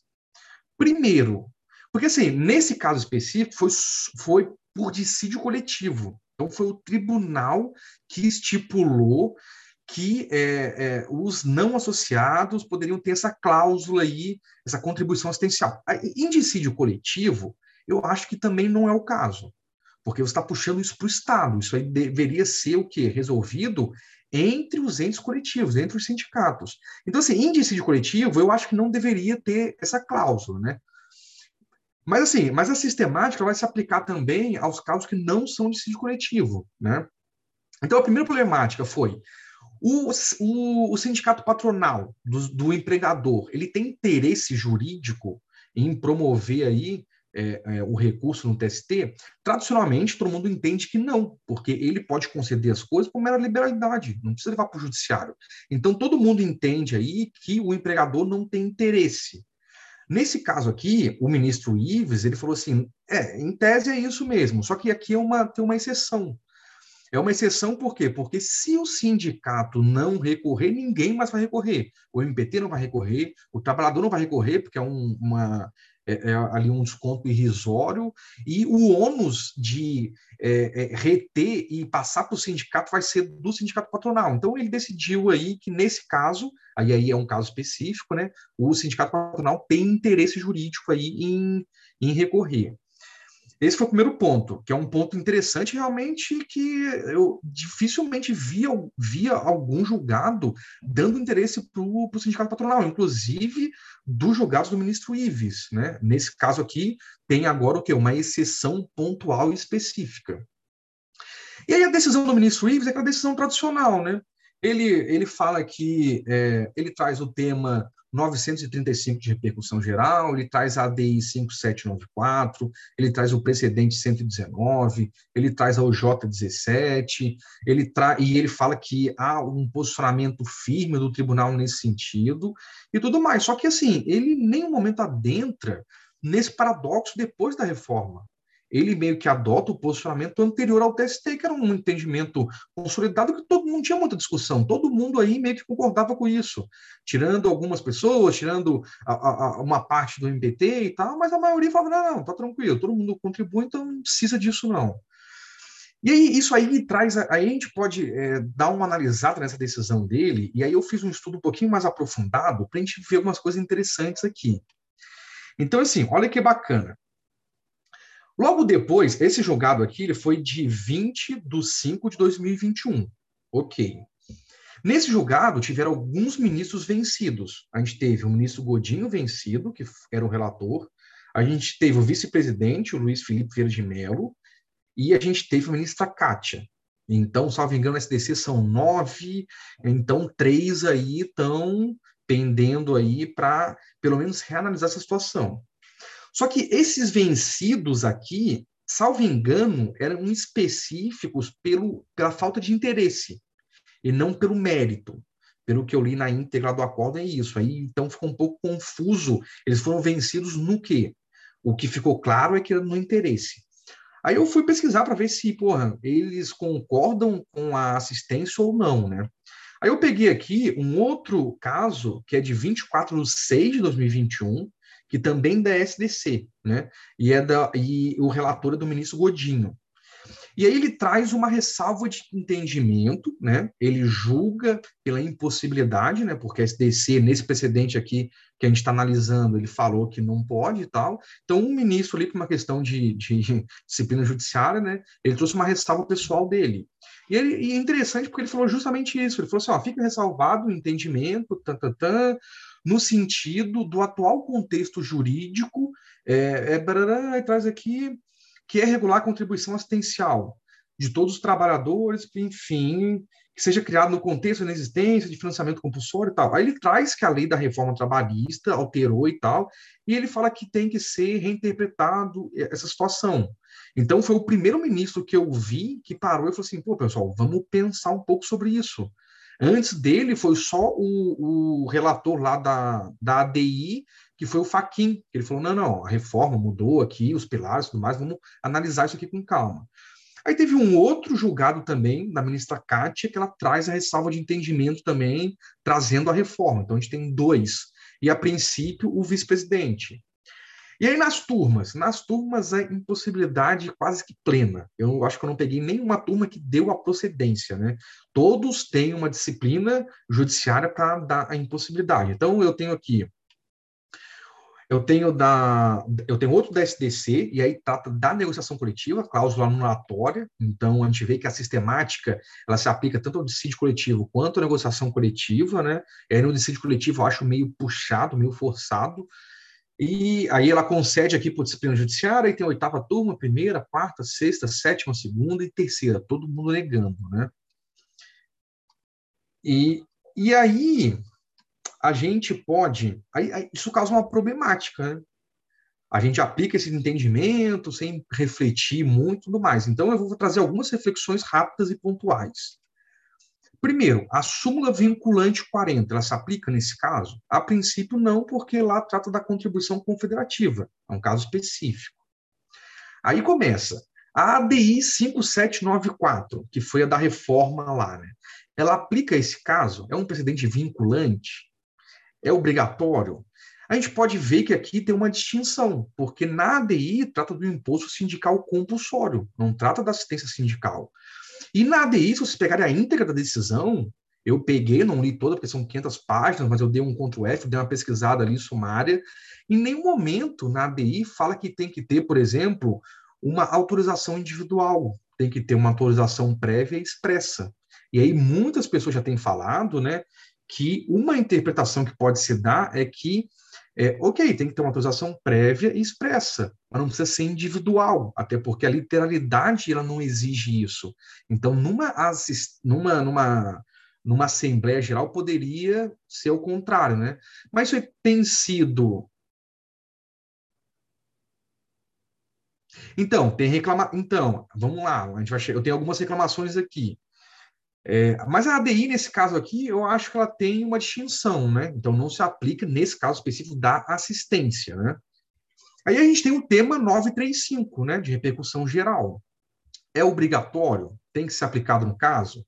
Primeiro, porque, assim, nesse caso específico, foi, foi por dissídio coletivo. Então, foi o tribunal que estipulou que é, é, os não associados poderiam ter essa cláusula aí, essa contribuição assistencial. Em dissídio coletivo, eu acho que também não é o caso, porque você está puxando isso para o Estado. Isso aí deveria ser o quê? Resolvido entre os entes coletivos, entre os sindicatos. Então, assim, em dissídio coletivo, eu acho que não deveria ter essa cláusula, né? Mas assim, mas a sistemática vai se aplicar também aos casos que não são de dissídio coletivo, né? Então a primeira problemática foi o, o, o sindicato patronal do, do, empregador, ele tem interesse jurídico em promover aí é, é, o recurso no TST? Tradicionalmente, todo mundo entende que não, porque ele pode conceder as coisas por mera liberalidade, não precisa levar para o judiciário. Então, todo mundo entende aí que o empregador não tem interesse. Nesse caso aqui, o ministro Ives, ele falou assim, é, em tese é isso mesmo, só que aqui é uma, tem uma exceção. É uma exceção por quê? Porque se o sindicato não recorrer, ninguém mais vai recorrer. O MPT não vai recorrer, o trabalhador não vai recorrer, porque é um, uma, é, é, ali um desconto irrisório, e o ônus de é, é reter e passar para o sindicato vai ser do sindicato patronal. Então, ele decidiu aí que, nesse caso, aí, aí é um caso específico, né, o sindicato patronal tem interesse jurídico aí em, em recorrer. Esse foi o primeiro ponto, que é um ponto interessante realmente que eu dificilmente via, via algum julgado dando interesse para o sindicato patronal, inclusive dos julgados do ministro Ives. Né? Nesse caso aqui, tem agora o quê? Uma exceção pontual e específica. E aí a decisão do ministro Ives é aquela decisão tradicional, né? Ele, ele fala que é, ele traz o tema 935 de repercussão geral, ele traz a ADI 5794, ele traz o precedente 119, ele traz a OJ 17, ele tra e ele fala que há um posicionamento firme do tribunal nesse sentido e tudo mais. Só que assim, ele em nenhum momento adentra nesse paradoxo depois da reforma ele meio que adota o posicionamento anterior ao TST, que era um entendimento consolidado que todo mundo tinha muita discussão, todo mundo aí meio que concordava com isso, tirando algumas pessoas, tirando a, a, uma parte do MPT e tal, mas a maioria falava, não, não, tá tranquilo, todo mundo contribui, então não precisa disso não. E aí, isso aí traz, aí a gente pode é, dar uma analisada nessa decisão dele, e aí eu fiz um estudo um pouquinho mais aprofundado para a gente ver algumas coisas interessantes aqui. Então, assim, olha que bacana. Logo depois, esse julgado aqui ele foi de 20 de 5 de 2021. Ok. Nesse julgado, tiveram alguns ministros vencidos. A gente teve o ministro Godinho vencido, que era o relator. A gente teve o vice-presidente, o Luiz Felipe Vieira de Mello. E a gente teve a ministra Kátia. Então, salvo engano, SDC são nove, então três aí estão pendendo aí para, pelo menos, reanalisar essa situação. Só que esses vencidos aqui, salvo engano, eram específicos pelo, pela falta de interesse e não pelo mérito. Pelo que eu li na íntegra do acordo é isso. Aí então ficou um pouco confuso. Eles foram vencidos no quê? O que ficou claro é que era no interesse. Aí eu fui pesquisar para ver se, porra, eles concordam com a assistência ou não, né? Aí eu peguei aqui um outro caso, que é de 24 de 6 de 2021, que também da SDC, né? E, é da, e o relator é do ministro Godinho. E aí ele traz uma ressalva de entendimento, né? Ele julga pela impossibilidade, né? Porque a SDC, nesse precedente aqui que a gente está analisando, ele falou que não pode e tal. Então, um ministro ali, por uma questão de, de disciplina judiciária, né? Ele trouxe uma ressalva pessoal dele. E, ele, e é interessante porque ele falou justamente isso. Ele falou assim: ó, fica ressalvado o entendimento, tan, tan, tan, no sentido do atual contexto jurídico, é, é, traz aqui que é regular a contribuição assistencial de todos os trabalhadores, enfim, que seja criado no contexto da existência de financiamento compulsório e tal. Aí ele traz que a lei da reforma trabalhista alterou e tal, e ele fala que tem que ser reinterpretado essa situação. Então, foi o primeiro ministro que eu vi que parou e falou assim: pô, pessoal, vamos pensar um pouco sobre isso. Antes dele foi só o, o relator lá da, da ADI que foi o Faquin. Ele falou: não, não, a reforma mudou aqui, os pilares e tudo mais, vamos analisar isso aqui com calma. Aí teve um outro julgado também, da ministra Kátia, que ela traz a ressalva de entendimento também, trazendo a reforma. Então a gente tem dois. E, a princípio, o vice-presidente. E aí, nas turmas? Nas turmas, é impossibilidade quase que plena. Eu acho que eu não peguei nenhuma turma que deu a procedência, né? Todos têm uma disciplina judiciária para dar a impossibilidade. Então, eu tenho aqui eu tenho da, eu tenho outro da SDC e aí trata da negociação coletiva, cláusula anulatória. Então a gente vê que a sistemática ela se aplica tanto ao dissídio coletivo quanto à negociação coletiva, né? E aí no dissídio coletivo eu acho meio puxado, meio forçado. E aí ela concede aqui por disciplina judiciária e tem oitava turma, primeira, quarta, sexta, sétima, segunda e terceira, todo mundo negando, né? E, e aí a gente pode. Aí, isso causa uma problemática, né? A gente aplica esse entendimento sem refletir muito e tudo mais. Então, eu vou trazer algumas reflexões rápidas e pontuais. Primeiro, a súmula vinculante 40, ela se aplica nesse caso? A princípio, não, porque lá trata da contribuição confederativa, é um caso específico. Aí começa. A ADI 5794, que foi a da reforma lá, né? Ela aplica esse caso? É um precedente vinculante? é obrigatório? A gente pode ver que aqui tem uma distinção, porque na ADI trata do imposto sindical compulsório, não trata da assistência sindical. E na ADI, se vocês pegarem a íntegra da decisão, eu peguei, não li toda, porque são 500 páginas, mas eu dei um Ctrl F, dei uma pesquisada ali sumária. Em nenhum momento na ADI fala que tem que ter, por exemplo, uma autorização individual, tem que ter uma autorização prévia expressa. E aí muitas pessoas já têm falado, né, que uma interpretação que pode se dar é que, é, ok, tem que ter uma autorização prévia e expressa, mas não precisa ser individual, até porque a literalidade ela não exige isso. Então, numa, numa, numa, numa Assembleia Geral poderia ser o contrário, né? Mas isso tem sido Então, tem reclama. Então, vamos lá. A gente vai che... Eu tenho algumas reclamações aqui. É, mas a ADI, nesse caso aqui, eu acho que ela tem uma distinção, né? Então, não se aplica, nesse caso específico, da assistência, né? Aí a gente tem o tema 935, né? De repercussão geral. É obrigatório? Tem que ser aplicado no caso?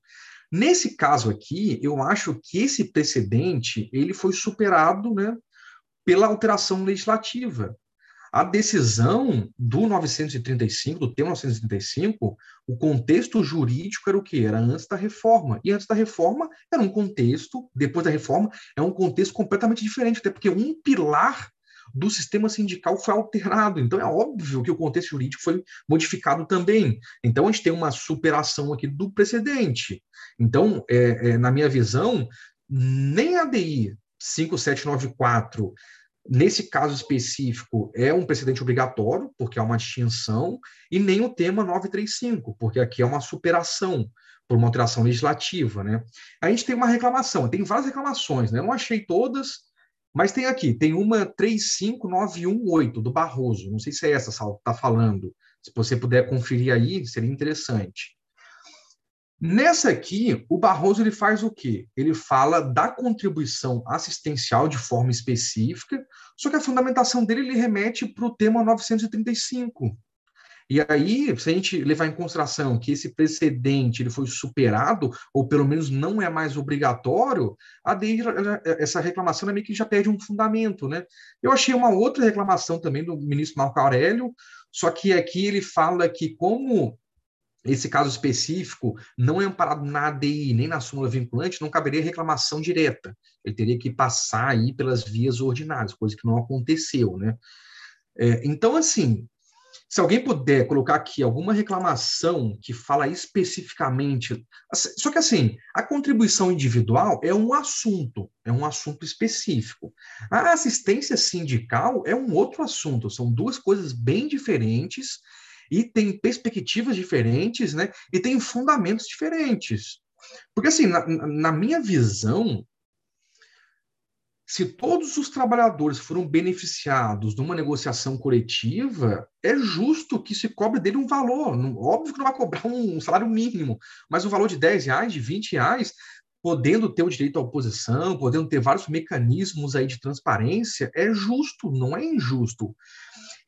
Nesse caso aqui, eu acho que esse precedente, ele foi superado, né? Pela alteração legislativa. A decisão do 935, do tema 935, o contexto jurídico era o que? Era antes da reforma. E antes da reforma era um contexto, depois da reforma, é um contexto completamente diferente, até porque um pilar do sistema sindical foi alterado. Então, é óbvio que o contexto jurídico foi modificado também. Então, a gente tem uma superação aqui do precedente. Então, é, é, na minha visão, nem a DI 5794 Nesse caso específico, é um precedente obrigatório, porque é uma distinção, e nem o tema 935, porque aqui é uma superação por uma alteração legislativa. Né? A gente tem uma reclamação, tem várias reclamações, né? eu não achei todas, mas tem aqui, tem uma 35918 do Barroso, não sei se é essa que está falando, se você puder conferir aí, seria interessante. Nessa aqui, o Barroso ele faz o quê? Ele fala da contribuição assistencial de forma específica, só que a fundamentação dele ele remete para o tema 935. E aí, se a gente levar em consideração que esse precedente ele foi superado, ou pelo menos não é mais obrigatório, a essa reclamação é meio que já perde um fundamento, né? Eu achei uma outra reclamação também do ministro Marco Aurélio, só que aqui ele fala que como esse caso específico não é amparado na ADI nem na súmula vinculante, não caberia reclamação direta. Ele teria que passar aí pelas vias ordinárias, coisa que não aconteceu, né? É, então, assim, se alguém puder colocar aqui alguma reclamação que fala especificamente. Só que, assim, a contribuição individual é um assunto, é um assunto específico. A assistência sindical é um outro assunto, são duas coisas bem diferentes e tem perspectivas diferentes, né? E tem fundamentos diferentes. Porque, assim, na, na minha visão, se todos os trabalhadores foram beneficiados de uma negociação coletiva, é justo que se cobre dele um valor. Óbvio que não vai cobrar um salário mínimo, mas um valor de 10 reais, de 20 reais, podendo ter o direito à oposição, podendo ter vários mecanismos aí de transparência, é justo, não é injusto.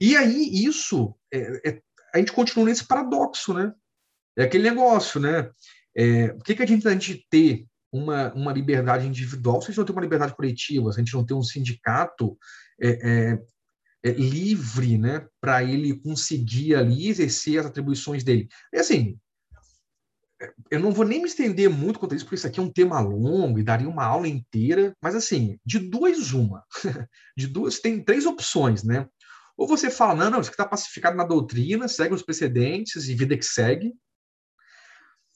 E aí isso é, é a gente continua nesse paradoxo, né? É aquele negócio, né? É, por que, que a gente gente ter uma, uma liberdade individual se a gente não tem uma liberdade coletiva, se a gente não tem um sindicato é, é, é livre, né, para ele conseguir ali exercer as atribuições dele? E assim, eu não vou nem me estender muito quanto a isso, porque isso aqui é um tema longo e daria uma aula inteira, mas assim, de duas, uma. De duas, tem três opções, né? Ou você fala, não, não, isso aqui está pacificado na doutrina, segue os precedentes e vida que segue.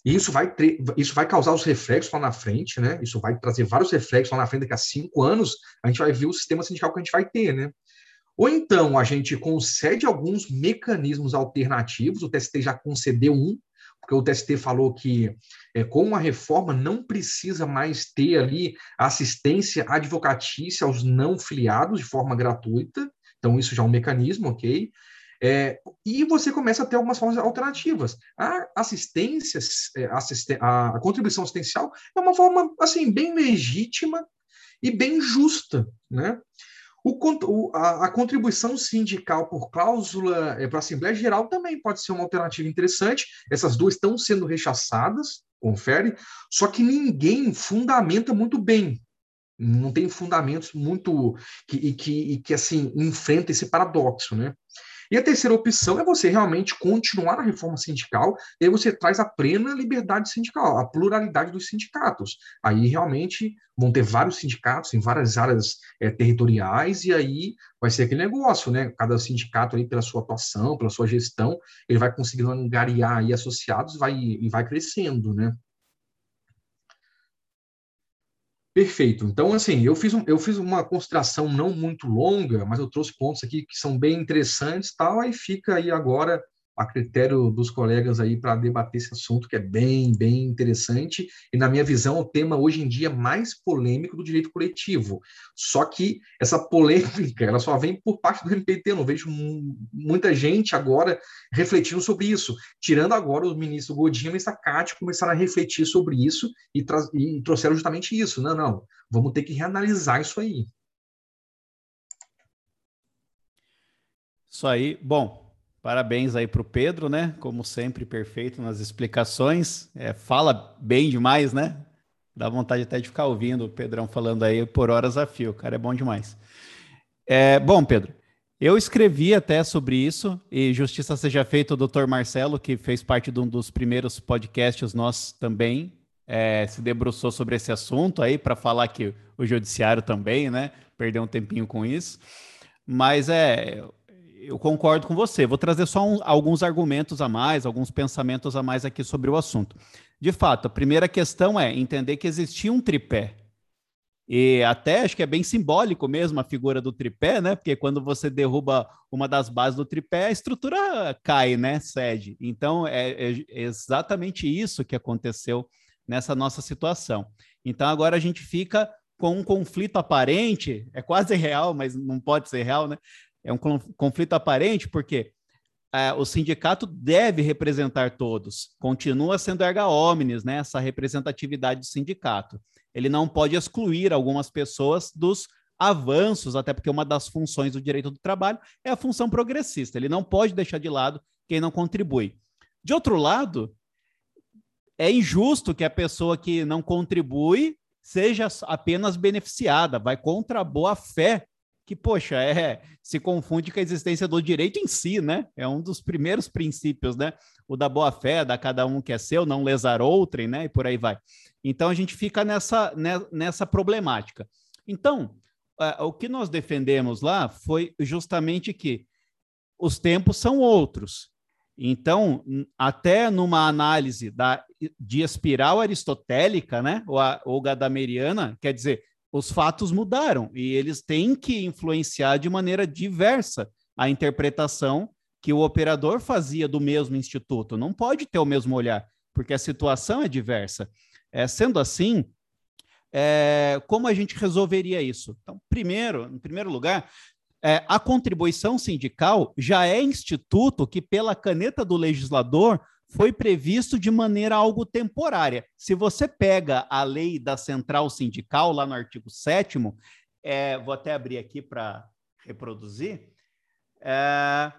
E isso vai, ter, isso vai causar os reflexos lá na frente, né? Isso vai trazer vários reflexos lá na frente, daqui a cinco anos, a gente vai ver o sistema sindical que a gente vai ter, né? Ou então a gente concede alguns mecanismos alternativos, o TST já concedeu um, porque o TST falou que é, com a reforma não precisa mais ter ali assistência advocatícia aos não filiados de forma gratuita, então, isso já é um mecanismo, ok? É, e você começa a ter algumas formas alternativas. A assistência, é, a contribuição assistencial é uma forma, assim, bem legítima e bem justa, né? O, a, a, contribuição sindical por cláusula é, para a Assembleia Geral também pode ser uma alternativa interessante. Essas duas estão sendo rechaçadas, confere, só que ninguém fundamenta muito bem não tem fundamentos muito que, e que, e que assim enfrenta esse paradoxo, né? E a terceira opção é você realmente continuar na reforma sindical, e aí você traz a plena liberdade sindical, a pluralidade dos sindicatos. Aí realmente vão ter vários sindicatos em várias áreas é, territoriais, e aí vai ser aquele negócio, né? Cada sindicato aí, pela sua atuação, pela sua gestão, ele vai conseguindo angariar aí associados vai, e vai crescendo, né? Perfeito. Então, assim, eu fiz, um, eu fiz uma consideração não muito longa, mas eu trouxe pontos aqui que são bem interessantes, tal, aí fica aí agora a critério dos colegas aí para debater esse assunto que é bem, bem interessante e na minha visão o tema hoje em dia mais polêmico do direito coletivo. Só que essa polêmica ela só vem por parte do MPT, eu não vejo muita gente agora refletindo sobre isso, tirando agora o ministro Godinho e ministra Cátia começaram a refletir sobre isso e, e trouxeram justamente isso. Não, não, vamos ter que reanalisar isso aí. Isso aí. Bom, Parabéns aí para o Pedro, né? Como sempre, perfeito nas explicações. É, fala bem demais, né? Dá vontade até de ficar ouvindo o Pedrão falando aí por horas a fio. O cara é bom demais. É, bom, Pedro, eu escrevi até sobre isso, e justiça seja feita, o doutor Marcelo, que fez parte de um dos primeiros podcasts nossos também, é, se debruçou sobre esse assunto aí, para falar que o judiciário também, né? Perdeu um tempinho com isso. Mas é, eu concordo com você. Vou trazer só um, alguns argumentos a mais, alguns pensamentos a mais aqui sobre o assunto. De fato, a primeira questão é entender que existia um tripé. E até acho que é bem simbólico mesmo a figura do tripé, né? Porque quando você derruba uma das bases do tripé, a estrutura cai, né? Cede. Então é, é exatamente isso que aconteceu nessa nossa situação. Então agora a gente fica com um conflito aparente, é quase real, mas não pode ser real, né? É um conflito aparente porque é, o sindicato deve representar todos, continua sendo erga omnes, né? Essa representatividade do sindicato ele não pode excluir algumas pessoas dos avanços, até porque uma das funções do direito do trabalho é a função progressista. Ele não pode deixar de lado quem não contribui. De outro lado, é injusto que a pessoa que não contribui seja apenas beneficiada, vai contra a boa fé, que, poxa, é, se confunde com a existência do direito em si, né? É um dos primeiros princípios, né? O da boa fé, da cada um que é seu, não lesar outrem, né? E por aí vai. Então a gente fica nessa, né, nessa problemática. Então, uh, o que nós defendemos lá foi justamente que os tempos são outros. Então, até numa análise da, de espiral aristotélica, né, ou, a, ou gadameriana, quer dizer, os fatos mudaram e eles têm que influenciar de maneira diversa a interpretação que o operador fazia do mesmo instituto. Não pode ter o mesmo olhar, porque a situação é diversa. É, sendo assim, é, como a gente resolveria isso? Então, primeiro, em primeiro lugar, é, a contribuição sindical já é instituto que, pela caneta do legislador, foi previsto de maneira algo temporária. Se você pega a lei da central sindical, lá no artigo 7, é, vou até abrir aqui para reproduzir, é,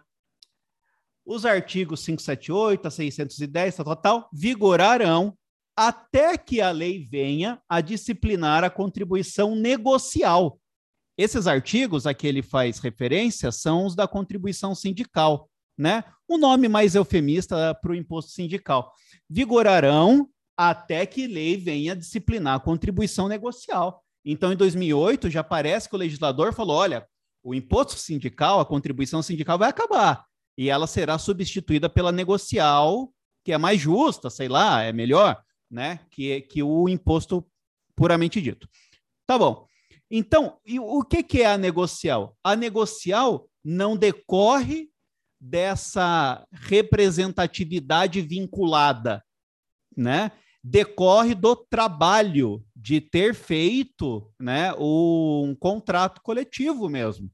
os artigos 578 a 610, tal, tal, vigorarão até que a lei venha a disciplinar a contribuição negocial. Esses artigos a que ele faz referência são os da contribuição sindical, né? O nome mais eufemista para o imposto sindical. Vigorarão até que lei venha disciplinar a contribuição negocial. Então, em 2008, já parece que o legislador falou: olha, o imposto sindical, a contribuição sindical vai acabar e ela será substituída pela negocial, que é mais justa, sei lá, é melhor né? Que, que o imposto puramente dito. Tá bom. Então, o que, que é a negocial? A negocial não decorre dessa representatividade vinculada, né? Decorre do trabalho de ter feito, né, um contrato coletivo mesmo.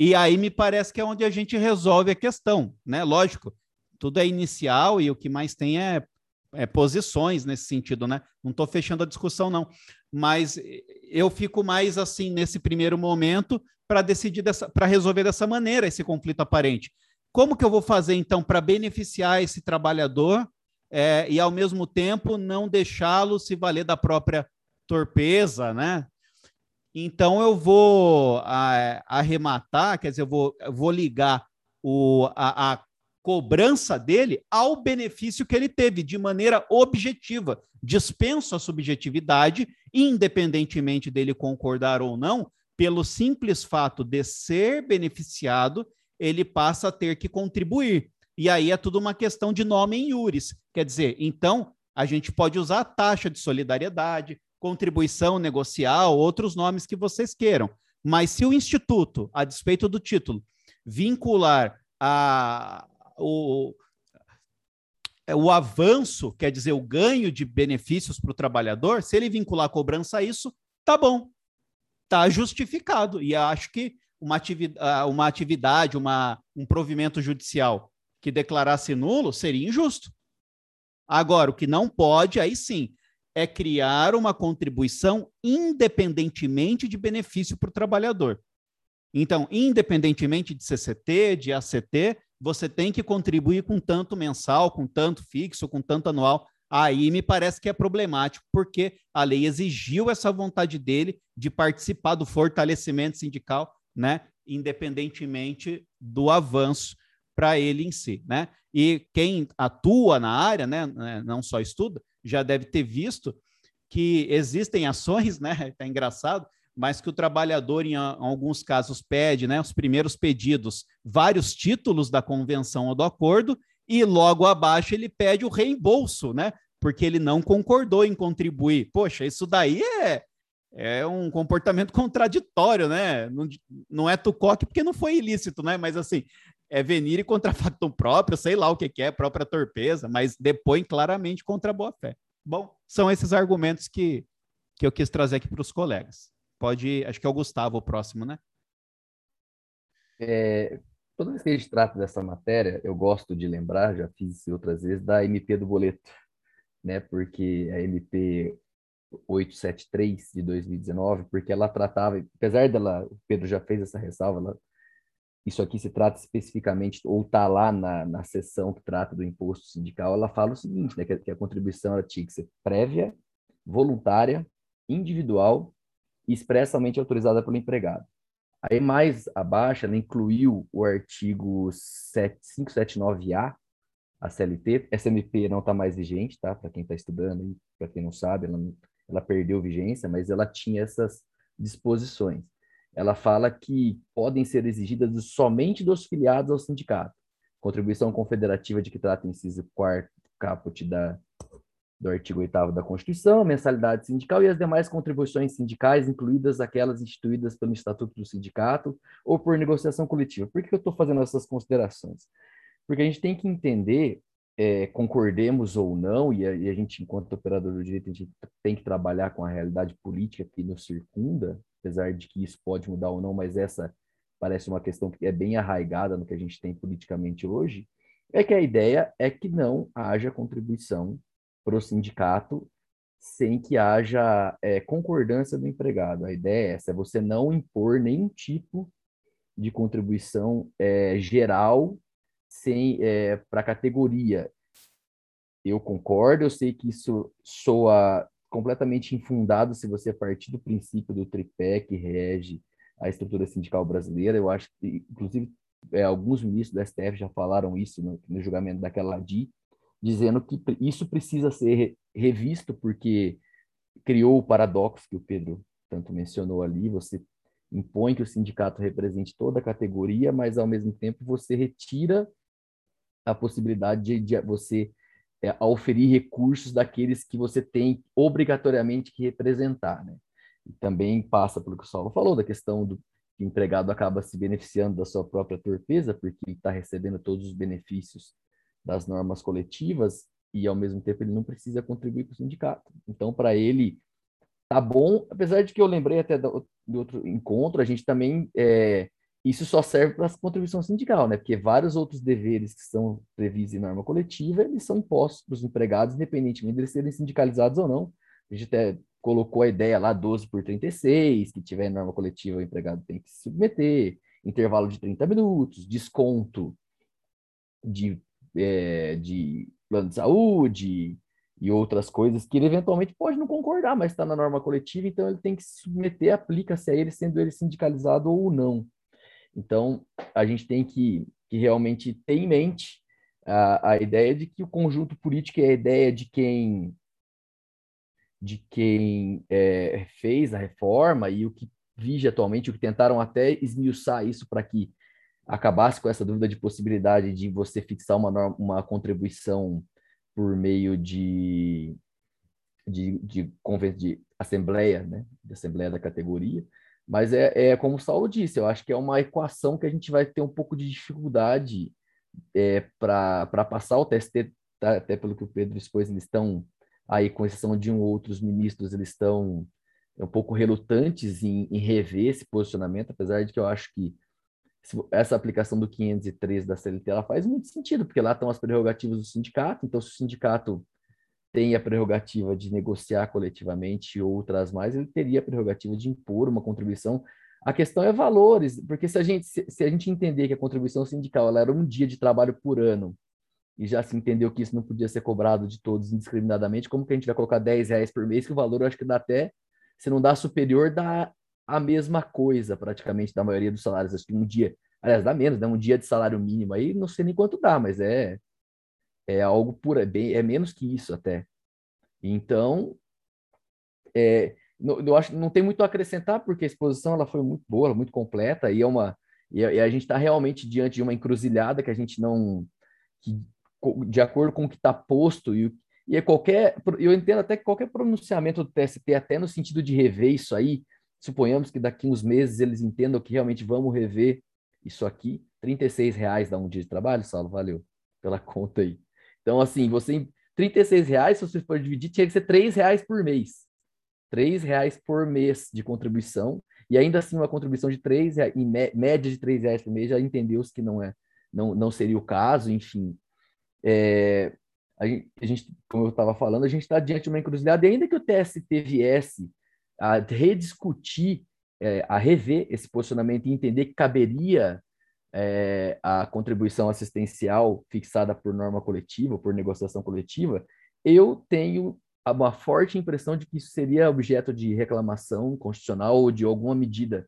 E aí me parece que é onde a gente resolve a questão, né? Lógico, tudo é inicial e o que mais tem é é, posições nesse sentido, né? Não estou fechando a discussão, não. Mas eu fico mais assim nesse primeiro momento para decidir dessa, para resolver dessa maneira esse conflito aparente. Como que eu vou fazer então para beneficiar esse trabalhador é, e ao mesmo tempo não deixá-lo se valer da própria torpeza, né? Então eu vou a, arrematar, quer dizer, eu vou, eu vou ligar o, a, a cobrança dele ao benefício que ele teve de maneira objetiva. Dispenso a subjetividade, independentemente dele concordar ou não, pelo simples fato de ser beneficiado, ele passa a ter que contribuir. E aí é tudo uma questão de nome em. Quer dizer, então, a gente pode usar taxa de solidariedade, contribuição negocial, outros nomes que vocês queiram. Mas se o instituto, a despeito do título, vincular a, o, é, o avanço, quer dizer, o ganho de benefícios para o trabalhador, se ele vincular a cobrança a isso, tá bom, tá justificado. E acho que uma atividade, ah, uma, atividade uma, um provimento judicial que declarasse nulo seria injusto. Agora, o que não pode, aí sim, é criar uma contribuição independentemente de benefício para o trabalhador. Então, independentemente de CCT, de ACT, você tem que contribuir com tanto mensal, com tanto fixo, com tanto anual. Aí me parece que é problemático, porque a lei exigiu essa vontade dele de participar do fortalecimento sindical, né, independentemente do avanço para ele em si, né? E quem atua na área, né, né, não só estuda, já deve ter visto que existem ações, né? É engraçado, mas que o trabalhador, em, alguns casos, pede, né, os primeiros pedidos, vários títulos da convenção ou do acordo, e logo abaixo ele pede o reembolso, né? Porque ele não concordou em contribuir. Poxa, isso daí é, é um comportamento contraditório, né? Não, não é tucoque porque não foi ilícito, né? Mas assim, é venir contra factum próprio, sei lá o que, que é, própria torpeza, mas depõe claramente contra a boa-fé. Bom, são esses argumentos que, que eu quis trazer aqui para os colegas. Pode, acho que é o Gustavo o próximo, né? É, toda vez que a gente trata dessa matéria, eu gosto de lembrar, já fiz isso outras vezes, da MP do boleto, né? Porque a MP 873 de 2019, porque ela tratava, apesar dela, o Pedro já fez essa ressalva, ela, isso aqui se trata especificamente, ou está lá na, na seção que trata do imposto sindical, ela fala o seguinte, né, que, que a contribuição ela tinha que ser prévia, voluntária, individual e expressamente autorizada pelo empregado. Aí, mais abaixo, ela incluiu o artigo 579A, a CLT. Essa MP não está mais vigente, tá? Para quem está estudando e para quem não sabe, ela, ela perdeu vigência, mas ela tinha essas disposições. Ela fala que podem ser exigidas somente dos filiados ao sindicato. Contribuição confederativa de que trata o inciso 4 caput da do artigo 8 da Constituição, mensalidade sindical e as demais contribuições sindicais, incluídas aquelas instituídas pelo Estatuto do Sindicato ou por negociação coletiva. Por que eu estou fazendo essas considerações? Porque a gente tem que entender, é, concordemos ou não, e a, e a, gente, enquanto operador do direito, a gente tem que trabalhar com a realidade política que nos circunda, apesar de que isso pode mudar ou não, mas essa parece uma questão que é bem arraigada no que a gente tem politicamente hoje, é que a ideia é que não haja contribuição para o sindicato sem que haja é, concordância do empregado. A ideia é essa, é você não impor nenhum tipo de contribuição é, geral sem é, para a categoria. Eu concordo, eu sei que isso soa completamente infundado se você partir do princípio do tripé que rege a estrutura sindical brasileira. Eu acho que, inclusive, é, alguns ministros do STF já falaram isso no, no julgamento daquela DI, dizendo que isso precisa ser revisto porque criou o paradoxo que o Pedro tanto mencionou ali, você impõe que o sindicato represente toda a categoria, mas ao mesmo tempo você retira a possibilidade de, de você é, oferir recursos daqueles que você tem obrigatoriamente que representar, né? E também passa pelo que o Saulo falou, da questão do que o empregado acaba se beneficiando da sua própria torpeza, porque está recebendo todos os benefícios das normas coletivas e ao mesmo tempo ele não precisa contribuir para o sindicato. Então, para ele tá bom, apesar de que eu lembrei até do, do outro encontro, a gente também é, isso só serve para a contribuição sindical, né? Porque vários outros deveres que são previstos em norma coletiva, eles são impostos para os empregados, independentemente de eles serem sindicalizados ou não. A gente até colocou a ideia lá 12 por 36, que tiver norma coletiva, o empregado tem que se submeter, intervalo de 30 minutos, desconto de é, de plano de saúde e outras coisas que ele eventualmente pode não concordar, mas está na norma coletiva, então ele tem que se submeter, aplica-se a ele, sendo ele sindicalizado ou não. Então, a gente tem que, que realmente ter em mente a, a ideia de que o conjunto político é a ideia de quem de quem é, fez a reforma e o que vige atualmente, o que tentaram até esmiuçar isso para que acabasse com essa dúvida de possibilidade de você fixar uma, norma, uma contribuição por meio de, de, de, de assembleia, né? de assembleia da categoria, mas é, é como o Saulo disse, eu acho que é uma equação que a gente vai ter um pouco de dificuldade é, para passar o TST, tá? até pelo que o Pedro expôs, eles estão aí, com exceção de um ou outros ministros, eles estão um pouco relutantes em, em rever esse posicionamento, apesar de que eu acho que essa aplicação do 503 da CLT ela faz muito sentido, porque lá estão as prerrogativas do sindicato, então se o sindicato tem a prerrogativa de negociar coletivamente outras mais, ele teria a prerrogativa de impor uma contribuição. A questão é valores, porque se a gente, se, se a gente entender que a contribuição sindical ela era um dia de trabalho por ano, e já se entendeu que isso não podia ser cobrado de todos indiscriminadamente, como que a gente vai colocar 10 reais por mês, que o valor eu acho que dá até, se não dá superior, dá a mesma coisa praticamente da maioria dos salários. Acho que um dia, aliás, dá menos, né? Um dia de salário mínimo aí, não sei nem quanto dá, mas é é algo puro, é, bem, é menos que isso até. Então, é, eu acho não tem muito a acrescentar, porque a exposição ela foi muito boa, muito completa, e é uma. E a, e a gente está realmente diante de uma encruzilhada que a gente não. Que, de acordo com o que está posto, e, e é qualquer. Eu entendo até que qualquer pronunciamento do TST, até no sentido de rever isso aí, suponhamos que daqui uns meses eles entendam que realmente vamos rever isso aqui. 36 reais dá um dia de trabalho, Saulo, valeu pela conta aí. Então, assim, você 36 reais, se você for dividir, tinha que ser 3 reais por mês. 3 reais por mês de contribuição, e ainda assim uma contribuição de 3 reais, em média de 3 reais por mês, já entendeu-se que não é, não, não seria o caso, enfim. É, a gente, como eu estava falando, a gente está diante de uma encruzilhada, e ainda que o TST viesse a rediscutir, é, a rever esse posicionamento e entender que caberia é, a contribuição assistencial fixada por norma coletiva, por negociação coletiva, eu tenho uma forte impressão de que isso seria objeto de reclamação constitucional ou de alguma medida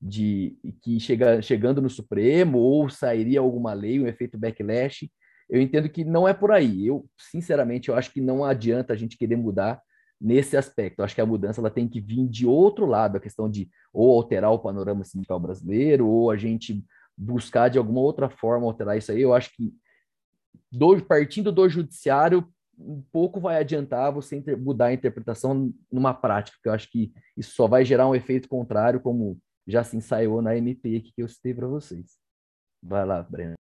de que chega, chegando no Supremo ou sairia alguma lei, um efeito backlash. Eu entendo que não é por aí. Eu, sinceramente, eu acho que não adianta a gente querer mudar nesse aspecto. Eu acho que a mudança ela tem que vir de outro lado, a questão de ou alterar o panorama sindical brasileiro, ou a gente buscar de alguma outra forma alterar isso aí. Eu acho que do, partindo do judiciário, um pouco vai adiantar você mudar a interpretação numa prática, porque eu acho que isso só vai gerar um efeito contrário, como já se ensaiou na MP que eu citei para vocês. Vai lá, Breno.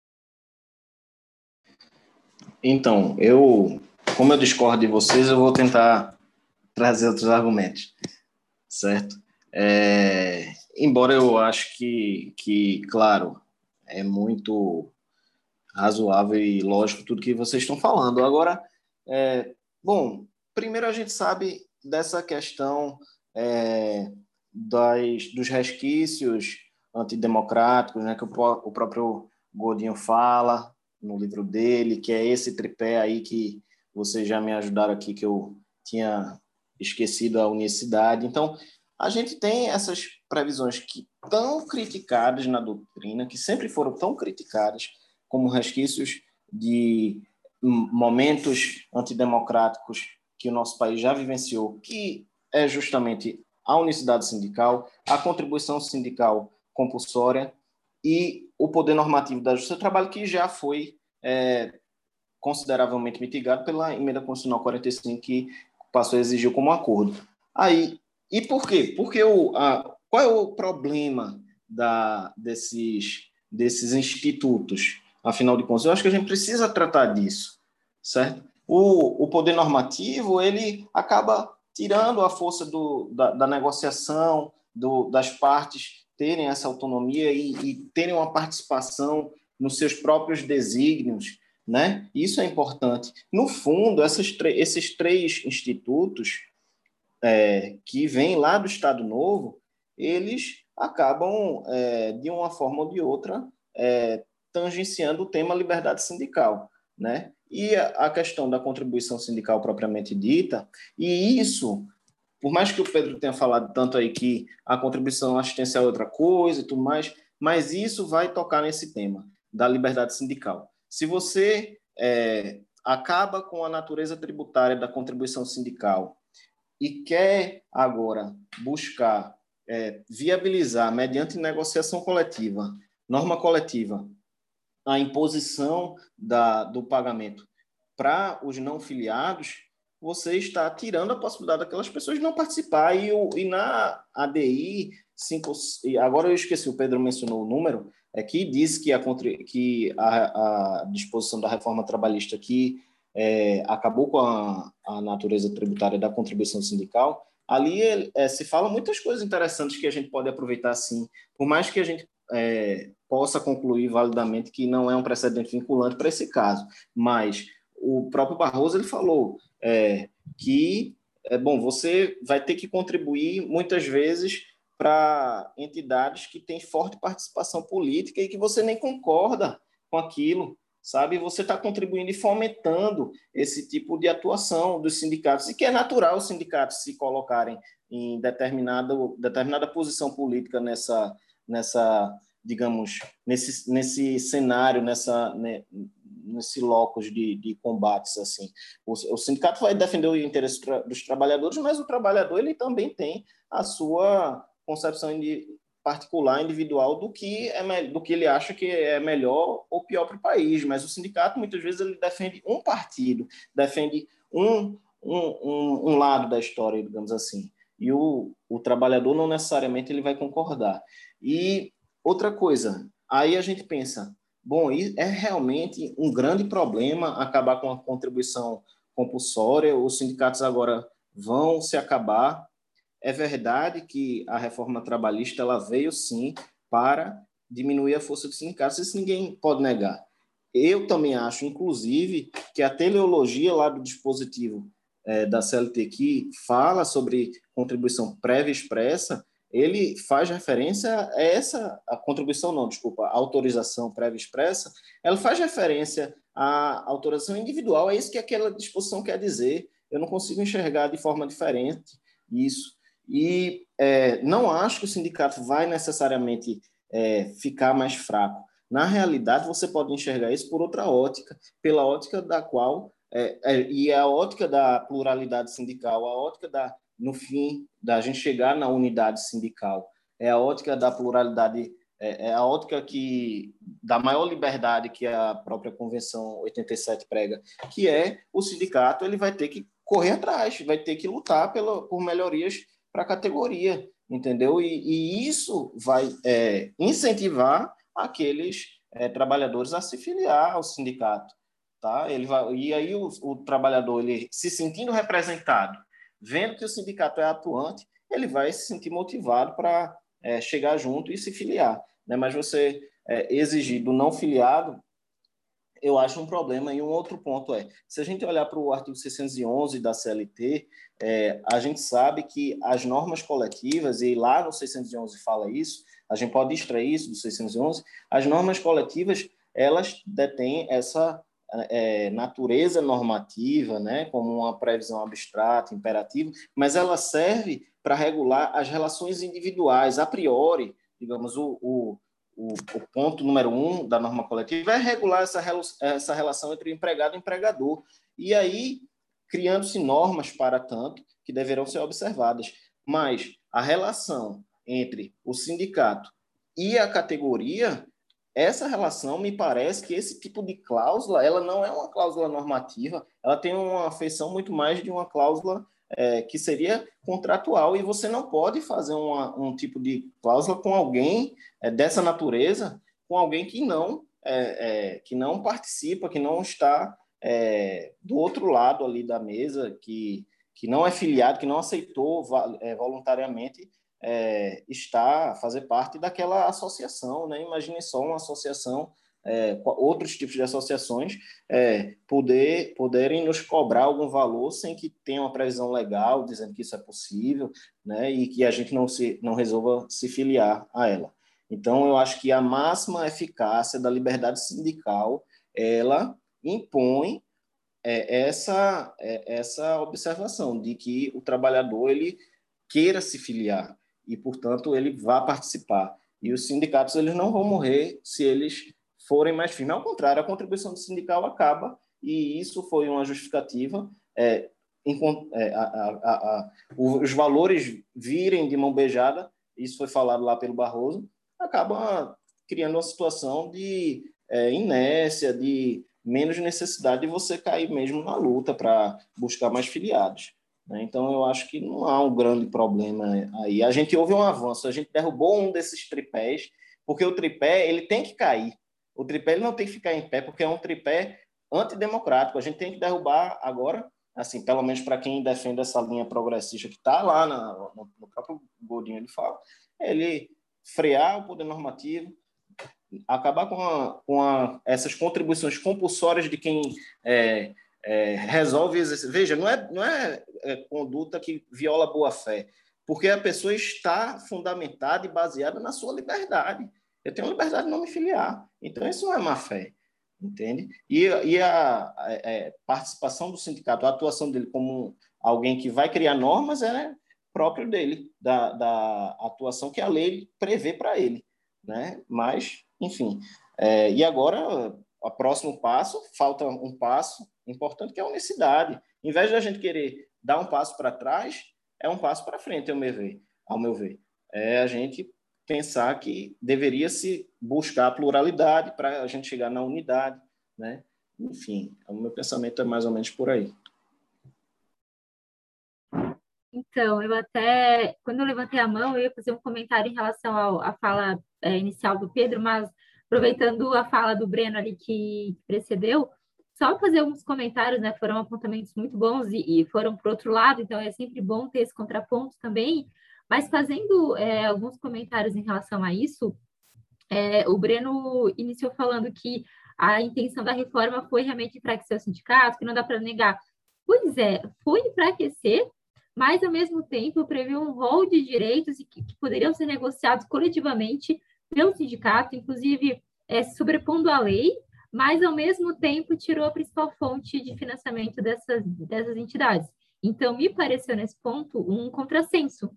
Então, eu, como eu discordo de vocês, eu vou tentar trazer outros argumentos, certo? É, embora eu acho que, que, claro, é muito razoável e lógico tudo que vocês estão falando. Agora, é, bom, primeiro a gente sabe dessa questão é, das, dos resquícios antidemocráticos, né, que o, o próprio Godinho fala no livro dele, que é esse tripé aí que vocês já me ajudaram aqui, que eu tinha esquecido a unicidade. Então, a gente tem essas previsões que tão criticadas na doutrina, que sempre foram tão criticadas como resquícios de momentos antidemocráticos que o nosso país já vivenciou, que é justamente a unicidade sindical, a contribuição sindical compulsória e o poder normativo da Justiça do Trabalho, que já foi é, consideravelmente mitigado pela emenda constitucional 45, que passou a exigir como acordo. Aí, e por quê? Porque o, a, qual é o problema da, desses, desses institutos, afinal de contas? Eu acho que a gente precisa tratar disso, certo? O, o poder normativo, ele acaba tirando a força do, da, da negociação, do, das partes terem essa autonomia e, e terem uma participação nos seus próprios desígnios, né? Isso é importante. No fundo, esses três institutos, é, que vêm lá do Estado Novo, eles acabam, é, de uma forma ou de outra, é, tangenciando o tema liberdade sindical. Né? E a, questão da contribuição sindical propriamente dita, e isso, por mais que o Pedro tenha falado tanto aí que a contribuição assistencial é outra coisa e tudo mais, mas isso vai tocar nesse tema da liberdade sindical. Se você é, acaba com a natureza tributária da contribuição sindical e quer agora buscar é, viabilizar, mediante negociação coletiva, norma coletiva, a imposição da, do pagamento para os não filiados, você está tirando a possibilidade daquelas pessoas não participar. E, o, e na ADI, cinco, agora eu esqueci, o Pedro mencionou o número, é que diz que a, que a, a disposição da reforma trabalhista que é, acabou com a, a, natureza tributária da contribuição sindical, ali é, se fala muitas coisas interessantes que a gente pode aproveitar sim, por mais que a gente é, possa concluir validamente que não é um precedente vinculante para esse caso, mas o próprio Barroso ele falou é, que é bom, você vai ter que contribuir muitas vezes para entidades que têm forte participação política e que você nem concorda com aquilo sabe? Você está contribuindo e fomentando esse tipo de atuação dos sindicatos, e que é natural os sindicatos se colocarem em determinada, determinada posição política nessa, nessa digamos, nesse, nesse cenário, nessa, né, nesse locus de, de combates assim. O, o, sindicato vai defender o interesse tra, dos trabalhadores, mas o trabalhador ele também tem a sua concepção de, particular, individual do que é do que ele acha que é melhor ou pior para o país. Mas o sindicato muitas vezes ele defende um partido, defende um, um, um, um lado da história, digamos assim. E o, o trabalhador não necessariamente ele vai concordar. E outra coisa, aí a gente pensa, bom, é realmente um grande problema acabar com a contribuição compulsória. Os sindicatos agora vão se acabar é verdade que a reforma trabalhista ela veio sim para diminuir a força dos sindicatos, isso ninguém pode negar. Eu também acho, inclusive, que a teleologia lá do dispositivo é, da CLT que fala sobre contribuição prévia expressa, ele faz referência a essa, a contribuição não, desculpa, a autorização prévia expressa, ela faz referência à autorização individual, é isso que aquela disposição quer dizer. Eu não consigo enxergar de forma diferente isso. E é, não acho que o sindicato vai necessariamente é, ficar mais fraco. Na realidade, você pode enxergar isso por outra ótica, pela ótica da qual, é, é, e a ótica da pluralidade sindical, a ótica da, no fim, da gente chegar na unidade sindical, é a ótica da pluralidade, é, é a ótica que da maior liberdade que a própria Convenção 87 prega, que é o sindicato ele vai ter que correr atrás, vai ter que lutar pela, por melhorias para a categoria, entendeu? E, e isso vai é, incentivar aqueles é, trabalhadores a se filiar ao sindicato, tá? Ele vai, e aí o, o trabalhador ele se sentindo representado, vendo que o sindicato é atuante, ele vai se sentir motivado para é, chegar junto e se filiar, né? Mas você é, exigir do não filiado eu acho um problema. E um outro ponto é, se a gente olhar para o artigo 611 da CLT, é, a gente sabe que as normas coletivas, e lá no 611 fala isso, a gente pode extrair isso do 611, as normas coletivas, elas detêm essa é, natureza normativa, né, como uma previsão abstrata, imperativa, mas ela serve para regular as relações individuais, a priori, digamos, o, o o, o, ponto número um da norma coletiva é regular essa, essa relação entre empregado e empregador. E aí, criando-se normas para tanto que deverão ser observadas. Mas a relação entre o sindicato e a categoria, essa relação me parece que esse tipo de cláusula, ela não é uma cláusula normativa, ela tem uma feição muito mais de uma cláusula é, que seria contratual e você não pode fazer uma, um tipo de cláusula com alguém é, dessa natureza, com alguém que não é, é que não participa, que não está é, do outro lado ali da mesa, que, que não é filiado, que não aceitou é, voluntariamente estar, fazer parte daquela associação. Né? Imagine só uma associação é, outros tipos de associações é, poder, poderem nos cobrar algum valor sem que tenha uma previsão legal dizendo que isso é possível né, e que a gente não, se, não resolva se filiar a ela. Então, eu acho que a máxima eficácia da liberdade sindical, ela impõe é, essa, é, essa observação de que o trabalhador ele queira se filiar e, portanto, ele vá participar. E os sindicatos eles não vão morrer se eles forem mais firmes. Ao contrário, a contribuição sindical acaba, e isso foi uma justificativa. É, em, é, a, a, a, os valores virem de mão beijada, isso foi falado lá pelo Barroso, acaba criando uma situação de é, inércia, de menos necessidade de você cair mesmo na luta para buscar mais filiados. Né? Então, eu acho que não há um grande problema aí. A gente houve um avanço, a gente derrubou um desses tripés, porque o tripé ele tem que cair. O tripé ele não tem que ficar em pé, porque é um tripé antidemocrático. A gente tem que derrubar agora, assim, pelo menos para quem defende essa linha progressista que está lá na, no, no, próprio Godinho, ele fala, ele frear o poder normativo, acabar com, a, com a, essas contribuições compulsórias de quem é, é, resolve exercer. Veja, não é, não é, é conduta que viola boa-fé, porque a pessoa está fundamentada e baseada na sua liberdade. Eu tenho liberdade de não me filiar. Então, isso não é má fé, entende? E, e a, é, participação do sindicato, a atuação dele como alguém que vai criar normas é próprio dele, da, da atuação que a lei prevê para ele, né? Mas, enfim. É, e agora, o próximo passo, falta um passo importante que é a unicidade. Em vez de a gente querer dar um passo para trás, é um passo para frente, ao meu ver. Ao meu ver. É a gente pensar que deveria se buscar a pluralidade para a gente chegar na unidade, né? Enfim, o meu pensamento é mais ou menos por aí. Então, eu até, quando eu levantei a mão, eu ia fazer um comentário em relação à fala é, inicial do Pedro, mas aproveitando a fala do Breno ali que precedeu, só fazer alguns comentários, né? Foram apontamentos muito bons e, e foram para outro lado, então é sempre bom ter esse contraponto também. Mas fazendo é, alguns comentários em relação a isso, é, o Breno iniciou falando que a intenção da reforma foi realmente enfraquecer o sindicato, que não dá para negar. Pois é, foi enfraquecer, mas ao mesmo tempo previu um rol de direitos que, que poderiam ser negociados coletivamente pelo sindicato, inclusive é, sobrepondo a lei, mas ao mesmo tempo tirou a principal fonte de financiamento dessas, dessas entidades. Então, me pareceu nesse ponto um contrassenso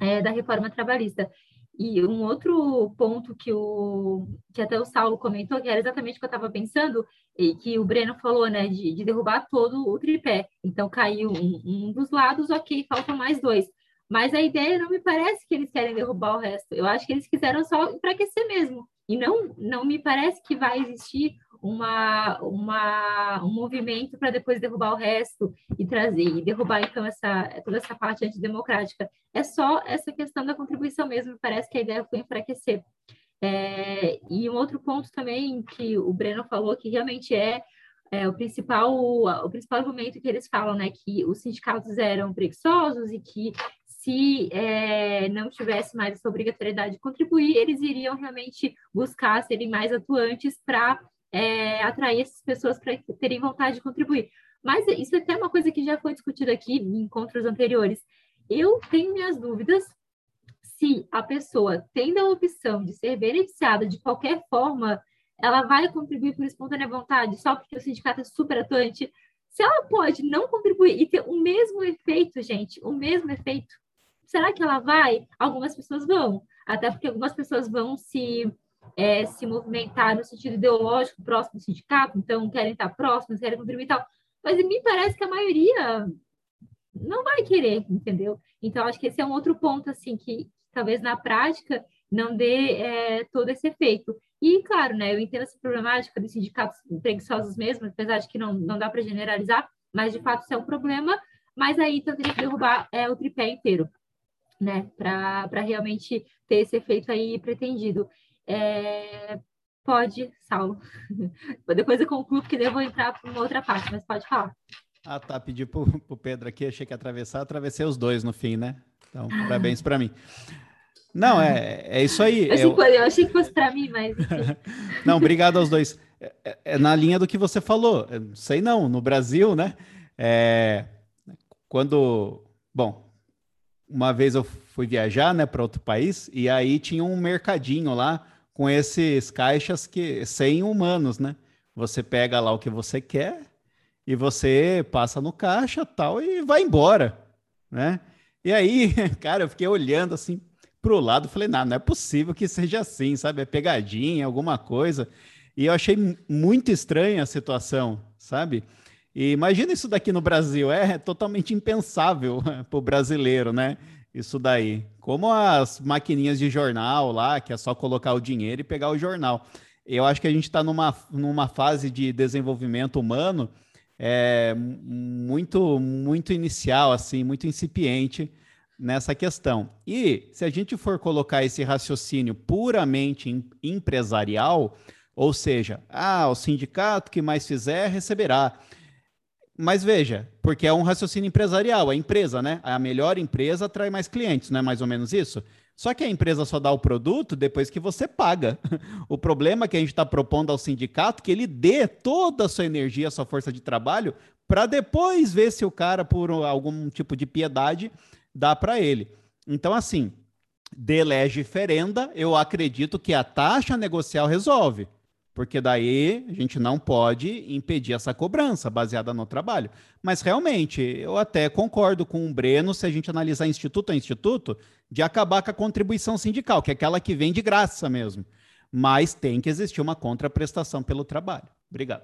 é, da reforma trabalhista. E um outro ponto que, o, que até o Saulo comentou, que era exatamente o que eu estava pensando, e que o Breno falou, né, de, de derrubar todo o tripé. Então, caiu um, um, dos lados, ok, faltam mais dois. Mas a ideia não me parece que eles querem derrubar o resto. Eu acho que eles quiseram só enfraquecer mesmo. E não, não me parece que vai existir uma, uma, um movimento para depois derrubar o resto e trazer e derrubar então essa toda essa parte antidemocrática. É só essa questão da contribuição mesmo, parece que a ideia foi enfraquecer. É, e um outro ponto também que o Breno falou que realmente é, é, o principal o principal argumento que eles falam, né, que os sindicatos eram preguiçosos e que se é, não tivesse mais essa obrigatoriedade de contribuir, eles iriam realmente buscar serem mais atuantes para é, atrair essas pessoas para terem vontade de contribuir. Mas isso é até uma coisa que já foi discutida aqui em encontros anteriores. Eu tenho minhas dúvidas se a pessoa, tendo a opção de ser beneficiada de qualquer forma, ela vai contribuir por espontânea vontade, só porque o sindicato é super atuante. Se ela pode não contribuir e ter o mesmo efeito, gente, o mesmo efeito, será que ela vai? Algumas pessoas vão, até porque algumas pessoas vão se é, se movimentar no sentido ideológico próximo do sindicato, então querem estar próximos, querem contribuir e tal. Mas me parece que a maioria não vai querer, entendeu? Então, acho que esse é um outro ponto, assim, que talvez na prática não dê é, todo esse efeito. E, claro, né, eu entendo essa problemática dos sindicatos preguiçosos mesmo, apesar de que não, não dá para generalizar, mas de fato isso é um problema, mas aí então teria que derrubar é, o tripé inteiro, né, para realmente ter esse efeito aí pretendido. É, pode, Saulo. Depois eu concluo, porque eu vou entrar para uma outra parte, mas pode falar. Ah, tá. Pedi para o Pedro aqui, achei que ia atravessar, atravessei os dois no fim, né? Então, parabéns para mim. Não, é, é isso aí. Eu, eu... eu achei que fosse para mim, mas. não, obrigado aos dois. É, é, é, na linha do que você falou. Eu sei não, no Brasil, né? É, quando. Bom, uma vez eu fui viajar né, para outro país e aí tinha um mercadinho lá com esses caixas que sem humanos, né? Você pega lá o que você quer e você passa no caixa tal e vai embora, né? E aí, cara, eu fiquei olhando assim pro lado, falei, não, não é possível que seja assim, sabe? É pegadinha, alguma coisa. E eu achei muito estranha a situação, sabe? E imagina isso daqui no Brasil, é totalmente impensável para o brasileiro, né? Isso daí. Como as maquininhas de jornal lá, que é só colocar o dinheiro e pegar o jornal. Eu acho que a gente está numa, numa fase de desenvolvimento humano é, muito, muito inicial, assim, muito incipiente nessa questão. E se a gente for colocar esse raciocínio puramente empresarial, ou seja, ah, o sindicato que mais fizer receberá. Mas veja, porque é um raciocínio empresarial, a empresa, né? A melhor empresa atrai mais clientes, não é mais ou menos isso? Só que a empresa só dá o produto depois que você paga. O problema que a gente está propondo ao sindicato é que ele dê toda a sua energia, a sua força de trabalho, para depois ver se o cara, por algum tipo de piedade, dá para ele. Então, assim, de lege ferenda, eu acredito que a taxa negocial resolve porque daí a gente não pode impedir essa cobrança baseada no trabalho. Mas realmente, eu até concordo com o Breno, se a gente analisar instituto a instituto, de acabar com a contribuição sindical, que é aquela que vem de graça mesmo. mas tem que existir uma contraprestação pelo trabalho. Obrigado.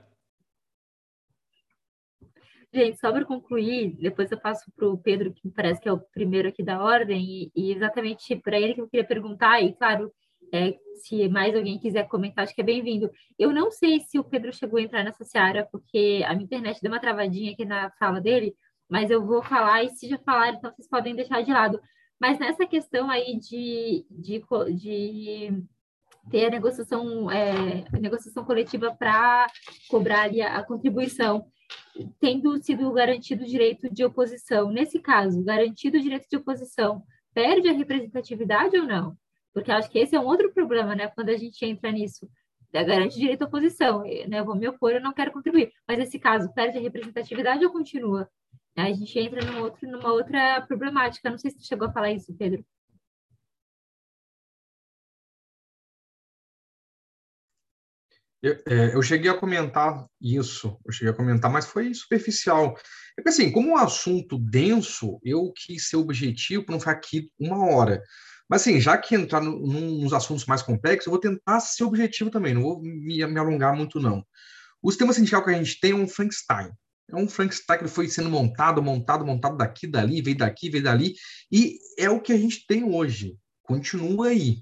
Gente, só para concluir, depois eu passo para o Pedro, que parece que é o primeiro aqui da ordem, e, e exatamente para ele que eu queria perguntar, e claro, é, se mais alguém quiser comentar, acho que é bem-vindo. Eu não sei se o Pedro chegou a entrar nessa seara, porque a minha internet deu uma travadinha aqui na fala dele, mas eu vou falar, e se já falar, então vocês podem deixar de lado. Mas nessa questão aí de, de, de ter a negociação, é, a negociação coletiva para cobrar ali a, a contribuição, tendo sido garantido o direito de oposição. Nesse caso, garantido o direito de oposição, perde a representatividade ou não? Porque acho que esse é um outro problema, né? Quando a gente entra nisso, garante direito à oposição, né? Eu vou me opor, eu não quero contribuir. Mas nesse caso, perde a representatividade ou continua? A gente entra num outro, numa outra problemática. Não sei se você chegou a falar isso, Pedro. Eu, é, eu, cheguei a comentar isso, eu cheguei a comentar, mas foi superficial. É que assim, como um assunto denso, eu quis ser objetivo para não ficar aqui uma hora. Mas assim, já que entrar no, nos assuntos mais complexos, eu vou tentar ser objetivo também, não vou me, me alongar muito, não. O sistema sindical que a gente tem é um Frankenstein. É um Frankenstein que foi sendo montado, montado, montado daqui, dali, veio daqui, veio dali, e é o que a gente tem hoje. Continua aí.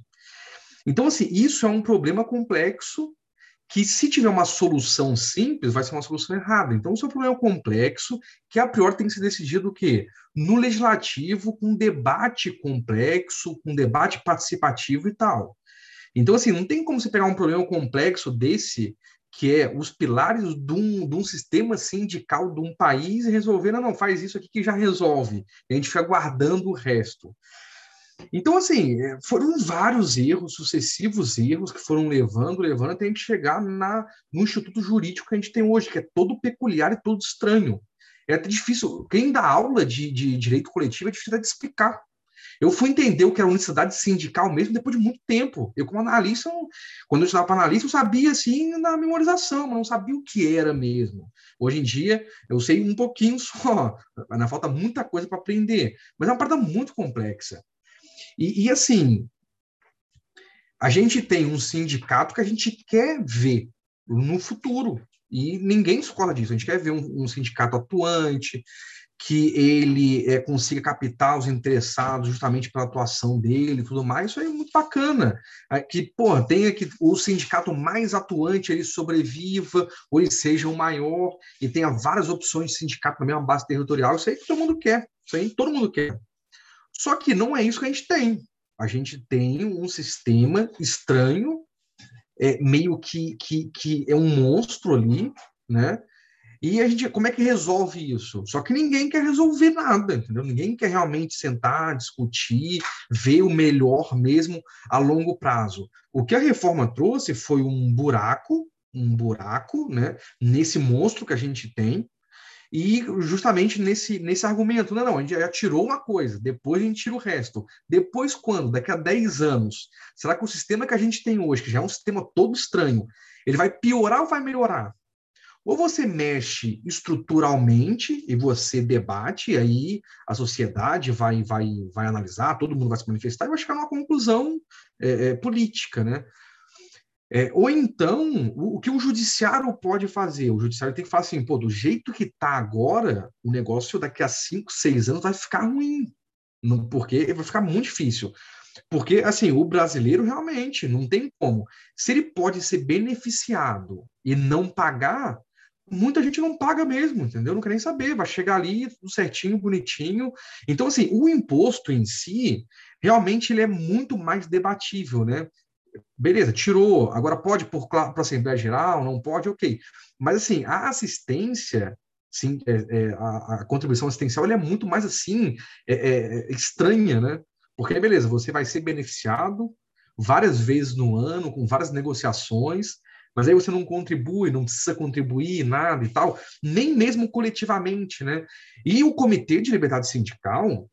Então, assim, isso é um problema complexo que se tiver uma solução simples, vai ser uma solução errada. Então, é um problema complexo que, a priori, tem que ser decidido o quê? No legislativo, com debate complexo, com debate participativo e tal. Então, assim, não tem como você pegar um problema complexo desse, que é os pilares de um, de um sistema sindical de um país e resolver, não, não, faz isso aqui que já resolve. E a gente fica guardando o resto. Então, assim, é, foram vários erros, sucessivos erros que foram levando, levando até a gente chegar na, no instituto jurídico que a gente tem hoje, que é todo peculiar e todo estranho. É até difícil. Quem dá aula de, de direito coletivo é difícil de explicar. Eu fui entender o que era unicidade sindical mesmo depois de muito tempo. Eu, como analista, quando eu estudava para analista, eu sabia assim na memorização, mas não sabia o que era mesmo. Hoje em dia, eu sei um pouquinho só, ainda falta muita coisa para aprender, mas é uma parada muito complexa. E, e, assim, a gente tem um sindicato que a gente quer ver no futuro. E ninguém escola disso. A gente quer ver um, um sindicato atuante, que ele é, consiga captar os interessados justamente pela atuação dele e tudo mais, isso aí é muito bacana. É, que, pô, tenha que o sindicato mais atuante ele sobreviva, ou ele seja o maior, e tenha várias opções de sindicato na mesma base territorial, isso aí todo mundo quer, isso aí todo mundo quer. Só que não é isso que a gente tem. A gente tem um sistema estranho, é, meio que, que, que é um monstro ali, né? E a gente, como é que resolve isso? Só que ninguém quer resolver nada, entendeu? Ninguém quer realmente sentar, discutir, ver o melhor mesmo a longo prazo. O que a reforma trouxe foi um buraco, um buraco, né, nesse monstro que a gente tem, e justamente nesse, nesse argumento, não, não, a gente já tirou uma coisa, depois a gente tira o resto. Depois quando? Daqui a 10 anos. Será que o sistema que a gente tem hoje, que já é um sistema todo estranho, ele vai piorar ou vai melhorar? Ou você mexe estruturalmente e você debate, e aí a sociedade vai, vai, vai analisar, todo mundo vai se manifestar e vai chegar numa conclusão é, é, política, né? É, ou então, o, o, que o judiciário pode fazer? O judiciário tem que falar assim, pô, do jeito que está agora, o negócio daqui a cinco, seis anos vai ficar ruim, não, porque vai ficar muito difícil. Porque, assim, o brasileiro realmente não tem como. Se ele pode ser beneficiado e não pagar, muita gente não paga mesmo, entendeu? Não quer nem saber, vai chegar ali tudo certinho, bonitinho. Então, assim, o imposto em si, realmente ele é muito mais debatível, né? Beleza, tirou, agora pode por para a Assembleia Geral, não pode, ok. Mas assim, a assistência, sim, é, é, a, a, contribuição assistencial é muito mais assim, é, é, é, estranha, né? Porque, beleza, você vai ser beneficiado várias vezes no ano, com várias negociações, mas aí você não contribui, não precisa contribuir, nada e tal, nem mesmo coletivamente, né? E o Comitê de Liberdade Sindical,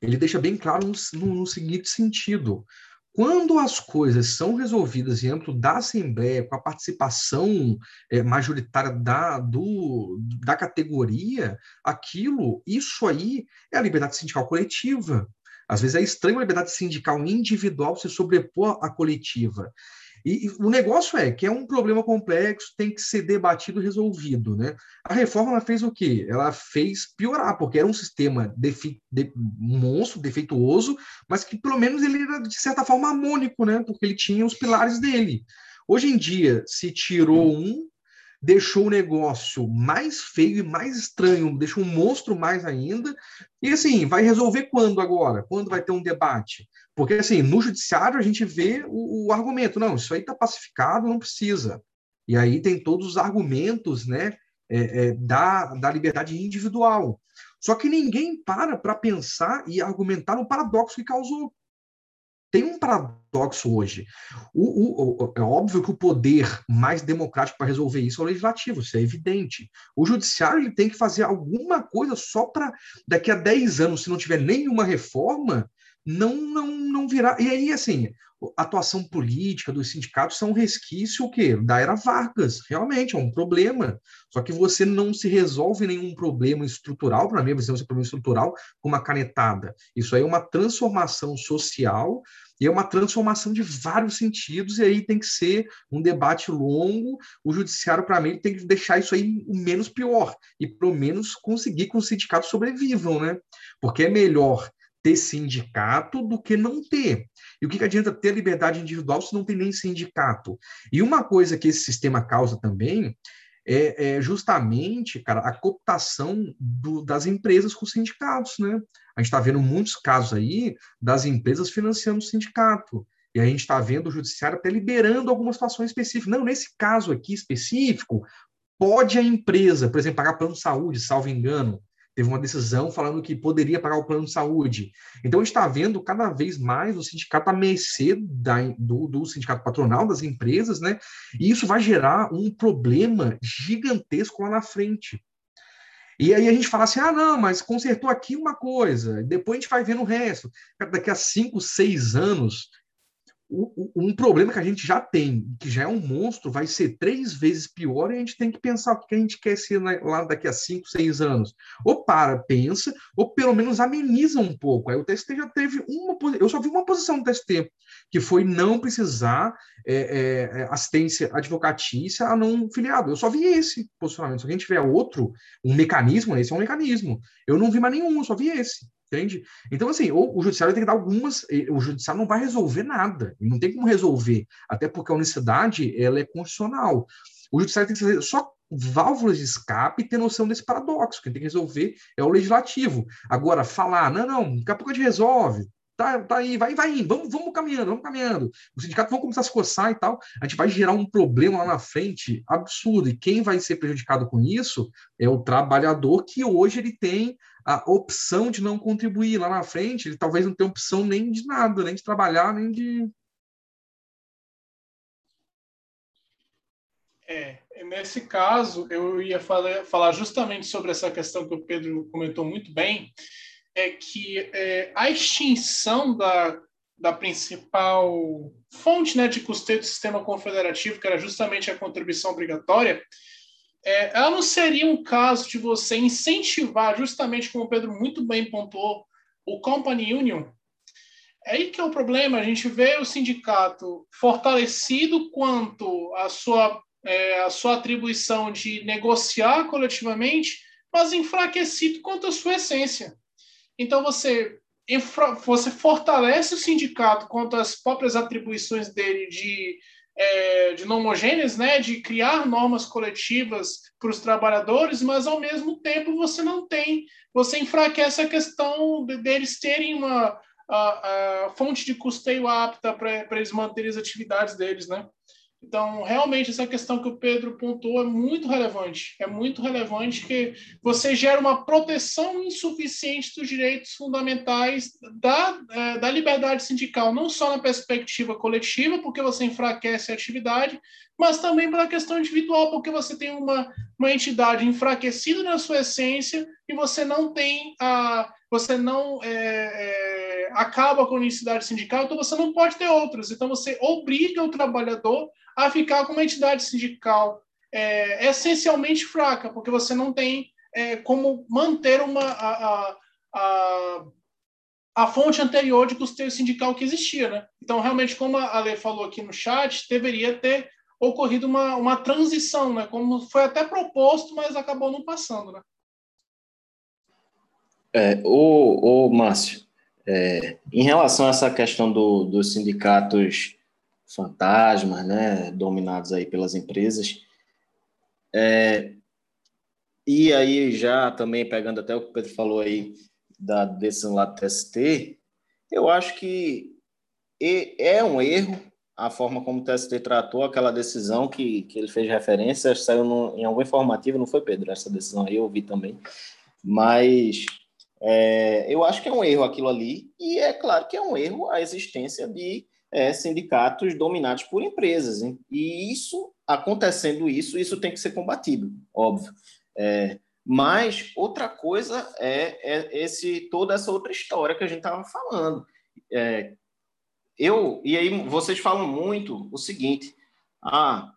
ele deixa bem claro no, no, no seguinte sentido, quando as coisas são resolvidas em âmbito da Assembleia, com a participação é, majoritária da, do, da categoria, aquilo, isso aí é a liberdade sindical coletiva. Às vezes é estranho a liberdade sindical individual se sobrepor à coletiva. E, e, o negócio é que é um problema complexo, tem que ser debatido resolvido. Né? A reforma fez o quê? Ela fez piorar, porque era um sistema defi, de, monstro, defeituoso, mas que pelo menos ele era, de certa forma, harmônico, né? porque ele tinha os pilares dele. Hoje em dia, se tirou um, deixou o negócio mais feio e mais estranho, deixou um monstro mais ainda. E assim, vai resolver quando agora? Quando vai ter um debate? Porque assim, no judiciário a gente vê o, o argumento, não, isso aí está pacificado, não precisa. E aí tem todos os argumentos, né, é, é, da, da liberdade individual. Só que ninguém para para pensar e argumentar no paradoxo que causou tem um paradoxo hoje. O, o, é óbvio que o poder mais democrático para resolver isso é o legislativo, isso é evidente. O judiciário ele tem que fazer alguma coisa só para daqui a 10 anos, se não tiver nenhuma reforma, não, não, não virar. E aí, assim, a atuação política dos sindicatos são um resquício o quê? da era Vargas, realmente, é um problema. Só que você não se resolve nenhum problema estrutural, para mim, você é um problema estrutural com uma canetada. Isso aí é uma transformação social e é uma transformação de vários sentidos, e aí tem que ser um debate longo. O judiciário, para mim, tem que deixar isso aí o menos pior, e pelo menos conseguir que os sindicatos sobrevivam, né? Porque é melhor ter sindicato do que não ter. E o que, que adianta ter liberdade individual se não tem nem sindicato? E uma coisa que esse sistema causa também é, é justamente, cara, a cooptação do, das empresas com os sindicatos, né? A gente está vendo muitos casos aí das empresas financiando o sindicato. E a gente está vendo o judiciário até liberando algumas situações específicas. Não, nesse caso aqui específico, pode a empresa, por exemplo, pagar plano de saúde, salvo engano, teve uma decisão falando que poderia pagar o plano de saúde. Então, a gente está vendo cada vez mais o sindicato a mercê da, do, do, sindicato patronal, das empresas, né? E isso vai gerar um problema gigantesco lá na frente. E aí a gente fala assim: ah, não, mas consertou aqui uma coisa, depois a gente vai vendo o resto. Daqui a cinco, seis anos, um problema que a gente já tem, que já é um monstro, vai ser três vezes pior e a gente tem que pensar o que a gente quer ser lá daqui a cinco, seis anos. Ou para, pensa, ou pelo menos ameniza um pouco. Aí o TST já teve uma eu só vi uma posição do TST, que foi não precisar é, é, é, assistência advocatícia a não filiado. Eu só vi esse posicionamento. Se a gente tiver outro, um mecanismo, esse é um mecanismo. Eu não vi mais nenhum, só vi esse. Entende? Então, assim, ou o judiciário tem que dar algumas. O judiciário não vai resolver nada. Não tem como resolver. Até porque a unicidade ela é constitucional. O judiciário tem que fazer só válvulas de escape e ter noção desse paradoxo. Quem tem que resolver é o legislativo. Agora, falar, não, não, daqui a pouco a gente resolve. Tá, tá aí, vai, vai vamos, vamos caminhando, vamos caminhando. Os sindicatos vão começar a se coçar e tal. A gente vai gerar um problema lá na frente absurdo. E quem vai ser prejudicado com isso é o trabalhador que hoje ele tem a opção de não contribuir lá na frente, ele talvez não tenha opção nem de nada, nem de trabalhar, nem de. É, nesse caso, eu ia falar, falar justamente sobre essa questão que o Pedro comentou muito bem, é que é, a extinção da, da principal fonte né, de custeio do sistema confederativo, que era justamente a contribuição obrigatória, é, ela não seria um caso de você incentivar, justamente como o Pedro muito bem pontuou, o Company Union? É aí que é o problema, a gente vê o sindicato fortalecido quanto a sua, é, sua atribuição de negociar coletivamente, mas enfraquecido quanto a sua essência. Então você, você fortalece o sindicato quanto às próprias atribuições dele de é, de não homogêneas, né, de criar normas coletivas para os trabalhadores, mas ao mesmo tempo você não tem, você enfraquece a questão de, deles terem uma a, a fonte de custeio apta para eles manterem as atividades deles, né? Então, realmente, essa questão que o Pedro pontuou é muito relevante. É muito relevante que você gera uma proteção insuficiente dos direitos fundamentais da, é, da liberdade sindical, não só na perspectiva coletiva, porque você enfraquece a atividade, mas também pela questão individual, porque você tem uma, uma entidade enfraquecida na sua essência e você não tem a. Você não é, é, acaba com a unicidade sindical, então você não pode ter outras. Então você obriga o trabalhador a ficar com uma entidade sindical é, essencialmente fraca, porque você não tem é, como manter uma, a, a, a, a fonte anterior de custeio sindical que existia, né? Então, realmente, como a Lei falou aqui no chat, deveria ter ocorrido uma, uma transição, né? Como foi até proposto, mas acabou não passando, né? É, o, o Márcio, é, em relação a essa questão do, dos sindicatos fantasmas, né, dominados aí pelas empresas, é, e aí já também pegando até o que o Pedro falou aí da decisão lá do TST, eu acho que é um erro a forma como o TST tratou aquela decisão que, que ele fez referência, saiu no, em algum informativo, não foi, Pedro? Essa decisão aí eu vi também. Mas é, eu acho que é um erro aquilo ali, e é claro que é um erro a existência de é, sindicatos dominados por empresas. Hein? E isso, acontecendo isso, isso tem que ser combatido, óbvio. É, mas outra coisa é, é, esse toda essa outra história que a gente estava falando. É, eu e aí vocês falam muito o seguinte: ah,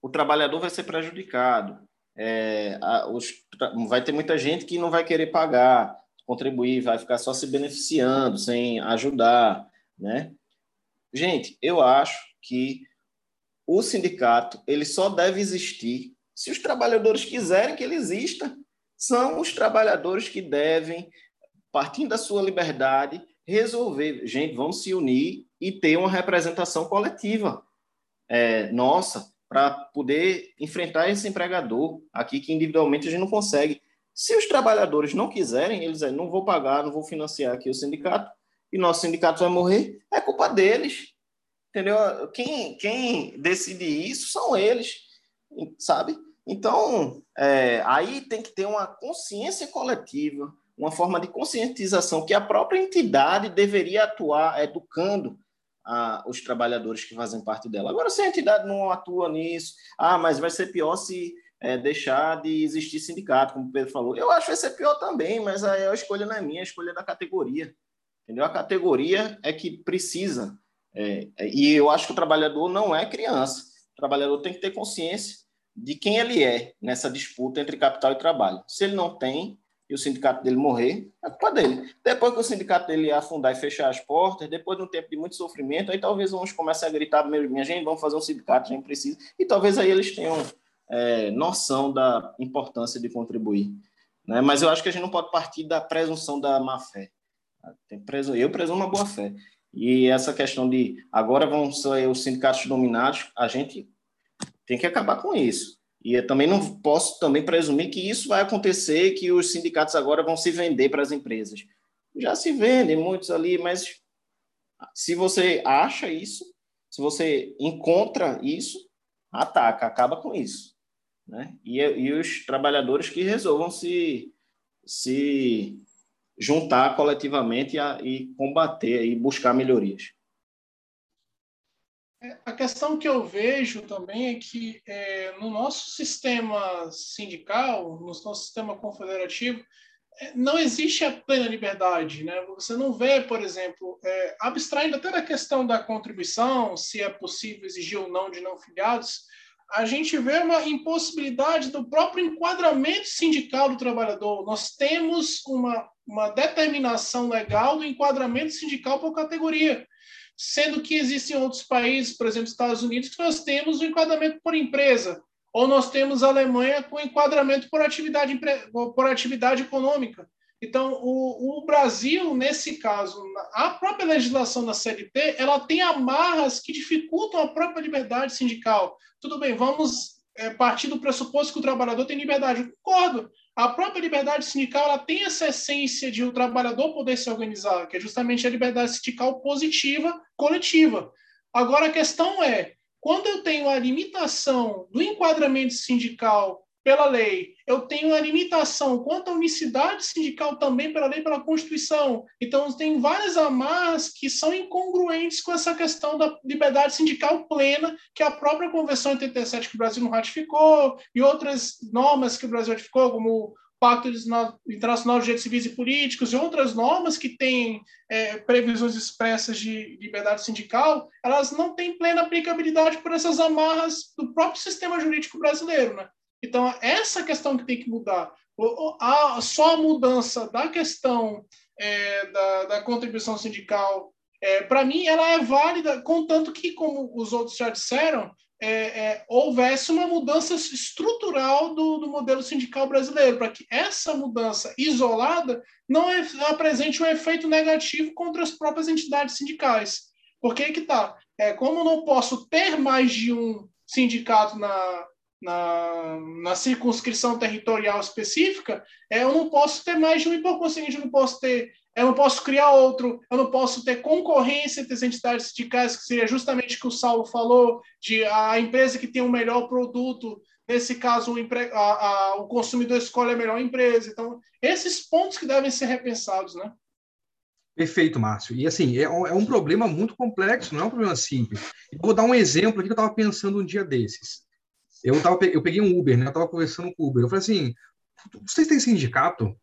o trabalhador vai ser prejudicado, é, a, os, vai ter muita gente que não vai querer pagar, contribuir, vai ficar só se beneficiando, sem ajudar, né? Gente, eu acho que o sindicato ele só deve existir se os trabalhadores quiserem que ele exista. São os trabalhadores que devem, partindo da sua liberdade, resolver. Gente, vamos se unir e ter uma representação coletiva é, nossa para poder enfrentar esse empregador aqui que individualmente a gente não consegue. Se os trabalhadores não quiserem, eles dizem, não vou pagar, não vou financiar aqui o sindicato, e nosso sindicato vai morrer, é culpa deles. Entendeu? Quem, quem decide isso são eles, sabe? Então, é, aí tem que ter uma consciência coletiva, uma forma de conscientização que a própria entidade deveria atuar educando a, os trabalhadores que fazem parte dela. Agora, se a entidade não atua nisso, ah, mas vai ser pior se é, deixar de existir sindicato, como o Pedro falou. Eu acho que vai ser pior também, mas a, a escolha não é minha, a escolha é da categoria. Entendeu? A categoria é que precisa. É, e eu acho que o trabalhador não é criança. O trabalhador tem que ter consciência de quem ele é nessa disputa entre capital e trabalho. Se ele não tem, e o sindicato dele morrer, é culpa dele. Depois que o sindicato dele afundar e fechar as portas, depois de um tempo de muito sofrimento, aí talvez uns comecem a gritar, minha gente, vamos fazer um sindicato, a gente precisa. E talvez aí eles tenham é, noção da importância de contribuir. Né? Mas eu acho que a gente não pode partir da presunção da má fé. Eu presumo uma boa fé. E essa questão de agora vão ser os sindicatos dominados, a gente tem que acabar com isso. E eu também não posso também presumir que isso vai acontecer, que os sindicatos agora vão se vender para as empresas. Já se vendem muitos ali, mas se você acha isso, se você encontra isso, ataca, acaba com isso. Né? E, e os trabalhadores que resolvam se, se juntar coletivamente e, a, e combater e buscar melhorias. É, a questão que eu vejo também é que é, no nosso sistema sindical, no nosso sistema confederativo, é, não existe a plena liberdade. Né? Você não vê, por exemplo, é, abstraindo até da questão da contribuição, se é possível exigir ou não de não filiados, a gente vê uma impossibilidade do próprio enquadramento sindical do trabalhador. Nós temos uma, uma determinação legal do enquadramento sindical por categoria sendo que existem outros países, por exemplo, Estados Unidos, que nós temos o enquadramento por empresa, ou nós temos a Alemanha com enquadramento por atividade, por atividade econômica. Então, o, o, Brasil, nesse caso, a própria legislação da CLT, ela tem amarras que dificultam a própria liberdade sindical. Tudo bem, vamos é, partir do pressuposto que o trabalhador tem liberdade. Eu concordo, a própria liberdade sindical ela tem essa essência de o trabalhador poder se organizar, que é justamente a liberdade sindical positiva, coletiva. Agora, a questão é, quando eu tenho a limitação do enquadramento sindical pela lei, eu tenho a limitação quanto à unicidade sindical também pela lei, pela Constituição. Então, tem várias amarras que são incongruentes com essa questão da liberdade sindical plena, que a própria Convenção 87 que o Brasil não ratificou, e outras normas que o Brasil ratificou, como o Pacto Internacional de Direitos Civis e Políticos e outras normas que têm é, previsões expressas de liberdade sindical, elas não têm plena aplicabilidade por essas amarras do próprio sistema jurídico brasileiro, né? Então, essa questão que tem que mudar. A, só a mudança da questão é, da, da, contribuição sindical, é, para mim, ela é válida, contanto que, como os outros já disseram, é, é, houvesse uma mudança estrutural do, do modelo sindical brasileiro, para que essa mudança isolada não, é, apresente um efeito negativo contra as próprias entidades sindicais. Porque que está? É, como não posso ter mais de um sindicato na, na, na circunscrição territorial específica, é, eu não posso ter mais de um, conseguinte, eu não posso ter eu não posso criar outro, eu não posso ter concorrência entre as entidades sindicais, que seria justamente o que o Saulo falou, de a empresa que tem o melhor produto, nesse caso o, empre... a, a, o consumidor escolhe a melhor empresa. Então, esses pontos que devem ser repensados, né? Perfeito, Márcio. E assim, é, é um problema muito complexo, não é um problema simples. Eu vou dar um exemplo aqui que eu estava pensando um dia desses. Eu, tava, eu peguei um Uber, né? Eu estava conversando com o Uber. Eu falei assim: vocês têm sindicato?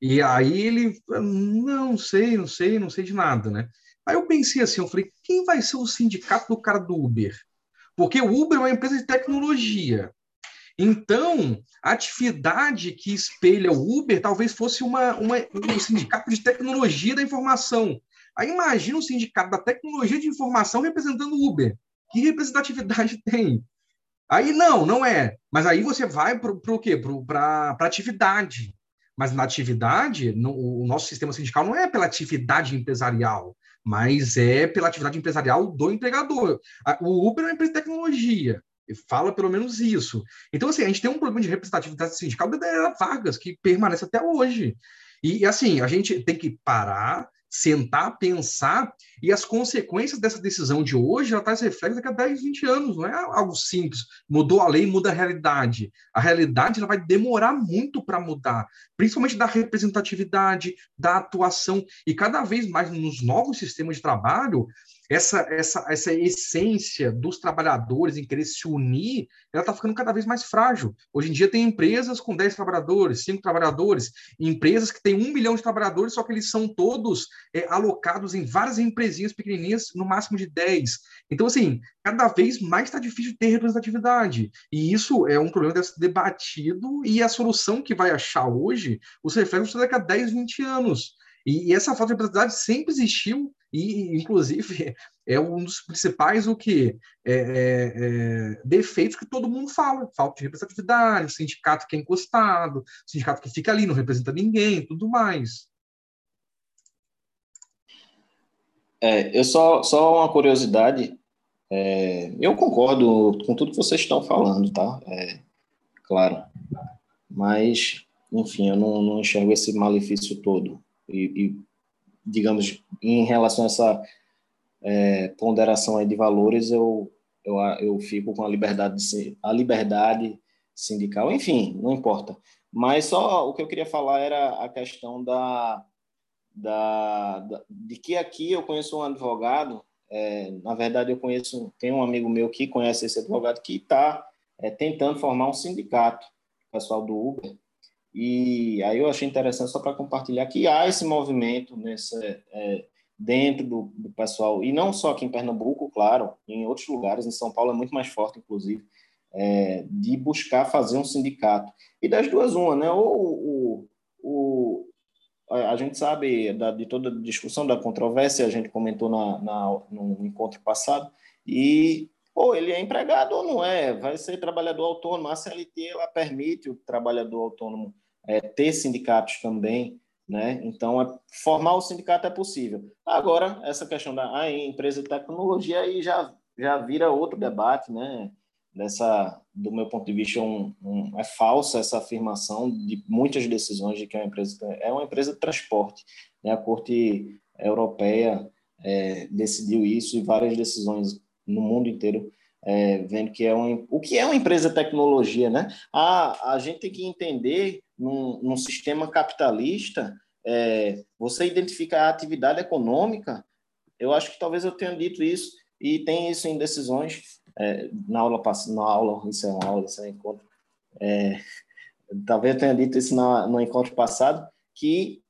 E aí ele, não sei, não sei, não sei de nada, né? Aí eu pensei assim, eu falei, quem vai ser o sindicato do cara do Uber? Porque o Uber é uma empresa de tecnologia. Então, a atividade que espelha o Uber talvez fosse uma, uma, um sindicato de tecnologia da informação. Aí imagina o sindicato da tecnologia de informação representando o Uber. Que representatividade tem? Aí não, não é. Mas aí você vai para o quê? Para atividade. Mas na atividade, no, o nosso sistema sindical não é pela atividade empresarial, mas é pela atividade empresarial do empregador. O Uber é uma empresa de tecnologia, fala pelo menos isso. Então, assim, a gente tem um problema de representatividade sindical da Vargas, que permanece até hoje. E, assim, a gente tem que parar, sentar, pensar, e as consequências dessa decisão de hoje já traz reflexo daqui a 10, 20 anos, não é algo simples, mudou a lei, muda a realidade. A realidade ela vai demorar muito para mudar, principalmente da representatividade, da atuação, e cada vez mais nos novos sistemas de trabalho, essa, essa, essa essência dos trabalhadores em querer se unir, ela está ficando cada vez mais frágil. Hoje em dia tem empresas com 10 trabalhadores, 5 trabalhadores, empresas que têm um milhão de trabalhadores, só que eles são todos é, alocados em várias empresinhas pequenininhas, no máximo de 10. Então, assim, cada vez mais está difícil ter representatividade. E isso é um problema deve ser debatido e a solução que vai achar hoje, os reflexos daqui a 10, 20 anos. E essa falta de representatividade sempre existiu e, inclusive, é um dos principais o que é, é, é, defeitos que todo mundo fala: falta de representatividade, o sindicato que é encostado, o sindicato que fica ali, não representa ninguém, tudo mais. É, eu só, só uma curiosidade. É, eu concordo com tudo que vocês estão falando, tá? É, claro. Mas, enfim, eu não, não enxergo esse malefício todo. E, e digamos, em relação a essa é, ponderação aí de valores, eu, eu, eu fico com a liberdade, de, a liberdade sindical, enfim, não importa. Mas só o que eu queria falar era a questão da, da, da de que aqui eu conheço um advogado, é, na verdade eu conheço, tem um amigo meu que conhece esse advogado que está é, tentando formar um sindicato, pessoal do Uber, e aí eu achei interessante só para compartilhar que há esse movimento nesse, é, dentro do, do, pessoal, e não só aqui em Pernambuco, claro, em outros lugares, em São Paulo é muito mais forte, inclusive, é, de buscar fazer um sindicato. E das duas, uma, né? Ou o, a gente sabe da, de toda a discussão da controvérsia, a gente comentou na, na, no encontro passado, e ou ele é empregado ou não é, vai ser trabalhador autônomo. A CLT ela permite o trabalhador autônomo é, ter sindicatos também, né? Então, é, formar o sindicato é possível. Agora, essa questão da ah, empresa de tecnologia aí já, já vira outro debate, né? Dessa, do meu ponto de vista, um, um, é falsa essa afirmação de muitas decisões de que é uma empresa é uma empresa de transporte. Né? A Corte Europeia é, decidiu isso e várias decisões no mundo inteiro é, vendo que é um, o que é uma empresa de tecnologia, né? A, a gente tem que entender num, num sistema capitalista, é, você identifica a atividade econômica. Eu acho que talvez eu tenha dito isso e tem isso em decisões é, na aula na aula isso é uma aula, isso é um encontro. É, talvez eu tenha dito isso na, no encontro passado que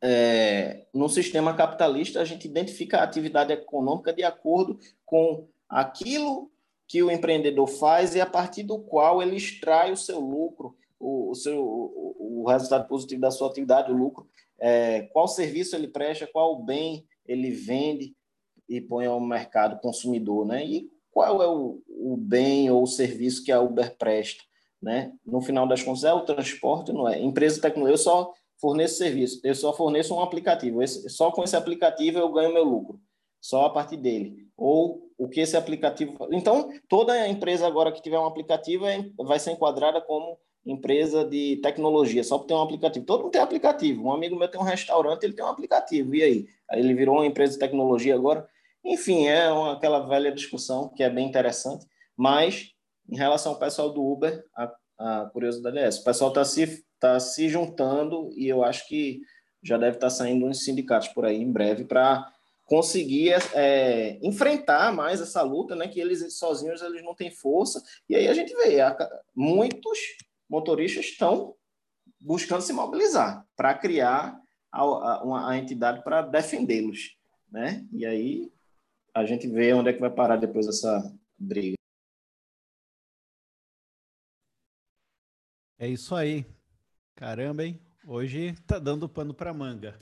é, no sistema capitalista, a gente identifica a atividade econômica de acordo com aquilo que o empreendedor faz e a partir do qual ele extrai o seu lucro, o, o seu, o, o resultado positivo da sua atividade, o lucro, é, qual serviço ele presta, qual bem ele vende e põe ao mercado consumidor, né? E qual é o, o bem ou o serviço que a Uber presta, né? No final das contas, é o transporte, não é? Empresa de tecnologia, eu só forneço serviço, eu só forneço um aplicativo, esse, só com esse aplicativo eu ganho meu lucro, só a partir dele. Ou o que esse aplicativo. Então, toda empresa agora que tiver um aplicativo é, vai ser enquadrada como empresa de tecnologia, só por ter um aplicativo. Todo mundo tem aplicativo. Um amigo meu tem um restaurante, ele tem um aplicativo. E aí? Aí ele virou uma empresa de tecnologia agora. Enfim, é uma, aquela velha discussão que é bem interessante. Mas, em relação ao pessoal do Uber, a, a curiosidade é essa. O pessoal está se, tá se juntando e eu acho que já deve estar tá saindo uns sindicatos por aí em breve para conseguir é, enfrentar mais essa luta, né? Que eles sozinhos eles não têm força. E aí a gente vê a, muitos motoristas estão buscando se mobilizar para criar a, a, uma, a entidade para defendê-los, né? E aí a gente vê onde é que vai parar depois essa briga. É isso aí. Caramba, hein? Hoje tá dando pano para manga.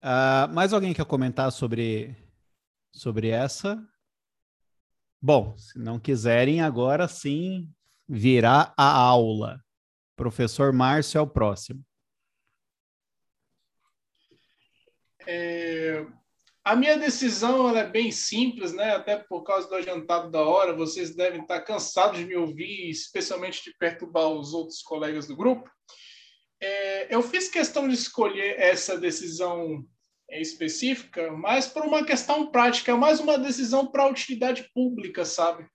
Uh, mais alguém quer comentar sobre, sobre essa? Bom, se não quiserem, agora sim virá a aula. Professor Márcio é o próximo. É, a minha decisão é bem simples, né? Até por causa do adiantado da hora, vocês devem estar cansados de me ouvir, especialmente de perturbar os outros colegas do grupo. É, eu fiz questão de escolher essa decisão específica, mas por uma questão prática, mais uma decisão para utilidade pública, sabe?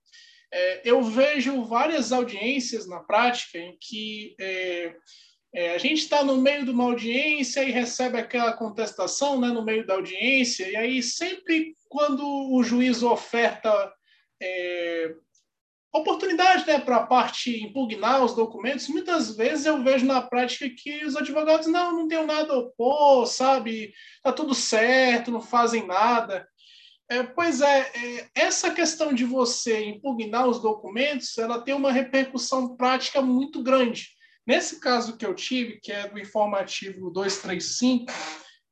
É, eu vejo várias audiências na prática em que é, é, a gente está no meio de uma audiência e recebe aquela contestação né, no meio da audiência, e aí sempre quando o juiz oferta é, oportunidade né, para a parte impugnar os documentos, muitas vezes eu vejo na prática que os advogados não, não tenho nada a opor, sabe? Tá tudo certo, não fazem nada. É, pois é, é, essa questão de você impugnar os documentos, ela tem uma repercussão prática muito grande. Nesse caso que eu tive, que é do informativo 235,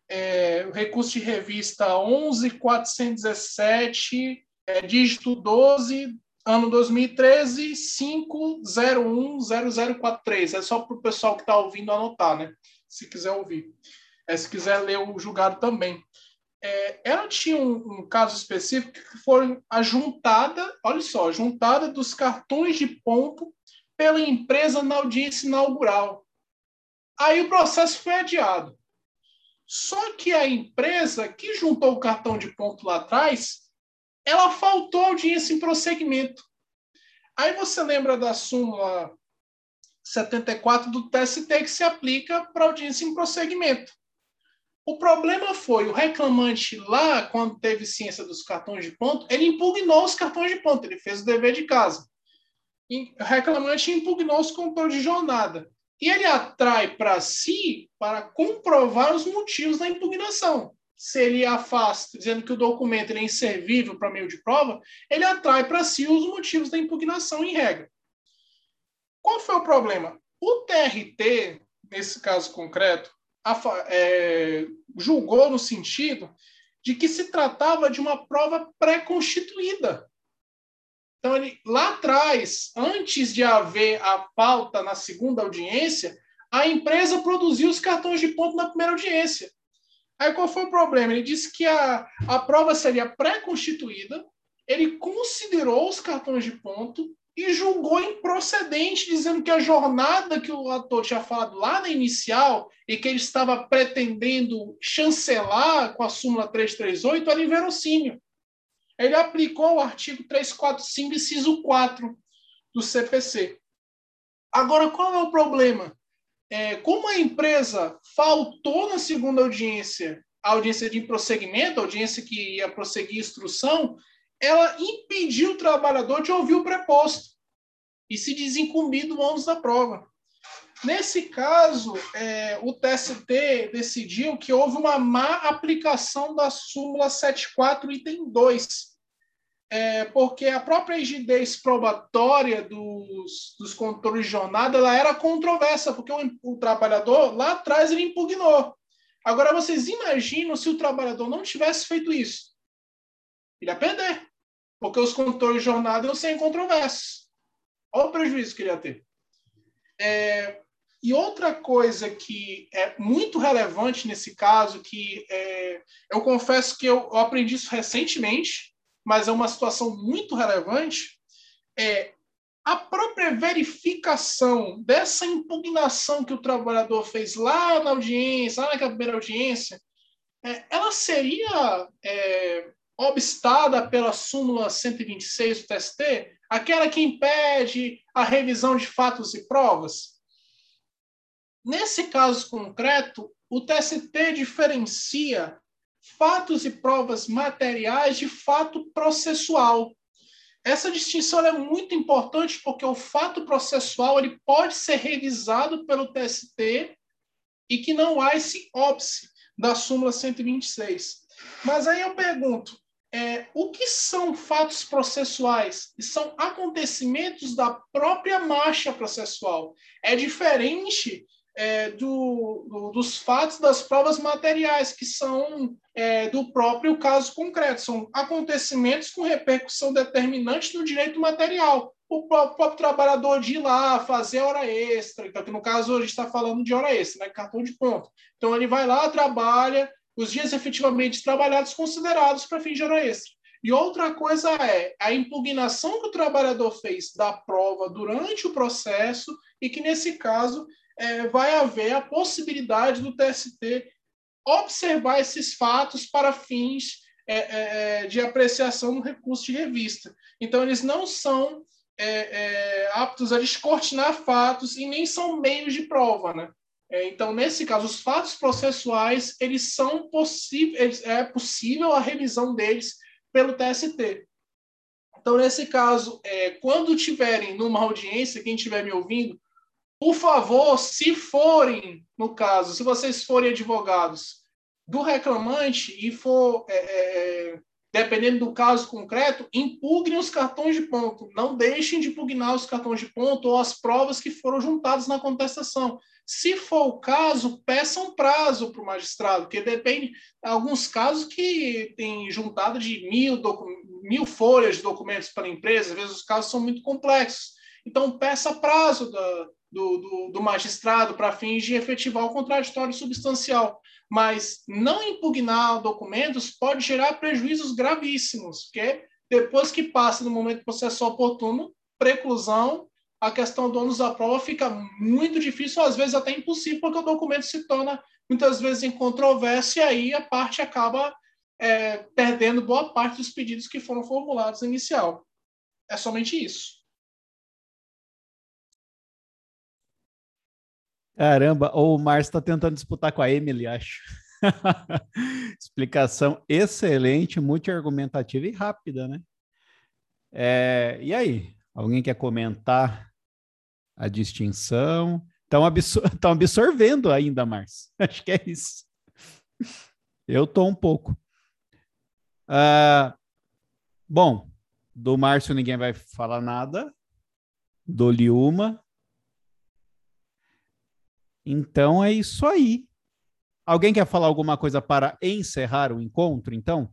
é, o recurso de revista 11417, é, dígito 12 ano 2013, 5010043. É só para o pessoal que está ouvindo anotar, né? Se quiser ouvir. É, se quiser ler o julgado também. É, ela tinha um, um, caso específico que foi a juntada, olha só, juntada dos cartões de ponto pela empresa na audiência inaugural. Aí o processo foi adiado. Só que a empresa que juntou o cartão de ponto lá atrás ela faltou audiência em prosseguimento. Aí você lembra da súmula 74 do TST que se aplica para audiência em prosseguimento. O problema foi o reclamante lá, quando teve ciência dos cartões de ponto, ele impugnou os cartões de ponto, ele fez o dever de casa. O reclamante impugnou os controles de jornada. E ele atrai para si para comprovar os motivos da impugnação se ele afasta, dizendo que o documento é inservível para meio de prova, ele atrai para si os motivos da impugnação em regra. Qual foi o problema? O TRT, nesse caso concreto, é, julgou no sentido de que se tratava de uma prova pré-constituída. Então, ele, lá atrás, antes de haver a pauta na segunda audiência, a empresa produziu os cartões de ponto na primeira audiência. Aí qual foi o problema? Ele disse que a, a prova seria pré-constituída, ele considerou os cartões de ponto e julgou improcedente, dizendo que a jornada que o ator tinha falado lá na inicial e que ele estava pretendendo chancelar com a súmula 338 era inverossímil. Ele aplicou o artigo 345, inciso 4 do CPC. Agora, qual é o problema? É, como a empresa faltou na segunda audiência, a audiência de prosseguimento, a audiência que ia prosseguir instrução, ela impediu o trabalhador de ouvir o preposto e se desincumbir do ônus da prova. Nesse caso, é, o TST decidiu que houve uma má aplicação da súmula 74, item 2, é, porque a própria rigidez probatória dos, dos controles de jornada ela era controversa, porque o, o trabalhador lá atrás ele impugnou. Agora, vocês imaginam se o trabalhador não tivesse feito isso? Ele ia perder, porque os controles de jornada iam ser incontroversos. Olha o prejuízo que ele ia ter. É, e outra coisa que é muito relevante nesse caso, que é, eu confesso que eu, eu aprendi isso recentemente, mas é uma situação muito relevante, é a própria verificação dessa impugnação que o trabalhador fez lá na audiência, lá naquela primeira audiência, é, ela seria é, obstada pela súmula 126 do TST, aquela que impede a revisão de fatos e provas? Nesse caso concreto, o TST diferencia fatos e provas materiais de fato processual. Essa distinção é muito importante porque o fato processual ele pode ser revisado pelo TST e que não há esse óbice da súmula 126. Mas aí eu pergunto, é, o que são fatos processuais? São acontecimentos da própria marcha processual. É diferente é, do, do, dos fatos das provas materiais, que são é, do próprio caso concreto, são acontecimentos com repercussão determinante no direito material. O próprio, próprio trabalhador de ir lá fazer hora extra, então, que no caso gente está falando de hora extra, né, cartão de ponto. Então ele vai lá, trabalha, os dias efetivamente trabalhados considerados para fim de hora extra. E outra coisa é a impugnação que o trabalhador fez da prova durante o processo e que, nesse caso, é, vai haver a possibilidade do TST observar esses fatos para fins é, é, é, de apreciação no recurso de revista. Então, eles não são é, é, aptos a descortinar fatos e nem são meios de prova, né? então, nesse caso, os fatos processuais, eles são possíveis, é possível a revisão deles pelo TST. Então, nesse caso, é, quando tiverem numa audiência, quem estiver me ouvindo, por favor, se forem, no caso, se vocês forem advogados do reclamante e for, é, é, é, dependendo do caso concreto, impugnem os cartões de ponto. Não deixem de impugnar os cartões de ponto ou as provas que foram juntadas na contestação. Se for o caso, peçam prazo para o magistrado, porque depende, alguns casos que tem juntado de mil, mil folhas de documentos para a empresa, às vezes os casos são muito complexos. Então, peça prazo da, do, do, do magistrado para fins de efetivar o contraditório substancial. Mas não impugnar documentos pode gerar prejuízos gravíssimos, que depois que passa no momento processual oportuno, preclusão, a questão do ônus da prova fica muito difícil, às vezes até impossível, porque o documento se torna muitas vezes em controvérsia e aí a parte acaba é, perdendo boa parte dos pedidos que foram formulados inicial. É somente isso. Caramba, o Márcio está tentando disputar com a Emily, acho. Explicação excelente, muito argumentativa e rápida, né? É, e aí, alguém quer comentar a distinção? Estão absor absorvendo ainda, Márcio. Acho que é isso. Eu tô um pouco. Uh, bom, do Márcio ninguém vai falar nada. Do Liuma, então é isso aí. Alguém quer falar alguma coisa para encerrar o encontro, então?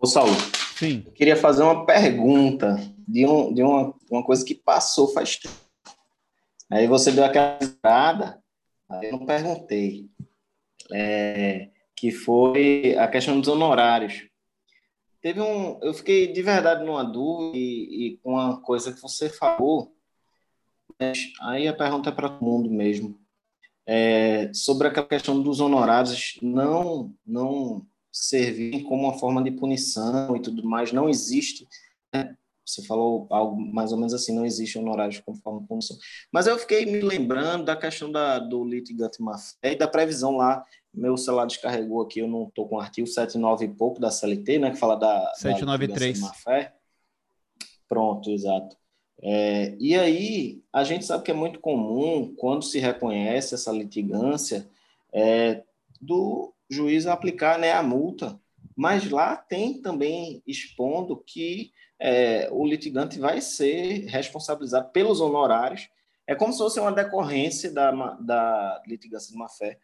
Ô, Saulo. Sim. Eu queria fazer uma pergunta de, um, de uma, uma coisa que passou faz tempo. Aí você deu aquela entrada, aí eu não perguntei. É, que foi a questão dos honorários. Teve um. Eu fiquei de verdade numa dúvida e, e com uma coisa que você falou aí a pergunta é para todo mundo mesmo. É, sobre aquela questão dos honorários não não servir como uma forma de punição e tudo mais, não existe. Né? Você falou algo mais ou menos assim, não existe honorários como forma de punição. Mas eu fiquei me lembrando da questão da, do litigante má fé e da previsão lá. Meu celular descarregou aqui, eu não estou com o artigo 79 e pouco da CLT, né, que fala da, 793. da má fé. Pronto, exato. É, e aí, a gente sabe que é muito comum, quando se reconhece essa litigância, é, do juiz aplicar né, a multa, mas lá tem também expondo que é, o litigante vai ser responsabilizado pelos honorários, é como se fosse uma decorrência da, da litigância de má-fé.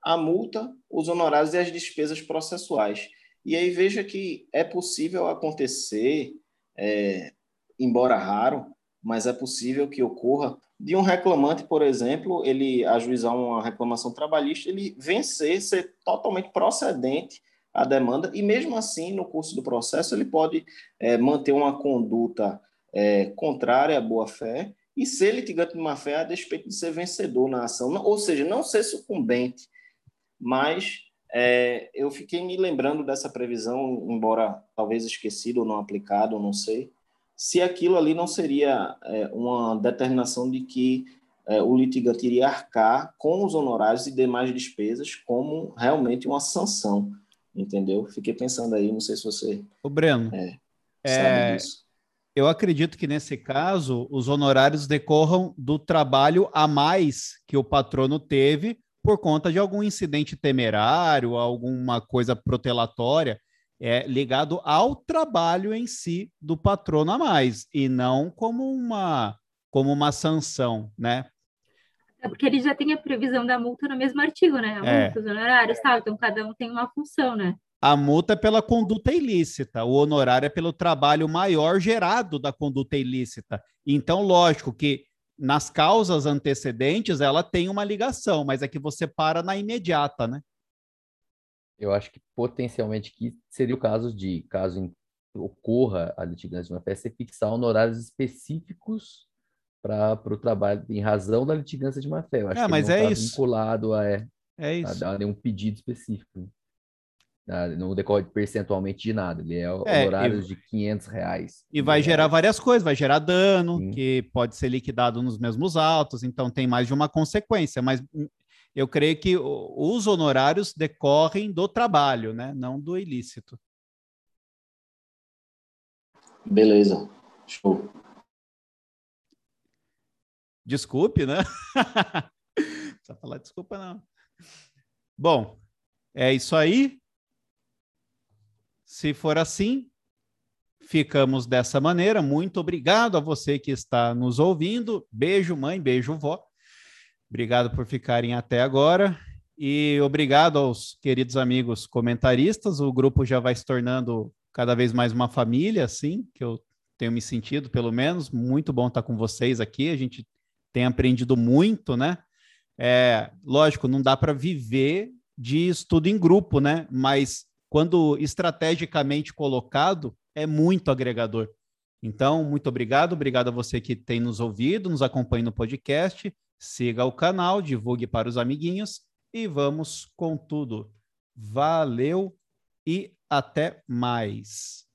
a multa, os honorários e as despesas processuais. E aí veja que é possível acontecer, é, embora raro, mas é possível que ocorra de um reclamante, por exemplo, ele ajuizar uma reclamação trabalhista, ele vencer, ser totalmente procedente a demanda, e mesmo assim, no curso do processo, ele pode é, manter uma conduta é, contrária à boa-fé e ser litigante de má-fé a despeito de ser vencedor na ação, ou seja, não ser sucumbente. Mas é, eu fiquei me lembrando dessa previsão, embora talvez esquecido ou não aplicado, não sei, se aquilo ali não seria é, uma determinação de que é, o litigante iria arcar com os honorários e demais despesas como realmente uma sanção, entendeu? Fiquei pensando aí, não sei se você... O Breno, é, é eu acredito que nesse caso os honorários decorram do trabalho a mais que o patrono teve por conta de algum incidente temerário, alguma coisa protelatória, é ligado ao trabalho em si do patrono a mais e não como uma como uma sanção, né? É porque ele já tem a previsão da multa no mesmo artigo, né? A É. multa, os honorários, tal. Então cada um tem uma função, né? A multa é pela conduta ilícita, o honorário é pelo trabalho maior gerado da conduta ilícita. Então, lógico que nas causas antecedentes ela tem uma ligação, mas é que você para na imediata, né? Eu acho que potencialmente que seria o caso de, caso ocorra a litigância de uma fé, você fixar honorários específicos para o trabalho, em razão da litigância de má fé. Eu acho É, que mas não é está isso. vinculado a, é, É a isso. dar nenhum pedido específico. né? Não decorre percentualmente de nada. Ele é É, honorários e- de 500 reais. E vai gerar várias coisas, vai gerar dano, Sim. que pode ser liquidado nos mesmos autos, então tem mais de uma consequência, mas hum, eu creio que os honorários decorrem do trabalho, né? Não do ilícito. Beleza, show. Desculpe, né? Não precisa falar desculpa, não. Bom, é isso aí. Se for assim, ficamos dessa maneira. Muito obrigado a você que está nos ouvindo. Beijo, mãe, beijo, vó. Obrigado por ficarem até agora. E obrigado aos queridos amigos comentaristas. O grupo já vai se tornando cada vez mais uma família, assim, que eu tenho me sentido, pelo menos. Muito bom estar com vocês aqui. A gente tem aprendido muito, né? É, lógico, não dá para viver de estudo em grupo, né? Mas quando estrategicamente colocado, é muito agregador. Então, muito obrigado, obrigado a você que tem nos ouvido, nos acompanha no podcast, siga o canal, divulgue para os amiguinhos e vamos com tudo. Valeu e até mais.